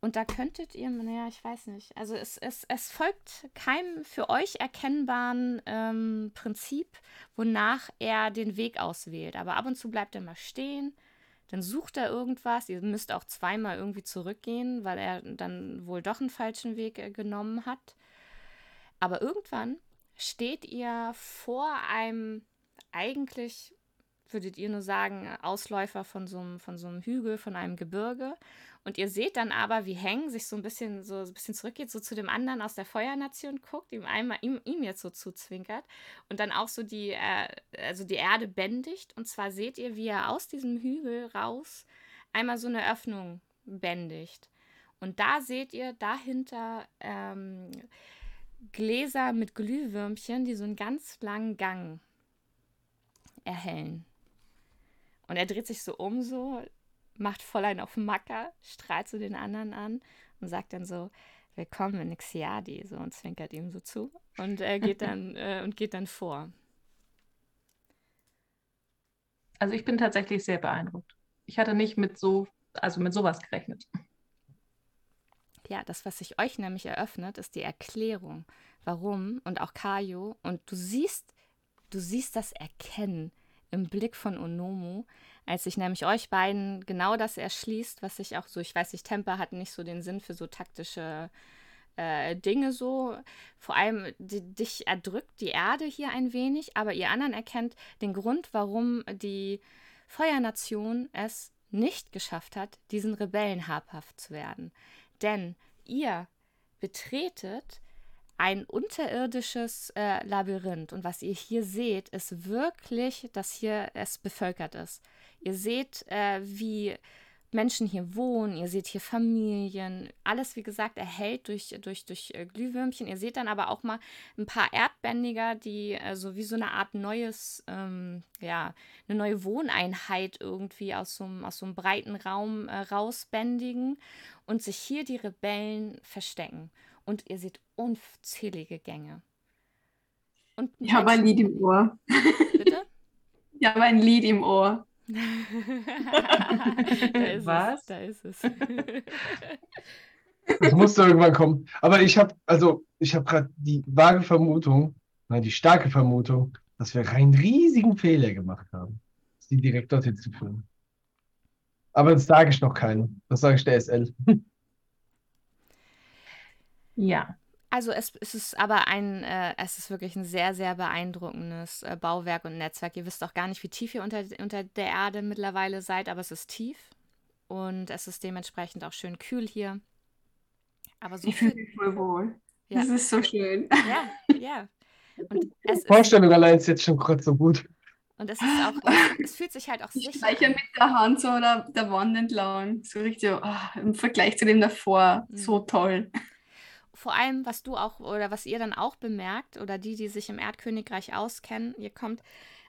und da könntet ihr, naja, ich weiß nicht, also es, es, es folgt keinem für euch erkennbaren ähm, Prinzip, wonach er den Weg auswählt. Aber ab und zu bleibt er mal stehen, dann sucht er irgendwas. Ihr müsst auch zweimal irgendwie zurückgehen, weil er dann wohl doch einen falschen Weg äh, genommen hat. Aber irgendwann steht ihr vor einem eigentlich, würdet ihr nur sagen, Ausläufer von so einem, von so einem Hügel, von einem Gebirge. Und ihr seht dann aber, wie Heng sich so ein bisschen so ein bisschen zurückgeht, so zu dem anderen aus der Feuernation guckt, ihm einmal ihm, ihm jetzt so zuzwinkert und dann auch so die, äh, also die Erde bändigt. Und zwar seht ihr, wie er aus diesem Hügel raus einmal so eine Öffnung bändigt. Und da seht ihr dahinter ähm, Gläser mit Glühwürmchen, die so einen ganz langen Gang erhellen. Und er dreht sich so um, so, macht voll einen auf Macker, strahlt so den anderen an und sagt dann so, willkommen in Xiadi, so und zwinkert ihm so zu und äh, geht dann äh, und geht dann vor. Also ich bin tatsächlich sehr beeindruckt. Ich hatte nicht mit so, also mit sowas gerechnet. Ja, das, was sich euch nämlich eröffnet, ist die Erklärung, warum und auch Kayo. Und du siehst, du siehst das Erkennen im Blick von Onomu, als sich nämlich euch beiden genau das erschließt, was sich auch so, ich weiß nicht, Temper hat nicht so den Sinn für so taktische äh, Dinge so. Vor allem die, dich erdrückt die Erde hier ein wenig, aber ihr anderen erkennt den Grund, warum die Feuernation es nicht geschafft hat, diesen Rebellen habhaft zu werden. Denn ihr betretet ein unterirdisches äh, Labyrinth und was ihr hier seht, ist wirklich, dass hier es bevölkert ist. Ihr seht, äh, wie Menschen hier wohnen, ihr seht hier Familien, alles wie gesagt erhellt durch, durch, durch äh, Glühwürmchen. Ihr seht dann aber auch mal ein paar Erdbändiger, die äh, so wie so eine Art neues, ähm, ja, eine neue Wohneinheit irgendwie aus so einem, aus so einem breiten Raum äh, rausbändigen und sich hier die Rebellen verstecken. Und ihr seht unzählige Gänge. Und Ich habe ein Lied im Ohr. Bitte? Ich habe ein Lied im Ohr. Da ist Was? es, da ist es. Das musste irgendwann kommen. Aber ich habe, also, ich habe gerade die vage Vermutung, nein, die starke Vermutung, dass wir einen riesigen Fehler gemacht haben, sie direkt dorthin zu führen. Aber das sage ich noch keinem. Das sage ich der SL. Ja. Also es, es ist aber ein, äh, es ist wirklich ein sehr, sehr beeindruckendes äh, Bauwerk und Netzwerk. Ihr wisst auch gar nicht, wie tief ihr unter, unter der Erde mittlerweile seid, aber es ist tief und es ist dementsprechend auch schön kühl hier. Aber so Ich fühle mich voll wohl. Ja. Das ist so schön. ja, ja. Und es ist, Vorstellung allein ist jetzt schon gerade so gut. und es ist auch, es fühlt sich halt auch Ich sicher streiche an. mit der Hand so der, der Wand entlang. So richtig so, ah, im Vergleich zu dem davor. Mhm. So toll. Vor allem, was du auch oder was ihr dann auch bemerkt oder die, die sich im Erdkönigreich auskennen, ihr kommt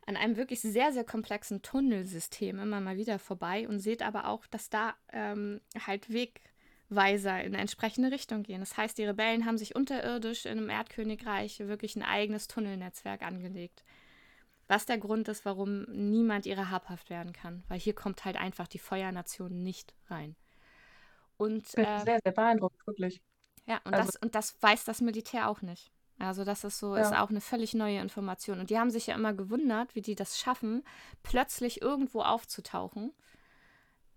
an einem wirklich sehr, sehr komplexen Tunnelsystem immer mal wieder vorbei und seht aber auch, dass da ähm, halt Wegweiser in eine entsprechende Richtung gehen. Das heißt, die Rebellen haben sich unterirdisch in einem Erdkönigreich wirklich ein eigenes Tunnelnetzwerk angelegt. Was der Grund ist, warum niemand ihrer habhaft werden kann. Weil hier kommt halt einfach die Feuernation nicht rein. Und äh, sehr, sehr beeindruckt, wirklich. Ja, und, Also- das, und das weiß das Militär auch nicht. Also das ist so, ist Ja. auch eine völlig neue Information. Und die haben sich ja immer gewundert, wie die das schaffen, plötzlich irgendwo aufzutauchen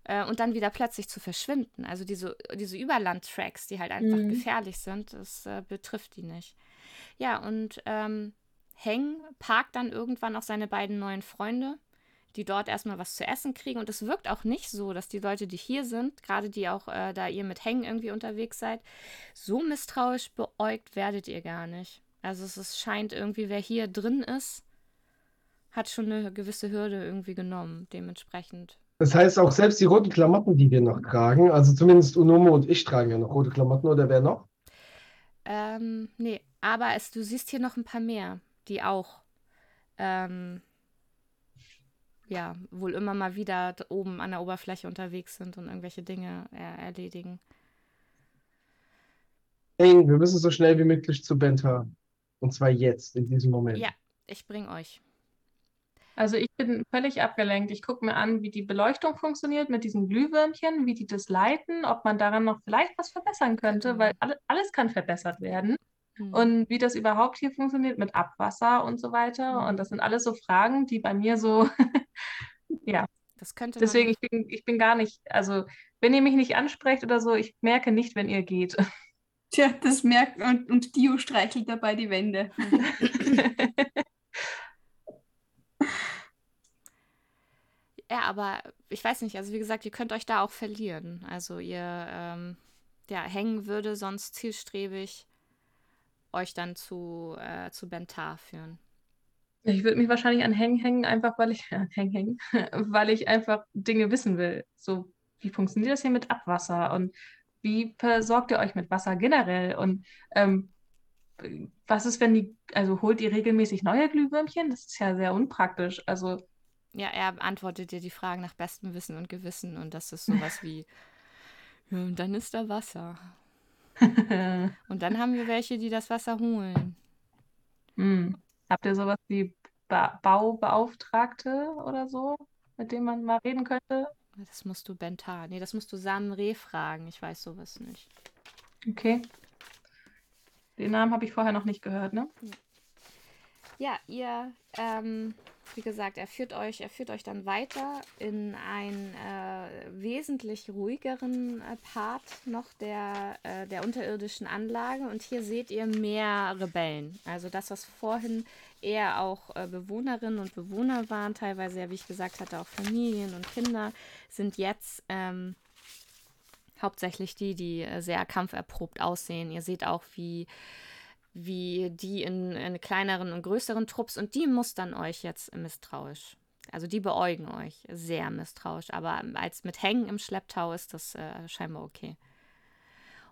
äh, und dann wieder plötzlich zu verschwinden. Also diese, diese Überland-Tracks, die halt einfach Mhm. gefährlich sind, das äh, betrifft die nicht. Ja, und ähm, Heng parkt dann irgendwann auch seine beiden neuen Freunde, die dort erstmal was zu essen kriegen. Und es wirkt auch nicht so, dass die Leute, die hier sind, gerade die auch, äh, da ihr mit Heng irgendwie unterwegs seid, so misstrauisch beäugt werdet ihr gar nicht. Also es ist, scheint irgendwie, wer hier drin ist, hat schon eine gewisse Hürde irgendwie genommen, dementsprechend. Das heißt auch selbst die roten Klamotten, die wir noch tragen, also zumindest Unomo und ich tragen ja noch rote Klamotten, oder wer noch? Ähm, nee, aber es, du siehst hier noch ein paar mehr, die auch, ähm, ja, wohl immer mal wieder oben an der Oberfläche unterwegs sind und irgendwelche Dinge äh, erledigen. Eng, wir müssen so schnell wie möglich zu Benta. Und zwar jetzt, in diesem Moment. Ja, ich bring euch. Also ich bin völlig abgelenkt. Ich gucke mir an, wie die Beleuchtung funktioniert mit diesen Glühwürmchen, wie die das leiten, ob man daran noch vielleicht was verbessern könnte, Genau. weil alle, alles kann verbessert werden. Hm. Und wie das überhaupt hier funktioniert mit Abwasser und so weiter. Mhm. Und das sind alles so Fragen, die bei mir so, ja, das könnte deswegen, ich bin, ich bin gar nicht, also wenn ihr mich nicht ansprecht oder so, ich merke nicht, wenn ihr geht. Tja, das merkt und, und Dio streichelt dabei die Wände. Ja, aber ich weiß nicht, also wie gesagt, ihr könnt euch da auch verlieren. Also ihr, ähm, ja, hängen würde sonst zielstrebig euch dann zu, äh, zu Bentar führen. Ich würde mich wahrscheinlich an Hängen hängen, einfach weil ich, an Hängen hängen, weil ich einfach Dinge wissen will. So, wie funktioniert das hier mit Abwasser und wie versorgt ihr euch mit Wasser generell? Und ähm, was ist, wenn die, also holt ihr regelmäßig neue Glühwürmchen? Das ist ja sehr unpraktisch. Also, Ja, er beantwortet dir die Fragen nach bestem Wissen und Gewissen und das ist sowas wie, ja, und dann ist da Wasser. Und dann haben wir welche, die das Wasser holen. hm. Habt ihr sowas wie ba Baubeauftragte oder so, mit dem man mal reden könnte? Das musst du Bentar. Nee, das musst du Sam Reh fragen. Ich weiß sowas nicht. Okay. Den Namen habe ich vorher noch nicht gehört, ne? Ja, ihr, ähm, wie gesagt, er führt euch, er führt euch dann weiter in einen äh, wesentlich ruhigeren äh, Part noch der, äh, der unterirdischen Anlage. Und hier seht ihr mehr Rebellen. Also das, was vorhin eher auch äh, Bewohnerinnen und Bewohner waren, teilweise ja, wie ich gesagt hatte, auch Familien und Kinder, sind jetzt ähm, hauptsächlich die, die äh, sehr kampferprobt aussehen. Ihr seht auch, wie wie die in, in kleineren und größeren Trupps und die mustern euch jetzt misstrauisch. Also die beäugen euch sehr misstrauisch, aber als mit Hängen im Schlepptau ist das äh, scheinbar okay.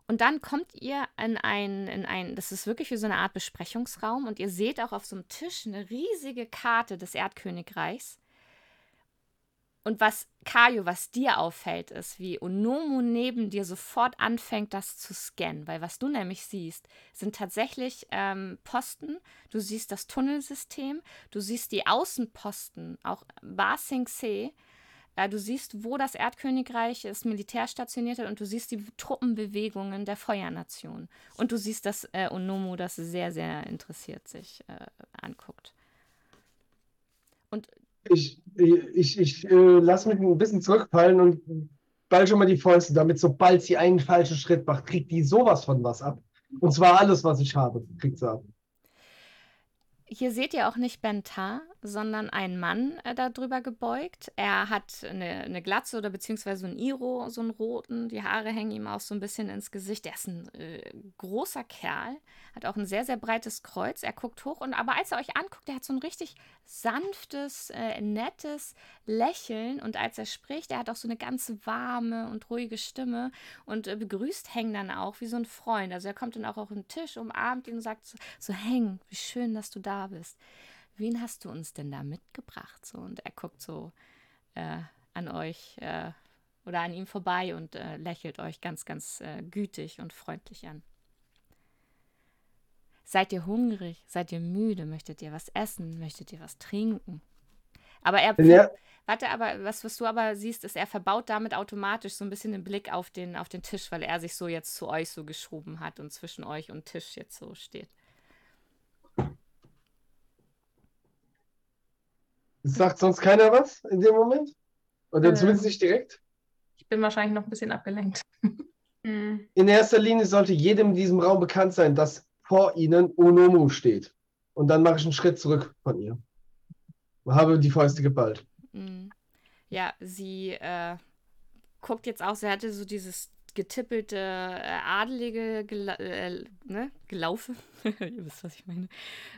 Und dann kommt ihr in ein, in ein, das ist wirklich wie so eine Art Besprechungsraum und ihr seht auch auf so einem Tisch eine riesige Karte des Erdkönigreichs. Und was, Kajo, was dir auffällt, ist, wie Onomu neben dir sofort anfängt, das zu scannen. Weil was du nämlich siehst, sind tatsächlich ähm, Posten. Du siehst das Tunnelsystem, du siehst die Außenposten, auch Ba Sing Se. Äh, du siehst, wo das Erdkönigreich das Militär stationiert hat und du siehst die Truppenbewegungen der Feuernation. Und du siehst, dass äh, Onomu das sehr, sehr interessiert sich äh, anguckt. Und Ich, ich, ich äh, lasse mich ein bisschen zurückfallen und ball schon mal die Fäuste, damit sobald sie einen falschen Schritt macht, kriegt die sowas von was ab. Und zwar alles, was ich habe, kriegt sie ab. Hier seht ihr auch nicht Bentar, sondern ein Mann äh, darüber gebeugt. Er hat eine, eine Glatze oder beziehungsweise ein Iro, so einen roten. Die Haare hängen ihm auch so ein bisschen ins Gesicht. Er ist ein äh, großer Kerl, hat auch ein sehr, sehr breites Kreuz. Er guckt hoch und aber als er euch anguckt, er hat so ein richtig sanftes, äh, nettes Lächeln und als er spricht, er hat auch so eine ganz warme und ruhige Stimme und äh, begrüßt Heng dann auch wie so ein Freund. Also er kommt dann auch auf den Tisch, umarmt ihn und sagt so, so Heng, wie schön, dass du da bist wen hast du uns denn da mitgebracht? So, und er guckt so äh, an euch äh, oder an ihm vorbei und äh, lächelt euch ganz, ganz äh, gütig und freundlich an. Seid ihr hungrig? Seid ihr müde? Möchtet ihr was essen? Möchtet ihr was trinken? Aber er. Ja. Warte, aber was, was du aber siehst, ist, er verbaut damit automatisch so ein bisschen den Blick auf den, auf den Tisch, weil er sich so jetzt zu euch so geschoben hat und zwischen euch und Tisch jetzt so steht. Sagt sonst keiner was in dem Moment? Oder äh, zumindest nicht direkt? Ich bin wahrscheinlich noch ein bisschen abgelenkt. Hm. in erster Linie sollte jedem in diesem Raum bekannt sein, dass vor ihnen Onomu steht. Und dann mache ich einen Schritt zurück von ihr. Habe die Fäuste geballt. Hm. Ja, sie äh, guckt jetzt auch, sie hatte so dieses getippelte, äh, adelige Gela äh, ne? Gelaufe. Ihr wisst, was ich meine.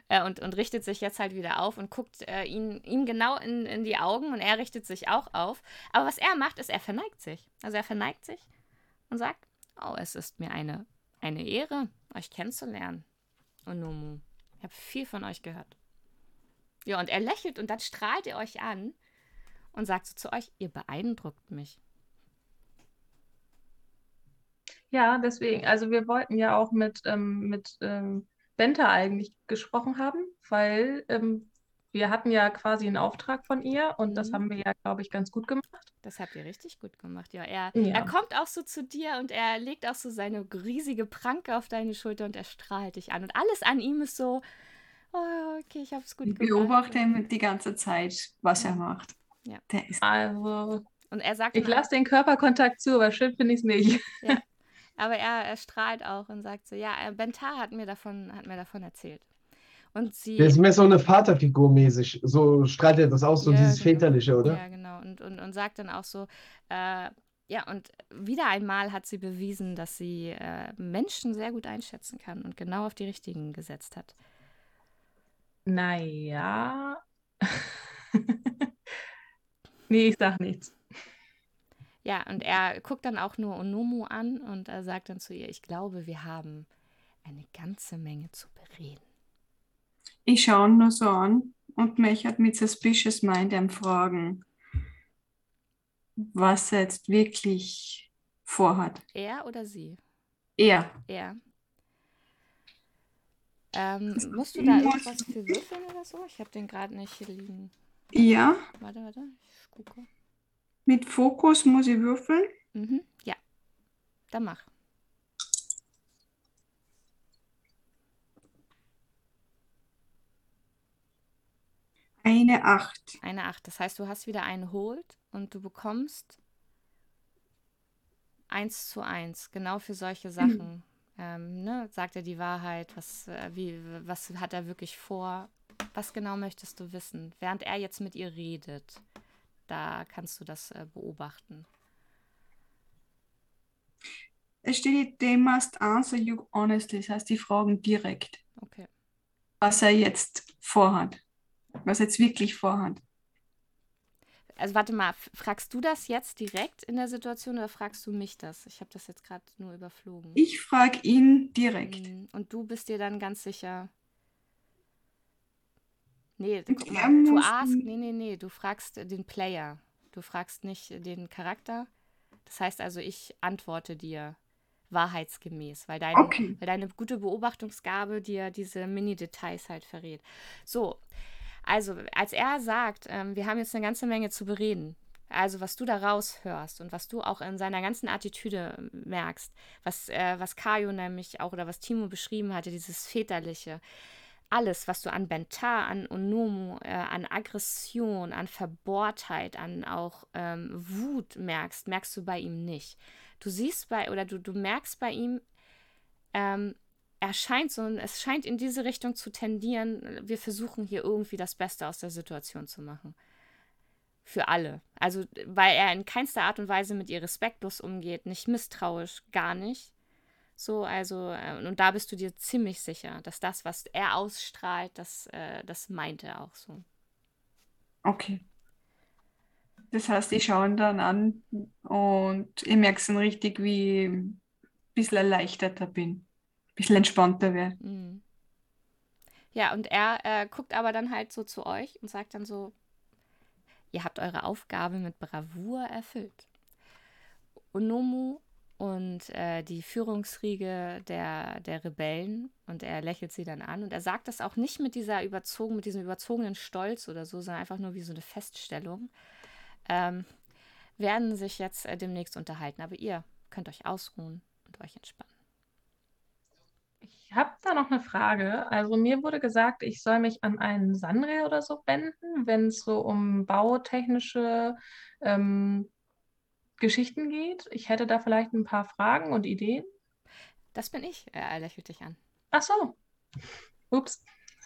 Äh, und, und richtet sich jetzt halt wieder auf und guckt äh, ihn, ihm genau in, in die Augen und er richtet sich auch auf. Aber was er macht, ist, er verneigt sich. Also er verneigt sich und sagt, oh, es ist mir eine, eine Ehre, euch kennenzulernen. Onomu. Ich habe viel von euch gehört. Ja, und er lächelt und dann strahlt er euch an und sagt so zu euch, ihr beeindruckt mich. Ja, deswegen, also wir wollten ja auch mit, ähm, mit ähm, Benta eigentlich gesprochen haben, weil ähm, wir hatten ja quasi einen Auftrag von ihr und das mhm. haben wir ja, glaube ich, ganz gut gemacht. Das habt ihr richtig gut gemacht, ja. Er, ja. er kommt auch so zu dir und er legt auch so seine riesige Pranke auf deine Schulter und er strahlt dich an. Und alles an ihm ist so, oh, okay, ich habe es gut ich gemacht. Ich beobachte ihn die ganze Zeit, was er macht. Ja. Der ist also. Und er sagt. Ich lasse den Körperkontakt zu, aber schön finde ich es nicht. Ja. Aber er, er, strahlt auch und sagt so, ja, äh, Bentar hat mir davon, hat mir davon erzählt. Und sie. Der ist mehr so eine Vaterfigur mäßig. So strahlt er das aus, so ja, dieses genau. Väterliche, oder? Ja, genau. Und, und, und sagt dann auch so, äh, ja, und wieder einmal hat sie bewiesen, dass sie äh, Menschen sehr gut einschätzen kann und genau auf die richtigen gesetzt hat. Naja. nee, ich sag nichts. Ja, und er guckt dann auch nur Onomu an und er sagt dann zu ihr, ich glaube, wir haben eine ganze Menge zu bereden. Ich schaue ihn nur so an und mich hat mit Suspicious Mind am Fragen, was er jetzt wirklich vorhat. Er oder sie? Er. Er. Ähm, musst du da irgendwas für würfeln oder so? Ich habe den gerade nicht hier liegen. Ja. Warte, warte, ich gucke. Mit Fokus muss ich würfeln? Mhm, ja. Dann mach. Eine Acht. Eine Acht. Das heißt, du hast wieder einen Hold und du bekommst eins zu eins, genau für solche Sachen. Mhm. Ähm, ne? Sagt er die Wahrheit? Was, äh, wie, was hat er wirklich vor? Was genau möchtest du wissen? Während er jetzt mit ihr redet. Da kannst du das äh, beobachten. Es steht, they must answer you honestly. Das heißt, die fragen direkt. Okay. Was er jetzt vorhat. Was er jetzt wirklich vorhat. Also warte mal, fragst du das jetzt direkt in der Situation oder fragst du mich das? Ich habe das jetzt gerade nur überflogen. Ich frage ihn direkt. Hm, und du bist dir dann ganz sicher, Nee, guck mal, du ask, nee, nee, nee, du fragst den Player. Du fragst nicht den Charakter. Das heißt also, ich antworte dir wahrheitsgemäß, weil deine, okay. weil deine gute Beobachtungsgabe dir diese Mini-Details halt verrät. So, also als er sagt, ähm, wir haben jetzt eine ganze Menge zu bereden, also was du da raushörst und was du auch in seiner ganzen Attitüde merkst, was, äh, was Kajo nämlich auch oder was Timo beschrieben hatte, dieses Väterliche, alles, was du an Bentar, an Onomu, äh, an Aggression, an Verbohrtheit, an auch ähm, Wut merkst, merkst du bei ihm nicht. Du siehst bei, oder du, du merkst bei ihm, ähm, er scheint so, es scheint in diese Richtung zu tendieren. Wir versuchen hier irgendwie das Beste aus der Situation zu machen. Für alle. Also, weil er in keinster Art und Weise mit ihr respektlos umgeht, nicht misstrauisch, gar nicht. So, also, äh, und da bist du dir ziemlich sicher, dass das, was er ausstrahlt, das, äh, das meint er auch so. Okay. Das heißt, die schauen dann an und ich merke es dann richtig, wie ich ein bisschen erleichterter bin, ein bisschen entspannter werde. Mhm. Ja, und er äh, guckt aber dann halt so zu euch und sagt dann so, ihr habt eure Aufgabe mit Bravour erfüllt. Onomu und äh, die Führungsriege der, der Rebellen und er lächelt sie dann an und er sagt das auch nicht mit dieser überzogen, mit diesem überzogenen Stolz oder so, sondern einfach nur wie so eine Feststellung, ähm, werden sich jetzt äh, demnächst unterhalten. Aber ihr könnt euch ausruhen und euch entspannen. Ich habe da noch eine Frage. Also mir wurde gesagt, ich soll mich an einen Sanre oder so wenden, wenn es so um bautechnische ähm, Geschichten geht. Ich hätte da vielleicht ein paar Fragen und Ideen. Das bin ich, er lächelt dich an. Ach so. Ups.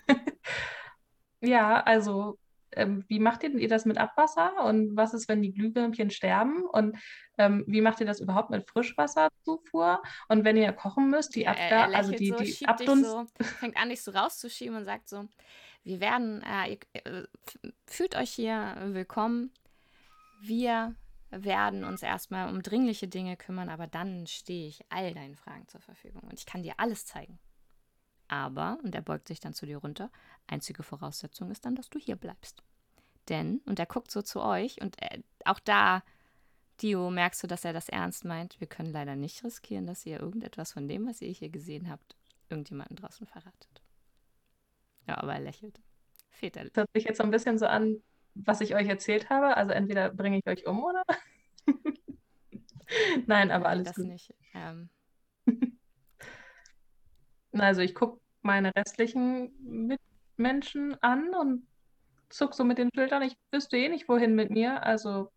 ja, also ähm, wie macht ihr, ihr das mit Abwasser und was ist, wenn die Glühwürmchen sterben und ähm, wie macht ihr das überhaupt mit Frischwasserzufuhr und wenn ihr kochen müsst, die Abgabe, also die, so, die Abdunst. So, fängt an, dich so rauszuschieben und sagt so, wir werden, äh, ihr, äh, fühlt euch hier willkommen. Wir werden uns erstmal um dringliche Dinge kümmern, aber dann stehe ich all deinen Fragen zur Verfügung und ich kann dir alles zeigen. Aber, und er beugt sich dann zu dir runter, einzige Voraussetzung ist dann, dass du hier bleibst. Denn, und er guckt so zu euch, und äh, auch da, Dio, merkst du, dass er das ernst meint. Wir können leider nicht riskieren, dass ihr irgendetwas von dem, was ihr hier gesehen habt, irgendjemanden draußen verratet. Ja, aber er lächelt. Väterlich. Das hört sich jetzt so ein bisschen so an, was ich euch erzählt habe. Also entweder bringe ich euch um, oder? Nein, aber alles das gut. nicht. Ähm, Also ich gucke meine restlichen Mitmenschen an und zuck so mit den Schultern. Ich wüsste eh nicht, wohin mit mir. Also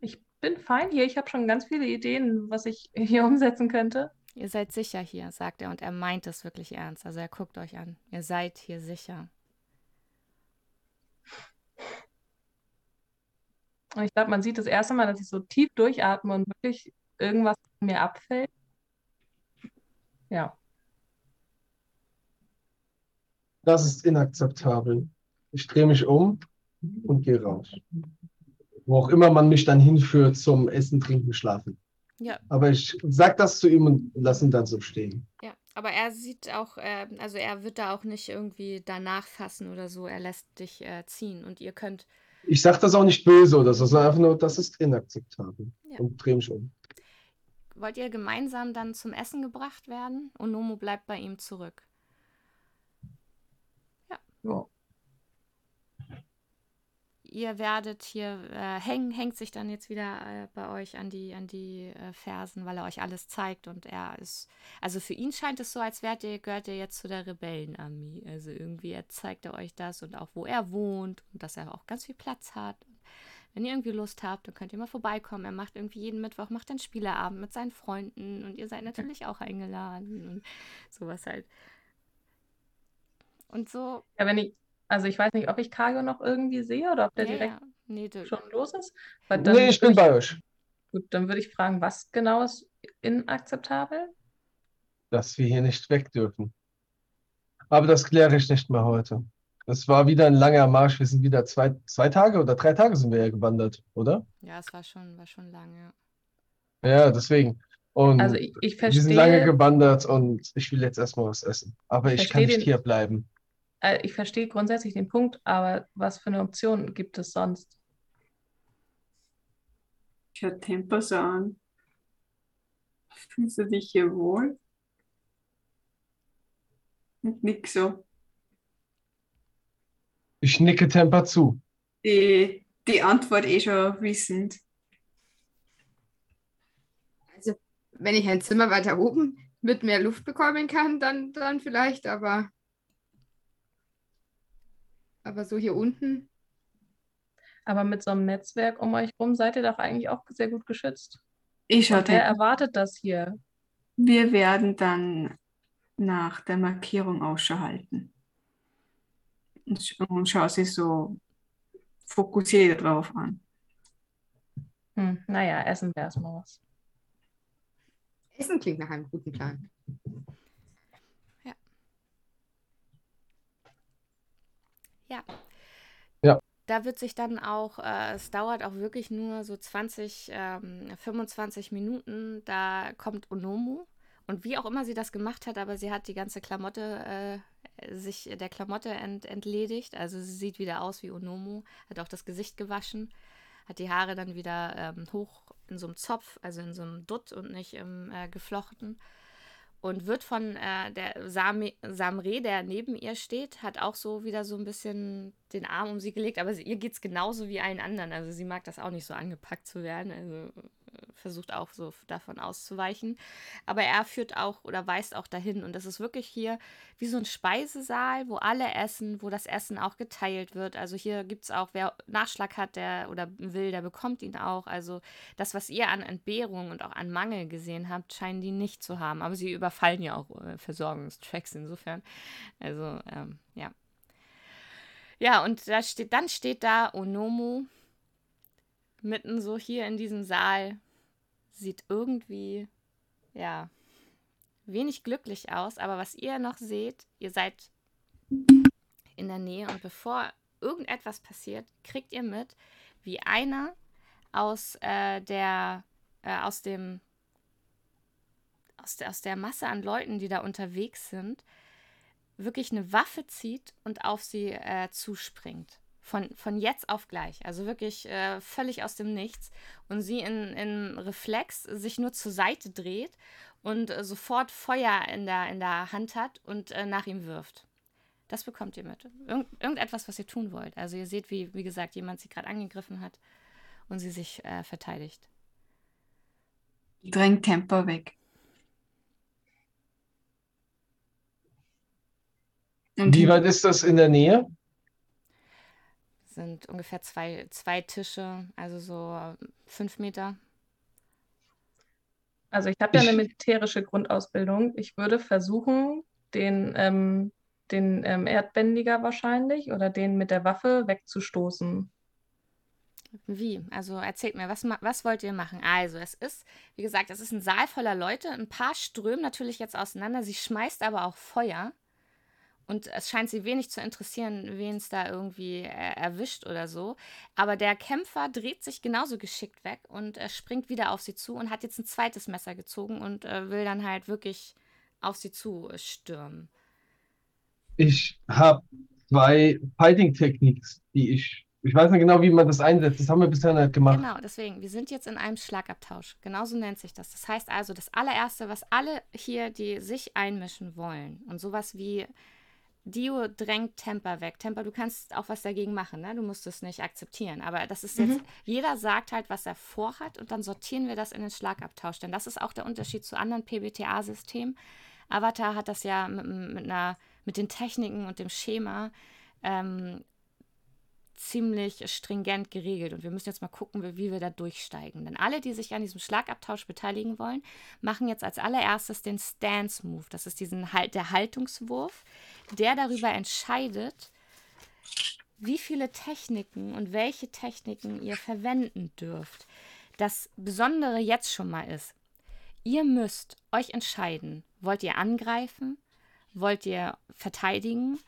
ich bin fein hier. Ich habe schon ganz viele Ideen, was ich hier umsetzen könnte. ihr seid sicher hier, sagt er, und er meint es wirklich ernst. Also er guckt euch an. Ihr seid hier sicher. Und ich glaube, man sieht das erste Mal, dass ich so tief durchatme und wirklich irgendwas mir abfällt. Ja. Das ist inakzeptabel. Ich drehe mich um und gehe raus. Wo auch immer man mich dann hinführt zum Essen, Trinken, Schlafen. Ja. Aber ich sag das zu ihm und lass ihn dann so stehen. Ja, aber er sieht auch, äh, also er wird da auch nicht irgendwie danach fassen oder so. Er lässt dich äh, ziehen und ihr könnt, Ich sag das auch nicht böse oder so, sondern einfach nur, das ist inakzeptabel. Ja. Und drehe mich um. wollt ihr gemeinsam dann zum Essen gebracht werden? Und Nomo bleibt bei ihm zurück. Ja. Ihr werdet hier äh, hängen, hängt sich dann jetzt wieder äh, bei euch an die, an die äh, Fersen, weil er euch alles zeigt und er ist, also für ihn scheint es so, als wärt ihr, gehört ihr jetzt zu der Rebellenarmee. Also irgendwie er zeigt er euch das und auch wo er wohnt und dass er auch ganz viel Platz hat. Wenn ihr irgendwie Lust habt, dann könnt ihr mal vorbeikommen. Er macht irgendwie jeden Mittwoch macht einen Spieleabend mit seinen Freunden und ihr seid natürlich auch eingeladen und sowas halt. Und so, Ja, wenn ich, also ich weiß nicht, ob ich Kajo noch irgendwie sehe oder ob der ja, direkt ja. Nee, schon los ist. Aber dann Nee, ich bin würde bei euch. Gut, dann würde ich fragen, was genau ist inakzeptabel? Dass wir hier nicht weg dürfen. Aber das kläre ich nicht mehr heute. Es war wieder ein langer Marsch. Wir sind wieder zwei, zwei Tage oder drei Tage sind wir ja gewandert, oder? ja, es war schon, war schon lange. ja. Deswegen. Und Also ich, ich wir sind lange verstehe, gewandert und ich will jetzt erstmal was essen. Aber Ich ich kann verstehe nicht den- hier bleiben. Äh, ich verstehe grundsätzlich den Punkt, aber was für eine Option gibt es sonst? Schau Tempo so an. Fühlst du dich hier wohl? Und nix so. Ich nicke Temper zu. Die, die Antwort eh schon wissend. Also, wenn ich ein Zimmer weiter oben mit mehr Luft bekommen kann, dann, dann vielleicht, aber, aber so hier unten, Aber mit so einem Netzwerk um euch rum seid ihr doch eigentlich auch sehr gut geschützt. Ich Und wer erwartet das hier? Wir werden dann nach der Markierung Ausschau halten. Und, sch- und schau sie so fokussiert drauf an. Hm, naja, essen wir erstmal was. Essen klingt nach einem guten Plan. Ja. Ja. Da wird sich dann auch, äh, es dauert auch wirklich nur so 20, ähm, 25 Minuten. Da kommt Onomu. Und wie auch immer sie das gemacht hat, aber sie hat die ganze Klamotte, äh, sich der Klamotte ent, entledigt. Also sie sieht wieder aus wie Onomu, hat auch das Gesicht gewaschen, hat die Haare dann wieder ähm, hoch in so einem Zopf, also in so einem Dutt und nicht im äh, geflochten und wird von äh, der Samre, der neben ihr steht, hat auch so wieder so ein bisschen den Arm um sie gelegt, aber sie, ihr es genauso wie allen anderen. Also sie mag das auch nicht so angepackt zu werden, also versucht auch so davon auszuweichen. Aber er führt auch oder weist auch dahin und das ist wirklich hier wie so ein Speisesaal, wo alle essen, wo das Essen auch geteilt wird. Also hier gibt es auch, wer Nachschlag hat, der oder will, der bekommt ihn auch. Also das, was ihr an Entbehrung und auch an Mangel gesehen habt, scheinen die nicht zu haben. Aber sie überfallen ja auch äh, Versorgungstracks insofern. Also, ähm, ja. Ja, und da steht, dann steht da Onomu mitten so hier in diesem Saal. Sieht irgendwie, ja, wenig glücklich aus. Aber was ihr noch seht, ihr seid in der Nähe und bevor irgendetwas passiert, kriegt ihr mit, wie einer aus äh, der, äh, aus dem, aus der, aus der Masse an Leuten, die da unterwegs sind, wirklich eine Waffe zieht und auf sie äh, zuspringt. Von, von jetzt auf gleich. Also wirklich äh, völlig aus dem Nichts. Und sie in, in Reflex sich nur zur Seite dreht und äh, sofort Feuer in der, in der Hand hat und äh, nach ihm wirft. Das bekommt ihr mit. Irgend, irgendetwas, was ihr tun wollt. Also ihr seht, wie, wie gesagt, jemand sie gerade angegriffen hat und sie sich äh, verteidigt. Drängt Tempo weg. Und Wie weit ist das in der Nähe? Sind ungefähr zwei, zwei Tische, also so fünf Meter. Also ich habe ja eine militärische Grundausbildung. Ich würde versuchen, den, ähm, den ähm, Erdbändiger wahrscheinlich oder den mit der Waffe wegzustoßen. Wie? Also erzählt mir, was, was wollt ihr machen? Also, es ist, wie gesagt, es ist ein Saal voller Leute. Ein paar strömen natürlich jetzt auseinander. Sie schmeißt aber auch Feuer. Und es scheint sie wenig zu interessieren, wen es da irgendwie äh, erwischt oder so. Aber der Kämpfer dreht sich genauso geschickt weg und äh, springt wieder auf sie zu und hat jetzt ein zweites Messer gezogen und äh, will dann halt wirklich auf sie zu äh, stürmen. Ich habe zwei Fighting Techniques, die ich, ich weiß nicht genau, wie man das einsetzt. Das haben wir bisher nicht gemacht. Genau, deswegen, wir sind jetzt in einem Schlagabtausch. Genauso nennt sich das. Das heißt also, das allererste, was alle hier, die sich einmischen wollen und sowas wie Dio drängt Temper weg. Temper, du kannst auch was dagegen machen, ne? Du musst es nicht akzeptieren. Aber das ist jetzt, jeder sagt halt, was er vorhat und dann sortieren wir das in den Schlagabtausch. Denn das ist auch der Unterschied zu anderen PBTA-Systemen. Avatar hat das ja mit, mit, einer, mit den Techniken und dem Schema ähm, ziemlich stringent geregelt. Und wir müssen jetzt mal gucken, wie, wir da durchsteigen. Denn alle, die sich an diesem Schlagabtausch beteiligen wollen, machen jetzt als allererstes den Stance Move. Das ist diesen der Haltungswurf, der darüber entscheidet, wie viele Techniken und welche Techniken ihr verwenden dürft. Das Besondere jetzt schon mal ist, ihr müsst euch entscheiden, wollt ihr angreifen, wollt ihr verteidigen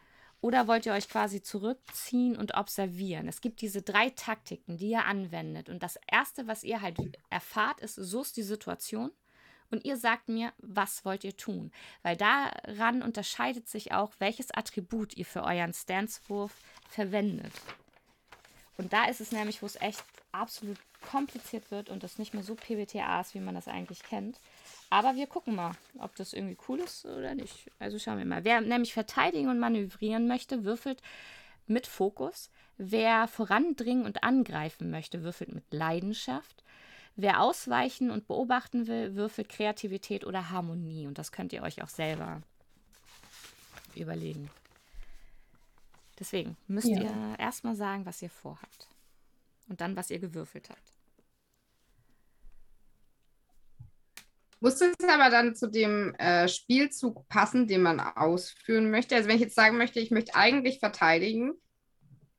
oder wollt ihr euch quasi zurückziehen und observieren? Es gibt diese drei Taktiken, die ihr anwendet. Und das Erste, was ihr halt erfahrt, ist, so ist die Situation. Und ihr sagt mir, was wollt ihr tun? Weil daran unterscheidet sich auch, welches Attribut ihr für euren Stanzwurf verwendet. Und da ist es nämlich, wo es echt absolut kompliziert wird und das nicht mehr so PBTA ist, wie man das eigentlich kennt. Aber wir gucken mal, ob das irgendwie cool ist oder nicht. Also schauen wir mal. Wer nämlich verteidigen und manövrieren möchte, würfelt mit Fokus. Wer vorandringen und angreifen möchte, würfelt mit Leidenschaft. Wer ausweichen und beobachten will, würfelt Kreativität oder Harmonie. Und das könnt ihr euch auch selber überlegen. Deswegen müsst Ja. ihr erstmal sagen, was ihr vorhabt. Und dann, was ihr gewürfelt habt. Muss es aber dann zu dem äh, Spielzug passen, den man ausführen möchte? Also wenn ich jetzt sagen möchte, ich möchte eigentlich verteidigen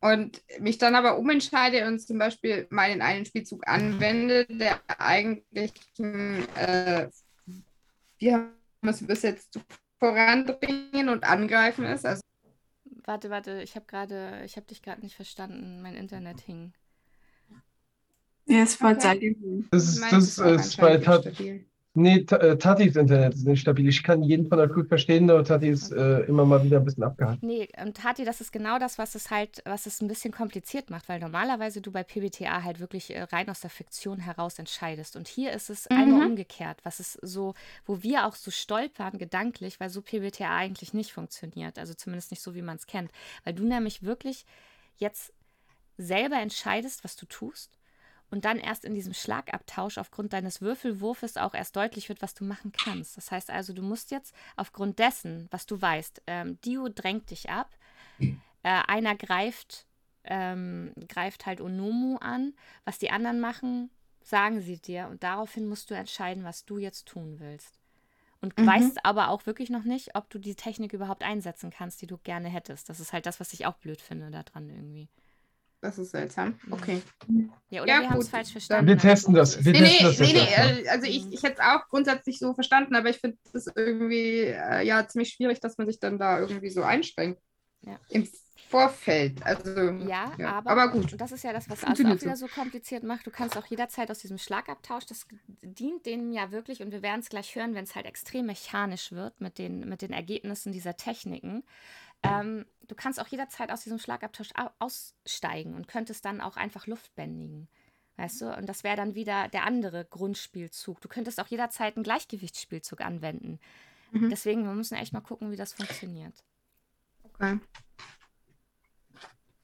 und mich dann aber umentscheide und zum Beispiel mal den einen Spielzug anwende, der eigentlich, äh, wie haben wir es übersetzt, voranbringen und angreifen ist. Also Warte, warte, ich habe gerade, ich habe dich gerade nicht verstanden. Mein Internet hing. Ja, es war Okay. Zeit. Das ist, meins das ist auch ist. Nee, äh, Tatis Internet ist nicht stabil. Ich kann jeden von euch gut verstehen, nur Tati ist äh, immer mal wieder ein bisschen abgehakt. Nee, und Tati, das ist genau das, was es halt, was es ein bisschen kompliziert macht, weil normalerweise du bei PBTA halt wirklich äh, rein aus der Fiktion heraus entscheidest. Und hier ist es einmal umgekehrt, was es so, wo wir auch so stolpern gedanklich, weil so PBTA eigentlich nicht funktioniert. Also zumindest nicht so, wie man es kennt. Weil du nämlich wirklich jetzt selber entscheidest, was du tust. Und dann erst in diesem Schlagabtausch aufgrund deines Würfelwurfes auch erst deutlich wird, was du machen kannst. Das heißt also, du musst jetzt aufgrund dessen, was du weißt, ähm, Dio drängt dich ab, äh, einer greift, ähm, greift halt Onomu an, was die anderen machen, sagen sie dir und daraufhin musst du entscheiden, was du jetzt tun willst. Und Mhm. weißt aber auch wirklich noch nicht, ob du die Technik überhaupt einsetzen kannst, die du gerne hättest. Das ist halt das, was ich auch blöd finde daran irgendwie. Das ist seltsam. Okay. Ja, oder Ja, wir haben es falsch verstanden. Wir testen so- das. Wir. Nee, testen nee, das nee, jetzt nee. erstmal. äh, Also ich, ich hätte es auch grundsätzlich so verstanden, aber ich finde es irgendwie äh, ja ziemlich schwierig, dass man sich dann da irgendwie so einschränkt. Ja. Im Vorfeld. Also Ja, ja. aber, aber gut. und das ist ja das, was alles auch wieder so kompliziert macht. Du kannst auch jederzeit aus diesem Schlagabtausch, das dient denen ja wirklich, und wir werden es gleich hören, wenn es halt extrem mechanisch wird mit den, mit den Ergebnissen dieser Techniken. Ähm, du kannst auch jederzeit aus diesem Schlagabtausch au- aussteigen und könntest dann auch einfach Luft bändigen. Weißt du? Und das wäre dann wieder der andere Grundspielzug. Du könntest auch jederzeit einen Gleichgewichtsspielzug anwenden. Mhm. Deswegen, wir müssen echt mal gucken, wie das funktioniert. Okay.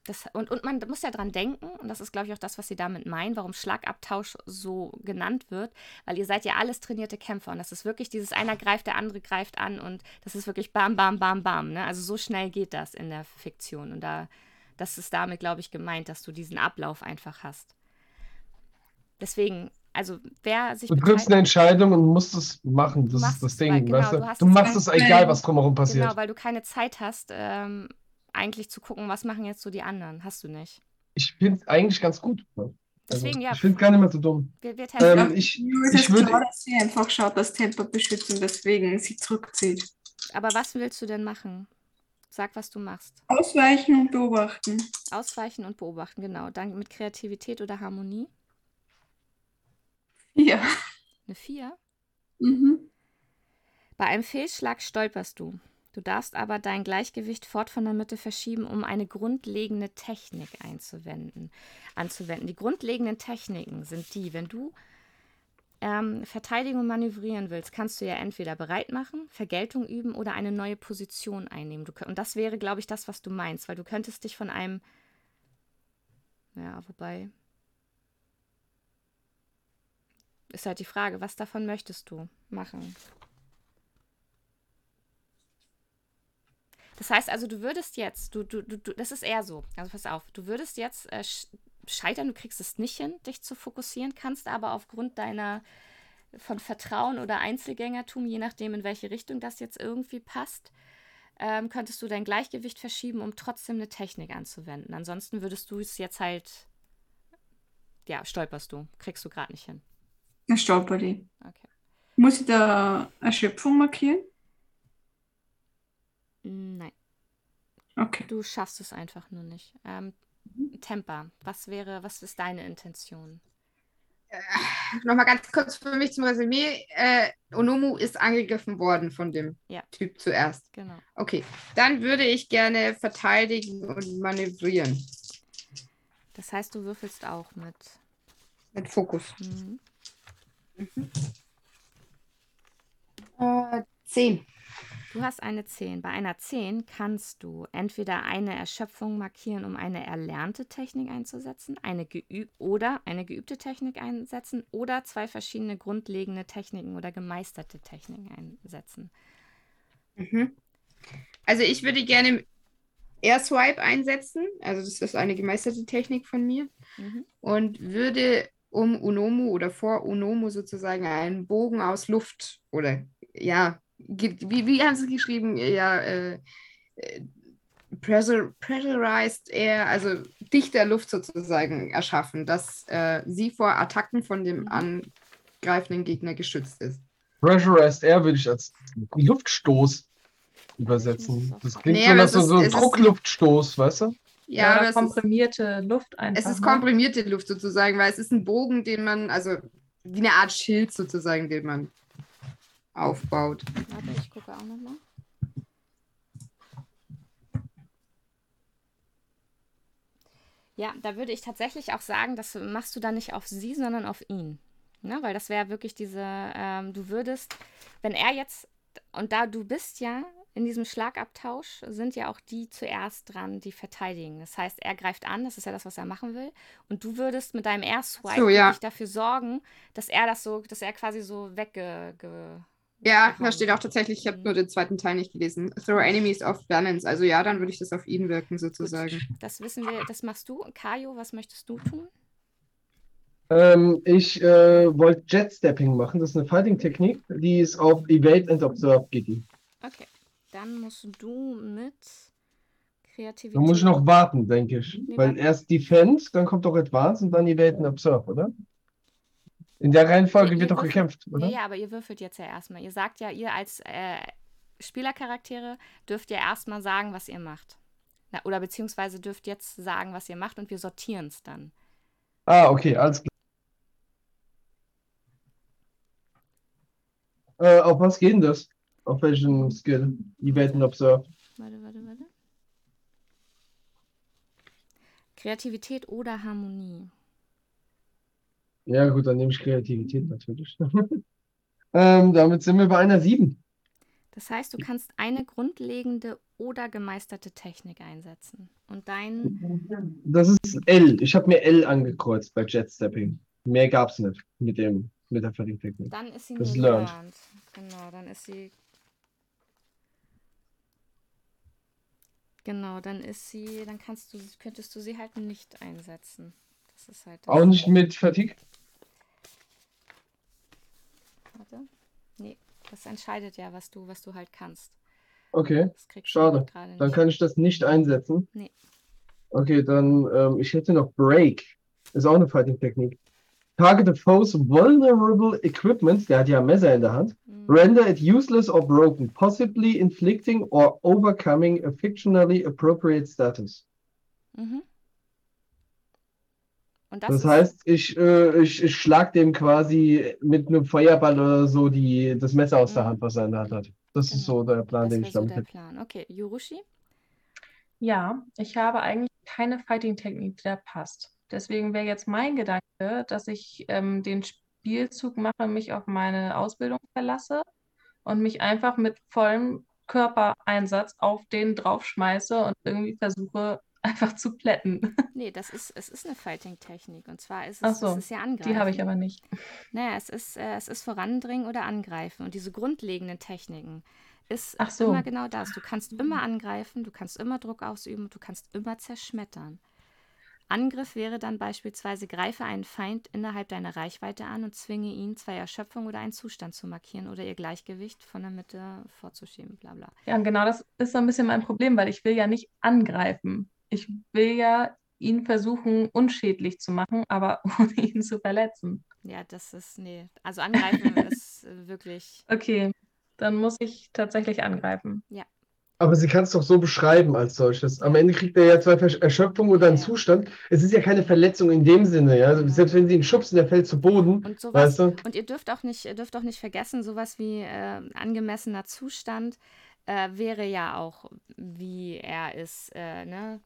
Das, und, und man muss ja dran denken, und das ist, glaube ich, auch das, was sie damit meinen, warum Schlagabtausch so genannt wird, weil ihr seid ja alles trainierte Kämpfer und das ist wirklich dieses einer greift, der andere greift an und das ist wirklich bam, bam, bam, bam. Ne? Also so schnell geht das in der Fiktion und da, das ist damit, glaube ich, gemeint, dass du diesen Ablauf einfach hast. Deswegen, also wer sich Du triffst eine Entscheidung und musst es machen. Das ist das es, Ding, weil- genau, weißt du? du Du es machst es weil- egal, was drumherum passiert. Genau, weil du keine Zeit hast, ähm, eigentlich zu gucken, was machen jetzt so die anderen. Hast du nicht. Ich finde es eigentlich ganz gut. Also, Deswegen, ja, Ich finde es gar nicht mehr so dumm. wir, wir testen. Ähm, ich, ich würde. klar, dass sie einfach schaut, dass Tempo beschützt und deswegen sie zurückzieht. Aber was willst du denn machen? Sag, was du machst. Ausweichen und beobachten. Ausweichen und beobachten, genau. Dann mit Kreativität oder Harmonie. Ja. Eine 4. Mhm. Bei einem Fehlschlag stolperst du. Du darfst aber dein Gleichgewicht fort von der Mitte verschieben, um eine grundlegende Technik einzuwenden, anzuwenden. Die grundlegenden Techniken sind die, wenn du ähm, Verteidigung manövrieren willst, kannst du ja entweder bereit machen, Vergeltung üben oder eine neue Position einnehmen. Du, und das wäre, glaube ich, das, was du meinst, weil du könntest dich von einem, ja, wobei, ist halt die Frage, was davon möchtest du machen? Das heißt also, du würdest jetzt, du, du, du, du- das ist eher so, also pass auf, du würdest jetzt äh, sch- scheitern, du kriegst es nicht hin, dich zu fokussieren, kannst aber aufgrund deiner von Vertrauen oder Einzelgängertum, je nachdem, in welche Richtung das jetzt irgendwie passt, ähm, könntest du dein Gleichgewicht verschieben, um trotzdem eine Technik anzuwenden. Ansonsten würdest du es jetzt halt, ja, stolperst du, kriegst du gerade nicht hin. Dann stolpert die. Okay. Muss ich da Erschöpfung markieren? Nein. Okay. Du schaffst es einfach nur nicht. Ähm, Temper, was wäre, was ist deine Intention? Nochmal ganz kurz für mich zum Resümee. Äh, Onomu ist angegriffen worden von dem Ja. Typ zuerst. Genau. Okay, dann würde ich gerne verteidigen und manövrieren. Das heißt, du würfelst auch mit. Mit Fokus. Mhm. Äh, zehn. Du hast eine 10. Bei einer 10 kannst du entweder eine Erschöpfung markieren, um eine erlernte Technik einzusetzen, eine geüb oder eine geübte Technik einsetzen oder zwei verschiedene grundlegende Techniken oder gemeisterte Techniken einsetzen. Mhm. Also ich würde gerne Air Swipe einsetzen. Also das ist eine gemeisterte Technik von mir. Mhm. Und würde um Unomu oder vor Unomu sozusagen einen Bogen aus Luft oder ja, wie, wie haben sie geschrieben? Ja, äh, äh, pressurized air, also dichter Luft sozusagen erschaffen, dass äh, sie vor Attacken von dem angreifenden Gegner geschützt ist. Pressurized Air würde ich als Luftstoß übersetzen. Das klingt Nee, so nach es so, ist- so es ein ist- Druckluftstoß, weißt du? Ja, Ja, es ist, komprimierte Luft einfach. es ist ne? komprimierte Luft sozusagen, weil es ist ein Bogen, den man, also wie eine Art Schild sozusagen, den man aufbaut. Warte, ich gucke auch nochmal. Ja, da würde ich tatsächlich auch sagen, das machst du dann nicht auf sie, sondern auf ihn. Ne? Weil das wäre wirklich diese, ähm, du würdest, wenn er jetzt, und da du bist ja in diesem Schlagabtausch, sind ja auch die zuerst dran, die verteidigen. Das heißt, er greift an, das ist ja das, was er machen will. Und du würdest mit deinem Air-Swipe So, ja. wirklich dafür sorgen, dass er das so, dass er quasi so wegge... Ja, da steht auch tatsächlich, ich habe Mhm. nur den zweiten Teil nicht gelesen. Throw enemies off balance. Also ja, dann würde ich das auf ihn wirken sozusagen. Das wissen wir, das machst du. Kajo, was möchtest du tun? Ähm, ich äh, wollte Jet-Stepping machen. Das ist eine Fighting-Technik. Die ist auf Evade and Observe die. Okay, dann musst du mit Kreativität. Da muss ich noch warten, denke ich. Nee, Weil warte. erst Defend, dann kommt doch Advance und dann Evade and Observe, oder? In der Reihenfolge Ihr- wird ihr doch würfelt- gekämpft, oder? Ja, ja, aber ihr würfelt jetzt ja erstmal. Ihr sagt ja, ihr als äh, Spielercharaktere dürft ihr erstmal sagen, was ihr macht. Na, oder beziehungsweise dürft jetzt sagen, was ihr macht und wir sortieren es dann. Ah, okay, alles klar. Äh, auf was geht denn das? Auf welchen Skill? Evade and Observe. Warte, warte, warte. Kreativität oder Harmonie. Ja, gut, dann nehme ich Kreativität natürlich. ähm, damit sind wir bei einer 7. Das heißt, du kannst eine grundlegende oder gemeisterte Technik einsetzen. Und dein Das ist L. Ich habe mir L angekreuzt bei Jet Stepping. Mehr gab's nicht mit dem mit der Verringtechnik. Dann ist sie Das learned. learned. Genau, dann ist sie. Genau, dann ist sie, dann kannst du, könntest du sie halt nicht einsetzen. Das ist halt das. Auch nicht mit Fatigue? Warte. Nee, das entscheidet ja, was du, was du halt kannst. Okay, Schade. halt dann kann ich das nicht einsetzen. Nee. Okay, dann ähm, ich hätte noch Break. Ist auch eine Fighting-Technik. Target the foe's vulnerable equipment, der hat ja ein Messer in der Hand. Mhm. Render it useless or broken, possibly inflicting or overcoming a fictionally appropriate status. Mhm. Und das, Das ist, heißt, ich, äh, ich, ich schlag dem quasi mit einem Feuerball oder so die, das Messer aus der Mhm. Hand, was er in der Hand hat. Das ist Genau. so der Plan, das den ich so damit der hätte. Plan. Okay, Yurushi? Ja, ich habe eigentlich keine Fighting-Technik, die da passt. Deswegen wäre jetzt mein Gedanke, dass ich ähm, den Spielzug mache, mich auf meine Ausbildung verlasse und mich einfach mit vollem Körpereinsatz auf den draufschmeiße und irgendwie versuche, einfach zu plätten. Nee, das ist, es ist eine Fighting-Technik. Und zwar ist es, so, es ist ja Angreifen. Die habe ich aber nicht. Naja, es ist, äh, es ist Vorandringen oder Angreifen. Und diese grundlegenden Techniken ist Ach so. immer genau das. Du kannst immer angreifen, du kannst immer Druck ausüben, du kannst immer zerschmettern. Angriff wäre dann beispielsweise, greife einen Feind innerhalb deiner Reichweite an und zwinge ihn, zwei Erschöpfung oder einen Zustand zu markieren oder ihr Gleichgewicht von der Mitte vorzuschieben, bla bla. Ja, und genau das ist so ein bisschen mein Problem, weil ich will ja nicht angreifen. Ich will ja ihn versuchen, unschädlich zu machen, aber ohne ihn zu verletzen. Ja, das ist, nee. Also angreifen ist äh, wirklich, Okay, dann muss ich tatsächlich angreifen. Aber sie kann es doch so beschreiben als solches. Am Ende kriegt er ja zwei Erschöpfungen oder einen Ja. Zustand. Es ist ja keine Verletzung in dem Sinne, ja. Also Ja. Selbst wenn sie ihn schubsen, der fällt zu Boden, Und sowas, weißt du? und ihr dürft auch nicht, ihr dürft auch nicht vergessen, sowas wie äh, angemessener Zustand äh, wäre ja auch, wie er ist, äh, ne?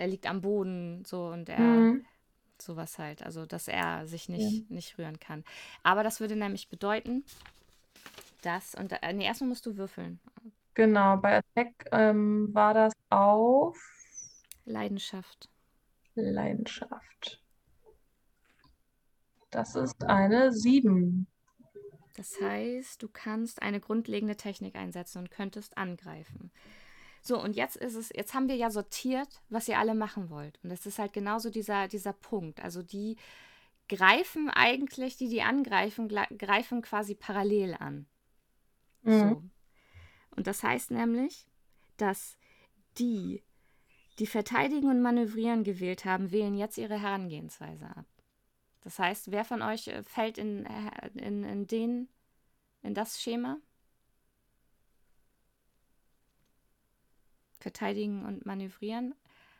Er liegt am Boden, so und er Mhm. sowas halt, also dass er sich nicht, nicht rühren kann. Aber das würde nämlich bedeuten, dass, und äh, nee, erstmal musst du würfeln. Genau, bei Attack ähm, war das auf Leidenschaft. Leidenschaft. Das ist eine 7. Das heißt, du kannst eine grundlegende Technik einsetzen und könntest angreifen. So, und jetzt ist es, jetzt haben wir ja sortiert, was ihr alle machen wollt. Und das ist halt genauso dieser, dieser Punkt. Also die greifen eigentlich, die, die angreifen, greifen quasi parallel an. Mhm. So. Und das heißt nämlich, dass die, die verteidigen und manövrieren gewählt haben, wählen jetzt ihre Herangehensweise ab. Das heißt, wer von euch äh, fällt in, äh, in, in den, in das Schema? Verteidigen und manövrieren?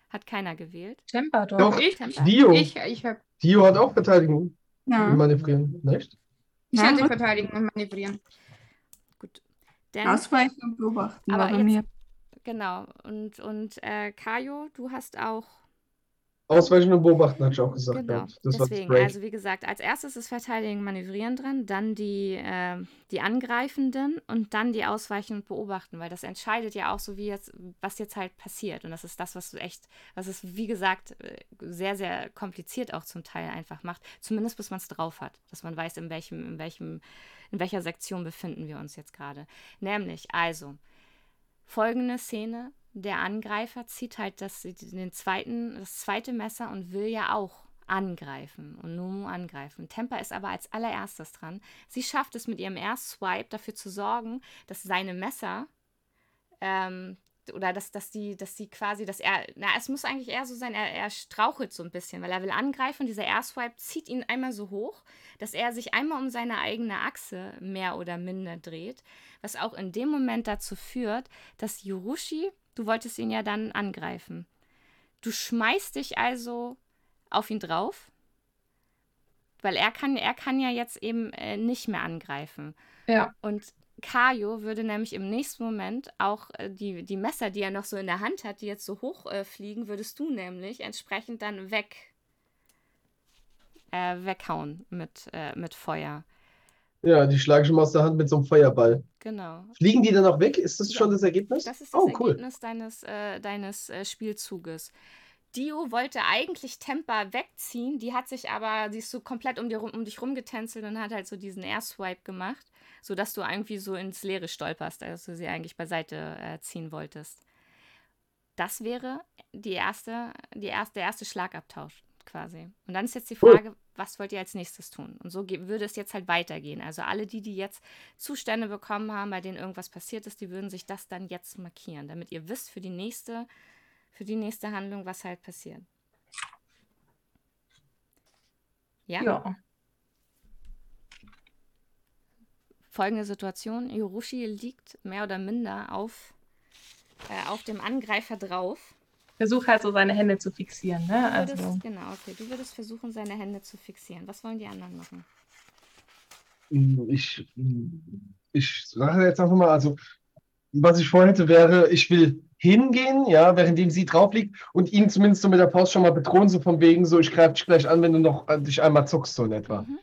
Hat keiner gewählt. Temper doch. Doch, Ich, Temper. Dio. ich, ich, hab, Dio hat auch Verteidigung Ja. und Manövrieren. Nicht? ich Ja, hatte gut. verteidigen und manövrieren. Gut. Denn, Ausweichen und beobachten Aber war bei jetzt- mir. genau. Und, und äh, Kajo, du hast auch Ausweichen und Beobachten, hatte ich auch gesagt. Genau, gehabt. Das deswegen, also wie gesagt, als erstes ist Verteidigen, Manövrieren drin, dann die, äh, die Angreifenden und dann die Ausweichen und Beobachten, weil das entscheidet ja auch so, wie jetzt, was jetzt halt passiert. Und das ist das, was echt, was es, wie gesagt, äh, sehr, sehr kompliziert auch zum Teil einfach macht. Zumindest bis man es drauf hat, dass man weiß, in welchem, in welchem, in welcher Sektion befinden wir uns jetzt gerade. Nämlich, also, folgende Szene. Der Angreifer zieht halt das, den zweiten, das zweite Messer und will ja auch angreifen und Nomu angreifen. Temper ist aber als allererstes dran. Sie schafft es mit ihrem Air-Swipe dafür zu sorgen, dass seine Messer ähm, oder dass, dass die, dass sie quasi, dass er, na, es muss eigentlich eher so sein, er, er strauchelt so ein bisschen, weil er will angreifen und dieser Air-Swipe zieht ihn einmal so hoch, dass er sich einmal um seine eigene Achse mehr oder minder dreht, was auch in dem Moment dazu führt, dass Yorushi, du wolltest ihn ja dann angreifen. Du schmeißt dich also auf ihn drauf, weil er kann, er kann ja jetzt eben äh, nicht mehr angreifen. Ja. Und Kajo würde nämlich im nächsten Moment auch äh, die, die Messer, die er noch so in der Hand hat, die jetzt so hoch äh, fliegen, würdest du nämlich entsprechend dann weg äh, weghauen mit, äh, mit Feuer. Ja, die schlagen schon mal aus der Hand mit so einem Feuerball. Genau. Fliegen die dann auch weg? Ist das Ja. schon das Ergebnis? Das ist das oh, cool. Ergebnis deines, äh, deines äh, Spielzuges. Dio wollte eigentlich Tempa wegziehen, die hat sich aber, sie ist so komplett um, dir um dich rumgetänzelt und hat halt so diesen Air-Swipe gemacht, sodass du irgendwie so ins Leere stolperst, als du sie eigentlich beiseite äh, ziehen wolltest. Das wäre die erste, die erste, der erste Schlagabtausch quasi. Und dann ist jetzt die Cool. Was wollt ihr als nächstes tun? Und so würde es jetzt halt weitergehen. Also alle die, die jetzt Zustände bekommen haben, bei denen irgendwas passiert ist, die würden sich das dann jetzt markieren, damit ihr wisst für die nächste, für die nächste Handlung, was halt passiert. Ja? Ja. Folgende Situation: Yorushi liegt mehr oder minder auf, äh, auf dem Angreifer drauf. Versuch halt so seine Hände zu fixieren, ne? Du würdest, Also, genau, okay. Du würdest versuchen, seine Hände zu fixieren. Was wollen die anderen machen? Ich, ich sage jetzt einfach mal, also, was ich vorhätte, wäre, ich will hingehen, ja, währenddem sie drauf liegt und ihn zumindest so mit der Faust schon mal bedrohen, so von wegen, so, ich greife dich gleich an, wenn du noch äh, dich einmal zuckst, so in etwa. Mhm.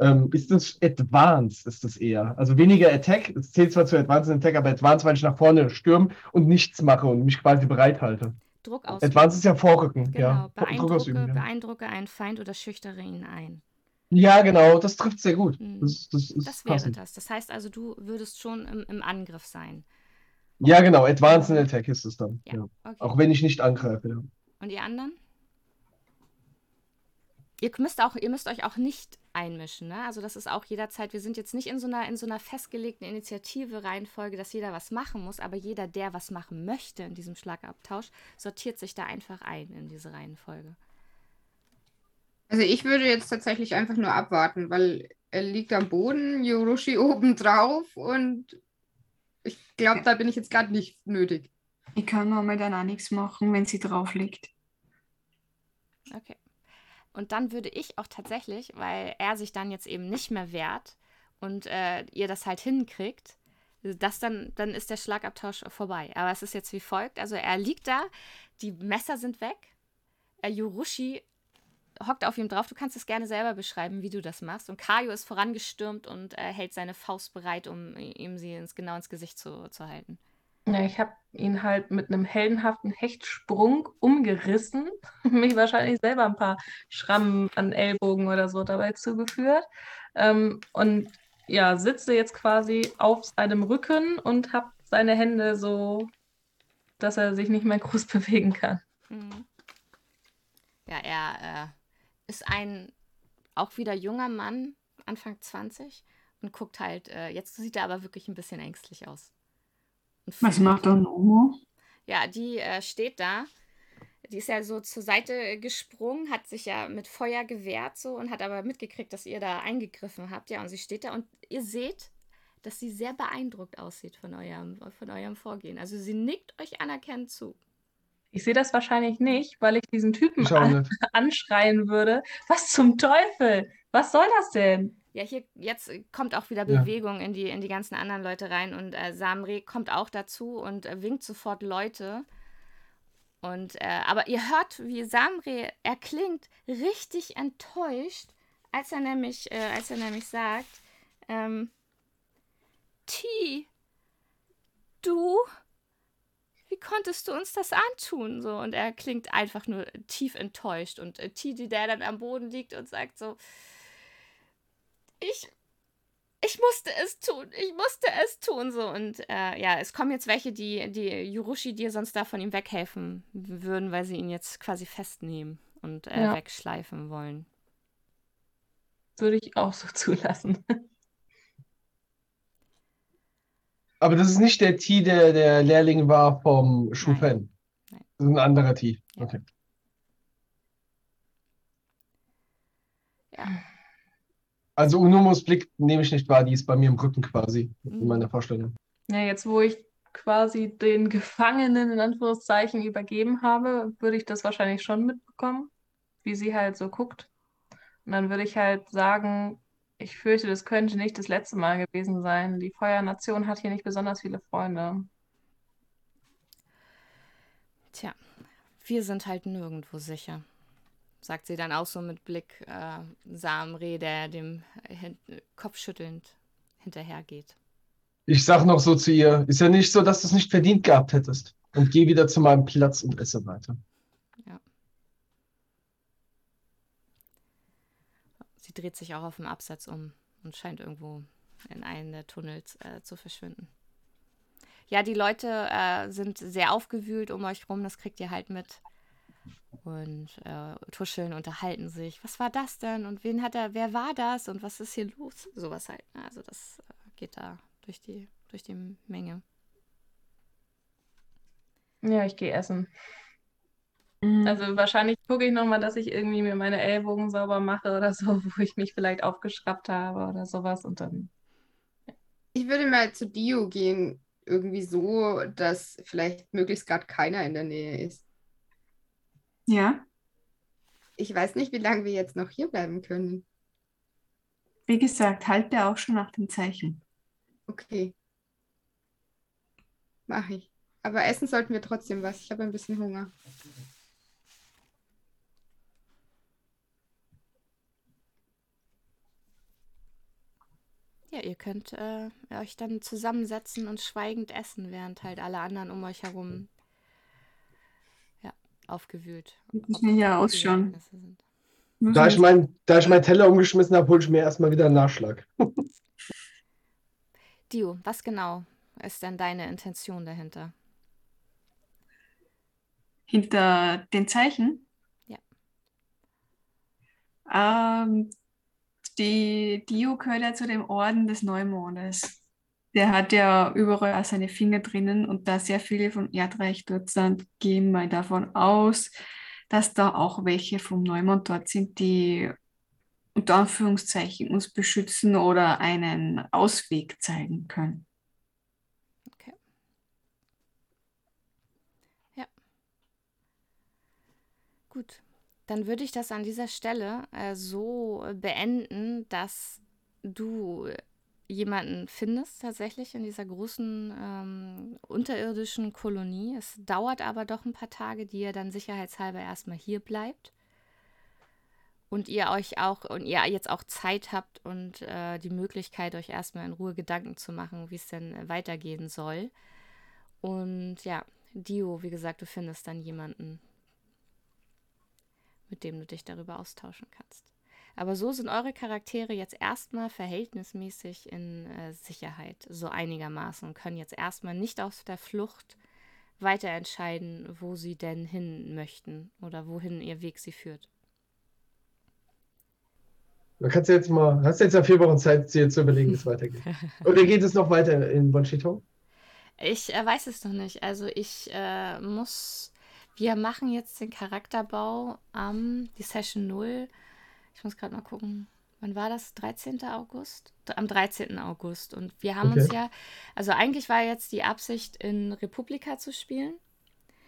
Ähm, ist das Advanced, ist das eher? Also weniger Attack, es zählt zwar zu Advanced Attack, aber Advanced, weil ich nach vorne stürme und nichts mache und mich quasi bereithalte. Druck aus. Advanced ist ja Vorrücken, Genau, ja. Druck beeindrucke, ausüben, ja. beeindrucke einen Feind oder schüchtere ihn ein. Ja, genau, das trifft sehr gut. Mhm. Das, das ist Das wäre passend. das. Das heißt also, du würdest schon im, im Angriff sein. Ja, genau, Advanced Attack ist es dann. Ja, Ja. okay. Auch wenn ich nicht angreife, ja. Und die anderen? Ihr müsst, auch, ihr müsst euch auch nicht einmischen. Ne? Also das ist auch jederzeit, wir sind jetzt nicht in so einer, in so einer festgelegten Initiative-Reihenfolge, dass jeder was machen muss, aber jeder, der was machen möchte in diesem Schlagabtausch, sortiert sich da einfach ein in diese Reihenfolge. Also ich würde jetzt tatsächlich einfach nur abwarten, weil er liegt am Boden, Yorushi oben drauf und ich glaube, da bin ich jetzt gerade nicht nötig. Ich kann momentan auch nichts machen, wenn sie drauf liegt. Okay. Und dann würde ich auch tatsächlich, weil er sich dann jetzt eben nicht mehr wehrt und äh, ihr das halt hinkriegt, das dann, dann ist der Schlagabtausch vorbei. Aber es ist jetzt wie folgt: Also er liegt da, die Messer sind weg. Äh, Yorushi hockt auf ihm drauf. Du kannst es gerne selber beschreiben, wie du das machst. Und Kaio ist vorangestürmt und äh, hält seine Faust bereit, um ihm sie ins, genau ins Gesicht zu, zu halten. Ja, ich habe ihn halt mit einem heldenhaften Hechtsprung umgerissen, mich wahrscheinlich selber ein paar Schrammen an Ellbogen oder so dabei zugeführt. Ähm, und ja, sitze jetzt quasi auf seinem Rücken und habe seine Hände so, dass er sich nicht mehr groß bewegen kann. Mhm. Ja, er äh, ist ein auch wieder junger Mann, Anfang 20, und guckt halt, äh, jetzt sieht er aber wirklich ein bisschen ängstlich aus. Was macht dann Omo? ja, die äh, steht da. Die ist ja so zur Seite gesprungen, hat sich ja mit Feuer gewehrt so und hat aber mitgekriegt, dass ihr da eingegriffen habt. Ja, und sie steht da und ihr seht, dass sie sehr beeindruckt aussieht von eurem, von eurem Vorgehen. Also sie nickt euch anerkennend zu. Ich sehe das wahrscheinlich nicht, weil ich diesen Typen Ich an, nicht. anschreien würde. Was zum Teufel? Was soll das denn? Ja, hier jetzt kommt auch wieder Ja. Bewegung in die, in die ganzen anderen Leute rein und äh, Samre kommt auch dazu und äh, winkt sofort Leute. Und äh, aber ihr hört, wie Samre er klingt richtig enttäuscht, als er nämlich, äh, als er nämlich sagt, ähm, T, du, konntest du uns das antun? So, und er klingt einfach nur tief enttäuscht. Und äh, T, die der dann am Boden liegt und sagt so, ich, ich musste es tun, ich musste es tun, so. Und äh, ja, es kommen jetzt welche, die, die Yurushi dir sonst da von ihm weghelfen würden, weil sie ihn jetzt quasi festnehmen und äh, Ja. wegschleifen wollen. Würde ich auch so zulassen. Aber das ist nicht der T, der der Lehrling war vom Schufen. Nein. Das ist ein anderer T. Ja. Okay. Ja. Also Unomos Blick nehme ich nicht wahr, die ist bei mir im Rücken quasi, in Mhm. meiner Vorstellung. Ja, jetzt wo ich quasi den Gefangenen in Anführungszeichen übergeben habe, würde ich das wahrscheinlich schon mitbekommen, wie sie halt so guckt. Und dann würde ich halt sagen, ich fürchte, das könnte nicht das letzte Mal gewesen sein. Die Feuernation hat hier nicht besonders viele Freunde. Tja, wir sind halt nirgendwo sicher. Sagt sie dann auch so mit Blick äh, Samre, der dem hin kopfschüttelnd hinterhergeht. Ich sag noch so zu ihr, ist ja nicht so, dass du es nicht verdient gehabt hättest. Und geh wieder zu meinem Platz und esse weiter. Sie dreht sich auch auf dem Absatz um und scheint irgendwo in einen der Tunnels äh, zu verschwinden. Ja, die Leute äh, sind sehr aufgewühlt um euch rum, das kriegt ihr halt mit. Und äh, tuscheln, unterhalten sich. Was war das denn? Und wen hat er, wer war das? Und was ist hier los? Sowas halt. ne? Also das äh, geht da durch die, durch die Menge. Ja, ich gehe essen. Mhm. Also wahrscheinlich gucke ich nochmal, dass ich irgendwie mir meine Ellbogen sauber mache oder so, wo ich mich vielleicht aufgeschraubt habe oder sowas und dann. Ich würde mal zu Dio gehen, irgendwie so, dass vielleicht möglichst gerade keiner in der Nähe ist. ja, Ich weiß nicht, wie lange wir jetzt noch hier bleiben können. wie gesagt, halte auch schon nach dem Zeichen. Okay. Mach ich. Aber essen sollten wir trotzdem was. Ich habe ein bisschen Hunger. Ja, ihr könnt äh, euch dann zusammensetzen und schweigend essen, während halt alle anderen um euch herum ja, aufgewühlt. Mir ja ausschauen. Muss Da ich, mein, da ich meinen Teller umgeschmissen habe, hole ich mir erstmal wieder einen Nachschlag. Dio, was genau ist denn deine Intention dahinter? Hinter den Zeichen? Ja. Ähm, die Dio gehört ja zu dem Orden des Neumondes. Der hat ja überall auch seine Finger drinnen und da sehr viele vom Erdreich dort sind, gehen wir davon aus, dass da auch welche vom Neumond dort sind, die unter Anführungszeichen uns beschützen oder einen Ausweg zeigen können. Okay. Ja. Gut. Dann würde ich das an dieser Stelle äh, so beenden, dass du jemanden findest tatsächlich in dieser großen ähm, unterirdischen Kolonie. Es dauert aber doch ein paar Tage, die ihr dann sicherheitshalber erstmal hier bleibt. Und ihr euch auch und ihr jetzt auch Zeit habt und äh, die Möglichkeit, euch erstmal in Ruhe Gedanken zu machen, wie es denn äh, weitergehen soll. Und ja, Dio, wie gesagt, du findest dann jemanden, mit dem du dich darüber austauschen kannst. Aber so sind eure Charaktere jetzt erstmal verhältnismäßig in äh, Sicherheit, so einigermaßen, und können jetzt erstmal nicht auf der Flucht weiter entscheiden, wo sie denn hin möchten oder wohin ihr Weg sie führt. Da kannst du jetzt mal, hast jetzt ja vier Wochen Zeit, dir zu überlegen, wie es weitergeht. Oder geht es noch weiter in Bonchito? Ich äh, weiß es noch nicht. Also ich äh, muss, wir machen jetzt den Charakterbau am, die Session 0. Ich muss gerade mal gucken. Wann war das? 13. August? Am 13. August. Und wir haben uns Okay. ja, also eigentlich war jetzt die Absicht, in Republika zu spielen.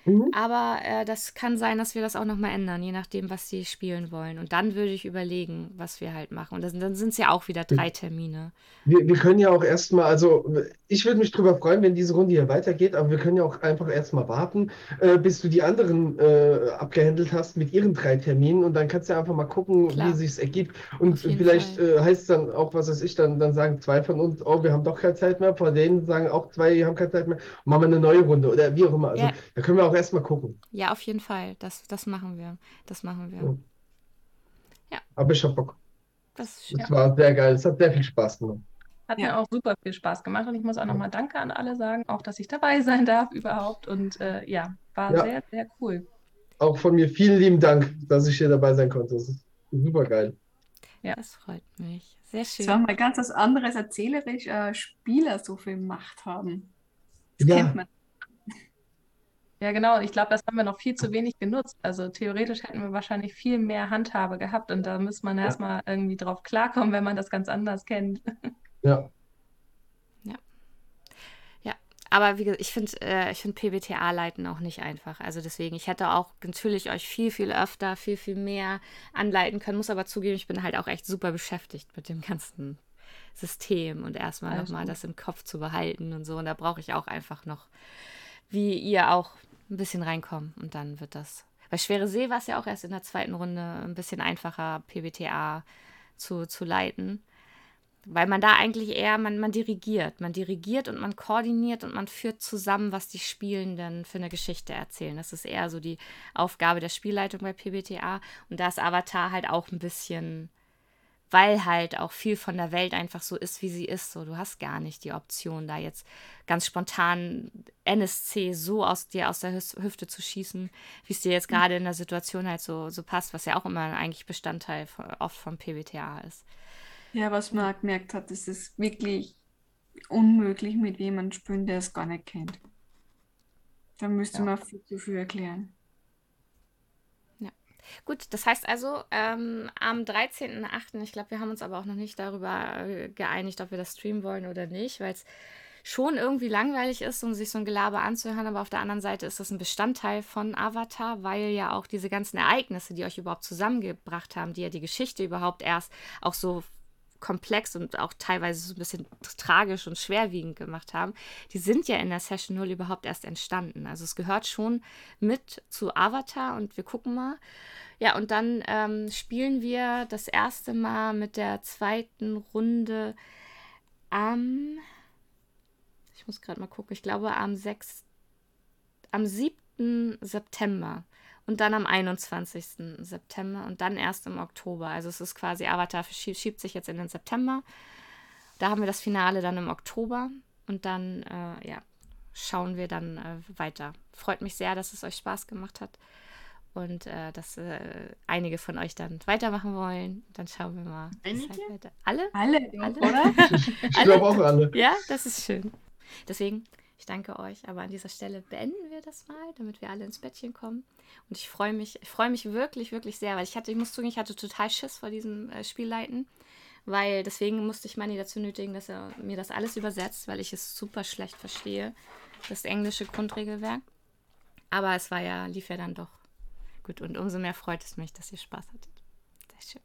Mhm. Aber äh, das kann sein, dass wir das auch nochmal ändern, je nachdem, was sie spielen wollen. Und dann würde ich überlegen, was wir halt machen. Und das, dann sind es ja auch wieder drei Termine. Wir, wir können ja auch erstmal, also ich würde mich drüber freuen, wenn diese Runde hier weitergeht, aber wir können ja auch einfach erstmal warten, äh, bis du die anderen äh, abgehandelt hast mit ihren drei Terminen und dann kannst du ja einfach mal gucken, Klar. wie es sich ergibt. Und vielleicht äh, heißt es dann auch, was weiß ich, dann, dann sagen zwei von uns, oh, wir haben doch keine Zeit mehr, von denen sagen auch zwei, die haben keine Zeit mehr, machen wir eine neue Runde oder wie auch immer. Also Ja. da können wir auch erstmal gucken. Ja, auf jeden Fall. Das, das machen wir. Das machen wir. Ja. Aber ich hab Bock. Das ist schön. Es war sehr geil, es hat sehr viel Spaß gemacht. Hat Ja. mir auch super viel Spaß gemacht und ich muss auch nochmal Danke an alle sagen, auch dass ich dabei sein darf überhaupt. Und äh, ja, war Ja. sehr, sehr cool. Auch von mir vielen lieben Dank, dass ich hier dabei sein konnte. Das ist super geil. Das freut mich. Sehr Es war schön. mal ganz was anderes, erzählerisch äh, Spieler so viel Macht haben. Das Ja. kennt man. Ja, genau. Ich glaube, das haben wir noch viel zu wenig genutzt. Also theoretisch hätten wir wahrscheinlich viel mehr Handhabe gehabt und da muss man Ja. erstmal irgendwie drauf klarkommen, wenn man das ganz anders kennt. Ja. Aber wie gesagt, ich finde äh, ich find PBTA-Leiten auch nicht einfach. Also deswegen, ich hätte auch natürlich euch viel, viel öfter, viel, viel mehr anleiten können. Muss aber zugeben, ich bin halt auch echt super beschäftigt mit dem ganzen System und erstmal Alles nochmal das im Kopf zu behalten und so. Und da brauche ich auch einfach noch, wie ihr auch, ein bisschen reinkommen. Und dann wird das. Bei Schwere See war es ja auch erst in der zweiten Runde ein bisschen einfacher, PBTA zu, zu leiten. Weil man da eigentlich eher, man, man dirigiert. Man dirigiert und man koordiniert und man führt zusammen, was die Spielenden für eine Geschichte erzählen. Das ist eher so die Aufgabe der Spielleitung bei PBTA. Und da ist Avatar halt auch ein bisschen, weil halt auch viel von der Welt einfach so ist, wie sie ist. So, du hast gar nicht die Option, da jetzt ganz spontan NSC so aus dir aus der Hüfte zu schießen, wie es dir jetzt gerade in der Situation halt so, so passt, was ja auch immer eigentlich Bestandteil von, oft von PBTA ist. Ja, was man gemerkt hat, ist es wirklich unmöglich, mit jemandem spielen, der es gar nicht kennt. Da müsste Ja. man viel zu viel erklären. Gut, das heißt also, ähm, am 13.08., ich glaube, wir haben uns aber auch noch nicht darüber äh, geeinigt, ob wir das streamen wollen oder nicht, weil es schon irgendwie langweilig ist, um sich so ein Gelaber anzuhören, aber auf der anderen Seite ist das ein Bestandteil von Avatar, weil ja auch diese ganzen Ereignisse, die euch überhaupt zusammengebracht haben, die ja die Geschichte überhaupt erst auch so komplex und auch teilweise so ein bisschen tragisch und schwerwiegend gemacht haben, die sind ja in der Session 0 überhaupt erst entstanden. Also es gehört schon mit zu Avatar und wir gucken mal. Ja, und dann ähm, spielen wir das erste Mal mit der zweiten Runde am, ich muss gerade mal gucken, ich glaube am 6., am 7. September und dann am 21. September und dann erst im Oktober. Also es ist quasi Avatar verschie- schiebt sich jetzt in den September. Da haben wir das Finale dann im Oktober und dann, äh, ja, schauen wir dann äh, weiter. Freut mich sehr, dass es euch Spaß gemacht hat und äh, dass äh, einige von euch dann weitermachen wollen. Dann schauen wir mal. Einige? halt Alle? Alle, Alle? oder? Ich glaube auch alle. Ja, das ist schön. Deswegen, ich danke euch, aber an dieser Stelle beenden wir das mal, damit wir alle ins Bettchen kommen. Und ich freue mich, ich freue mich wirklich, wirklich sehr, weil ich hatte, ich muss zugeben, ich hatte total Schiss vor diesem äh, Spielleiten, weil deswegen musste ich Manny dazu nötigen, dass er mir das alles übersetzt, weil ich es super schlecht verstehe, das englische Grundregelwerk. Aber es war ja, lief ja dann doch gut und umso mehr freut es mich, dass ihr Spaß hattet. Sehr schön.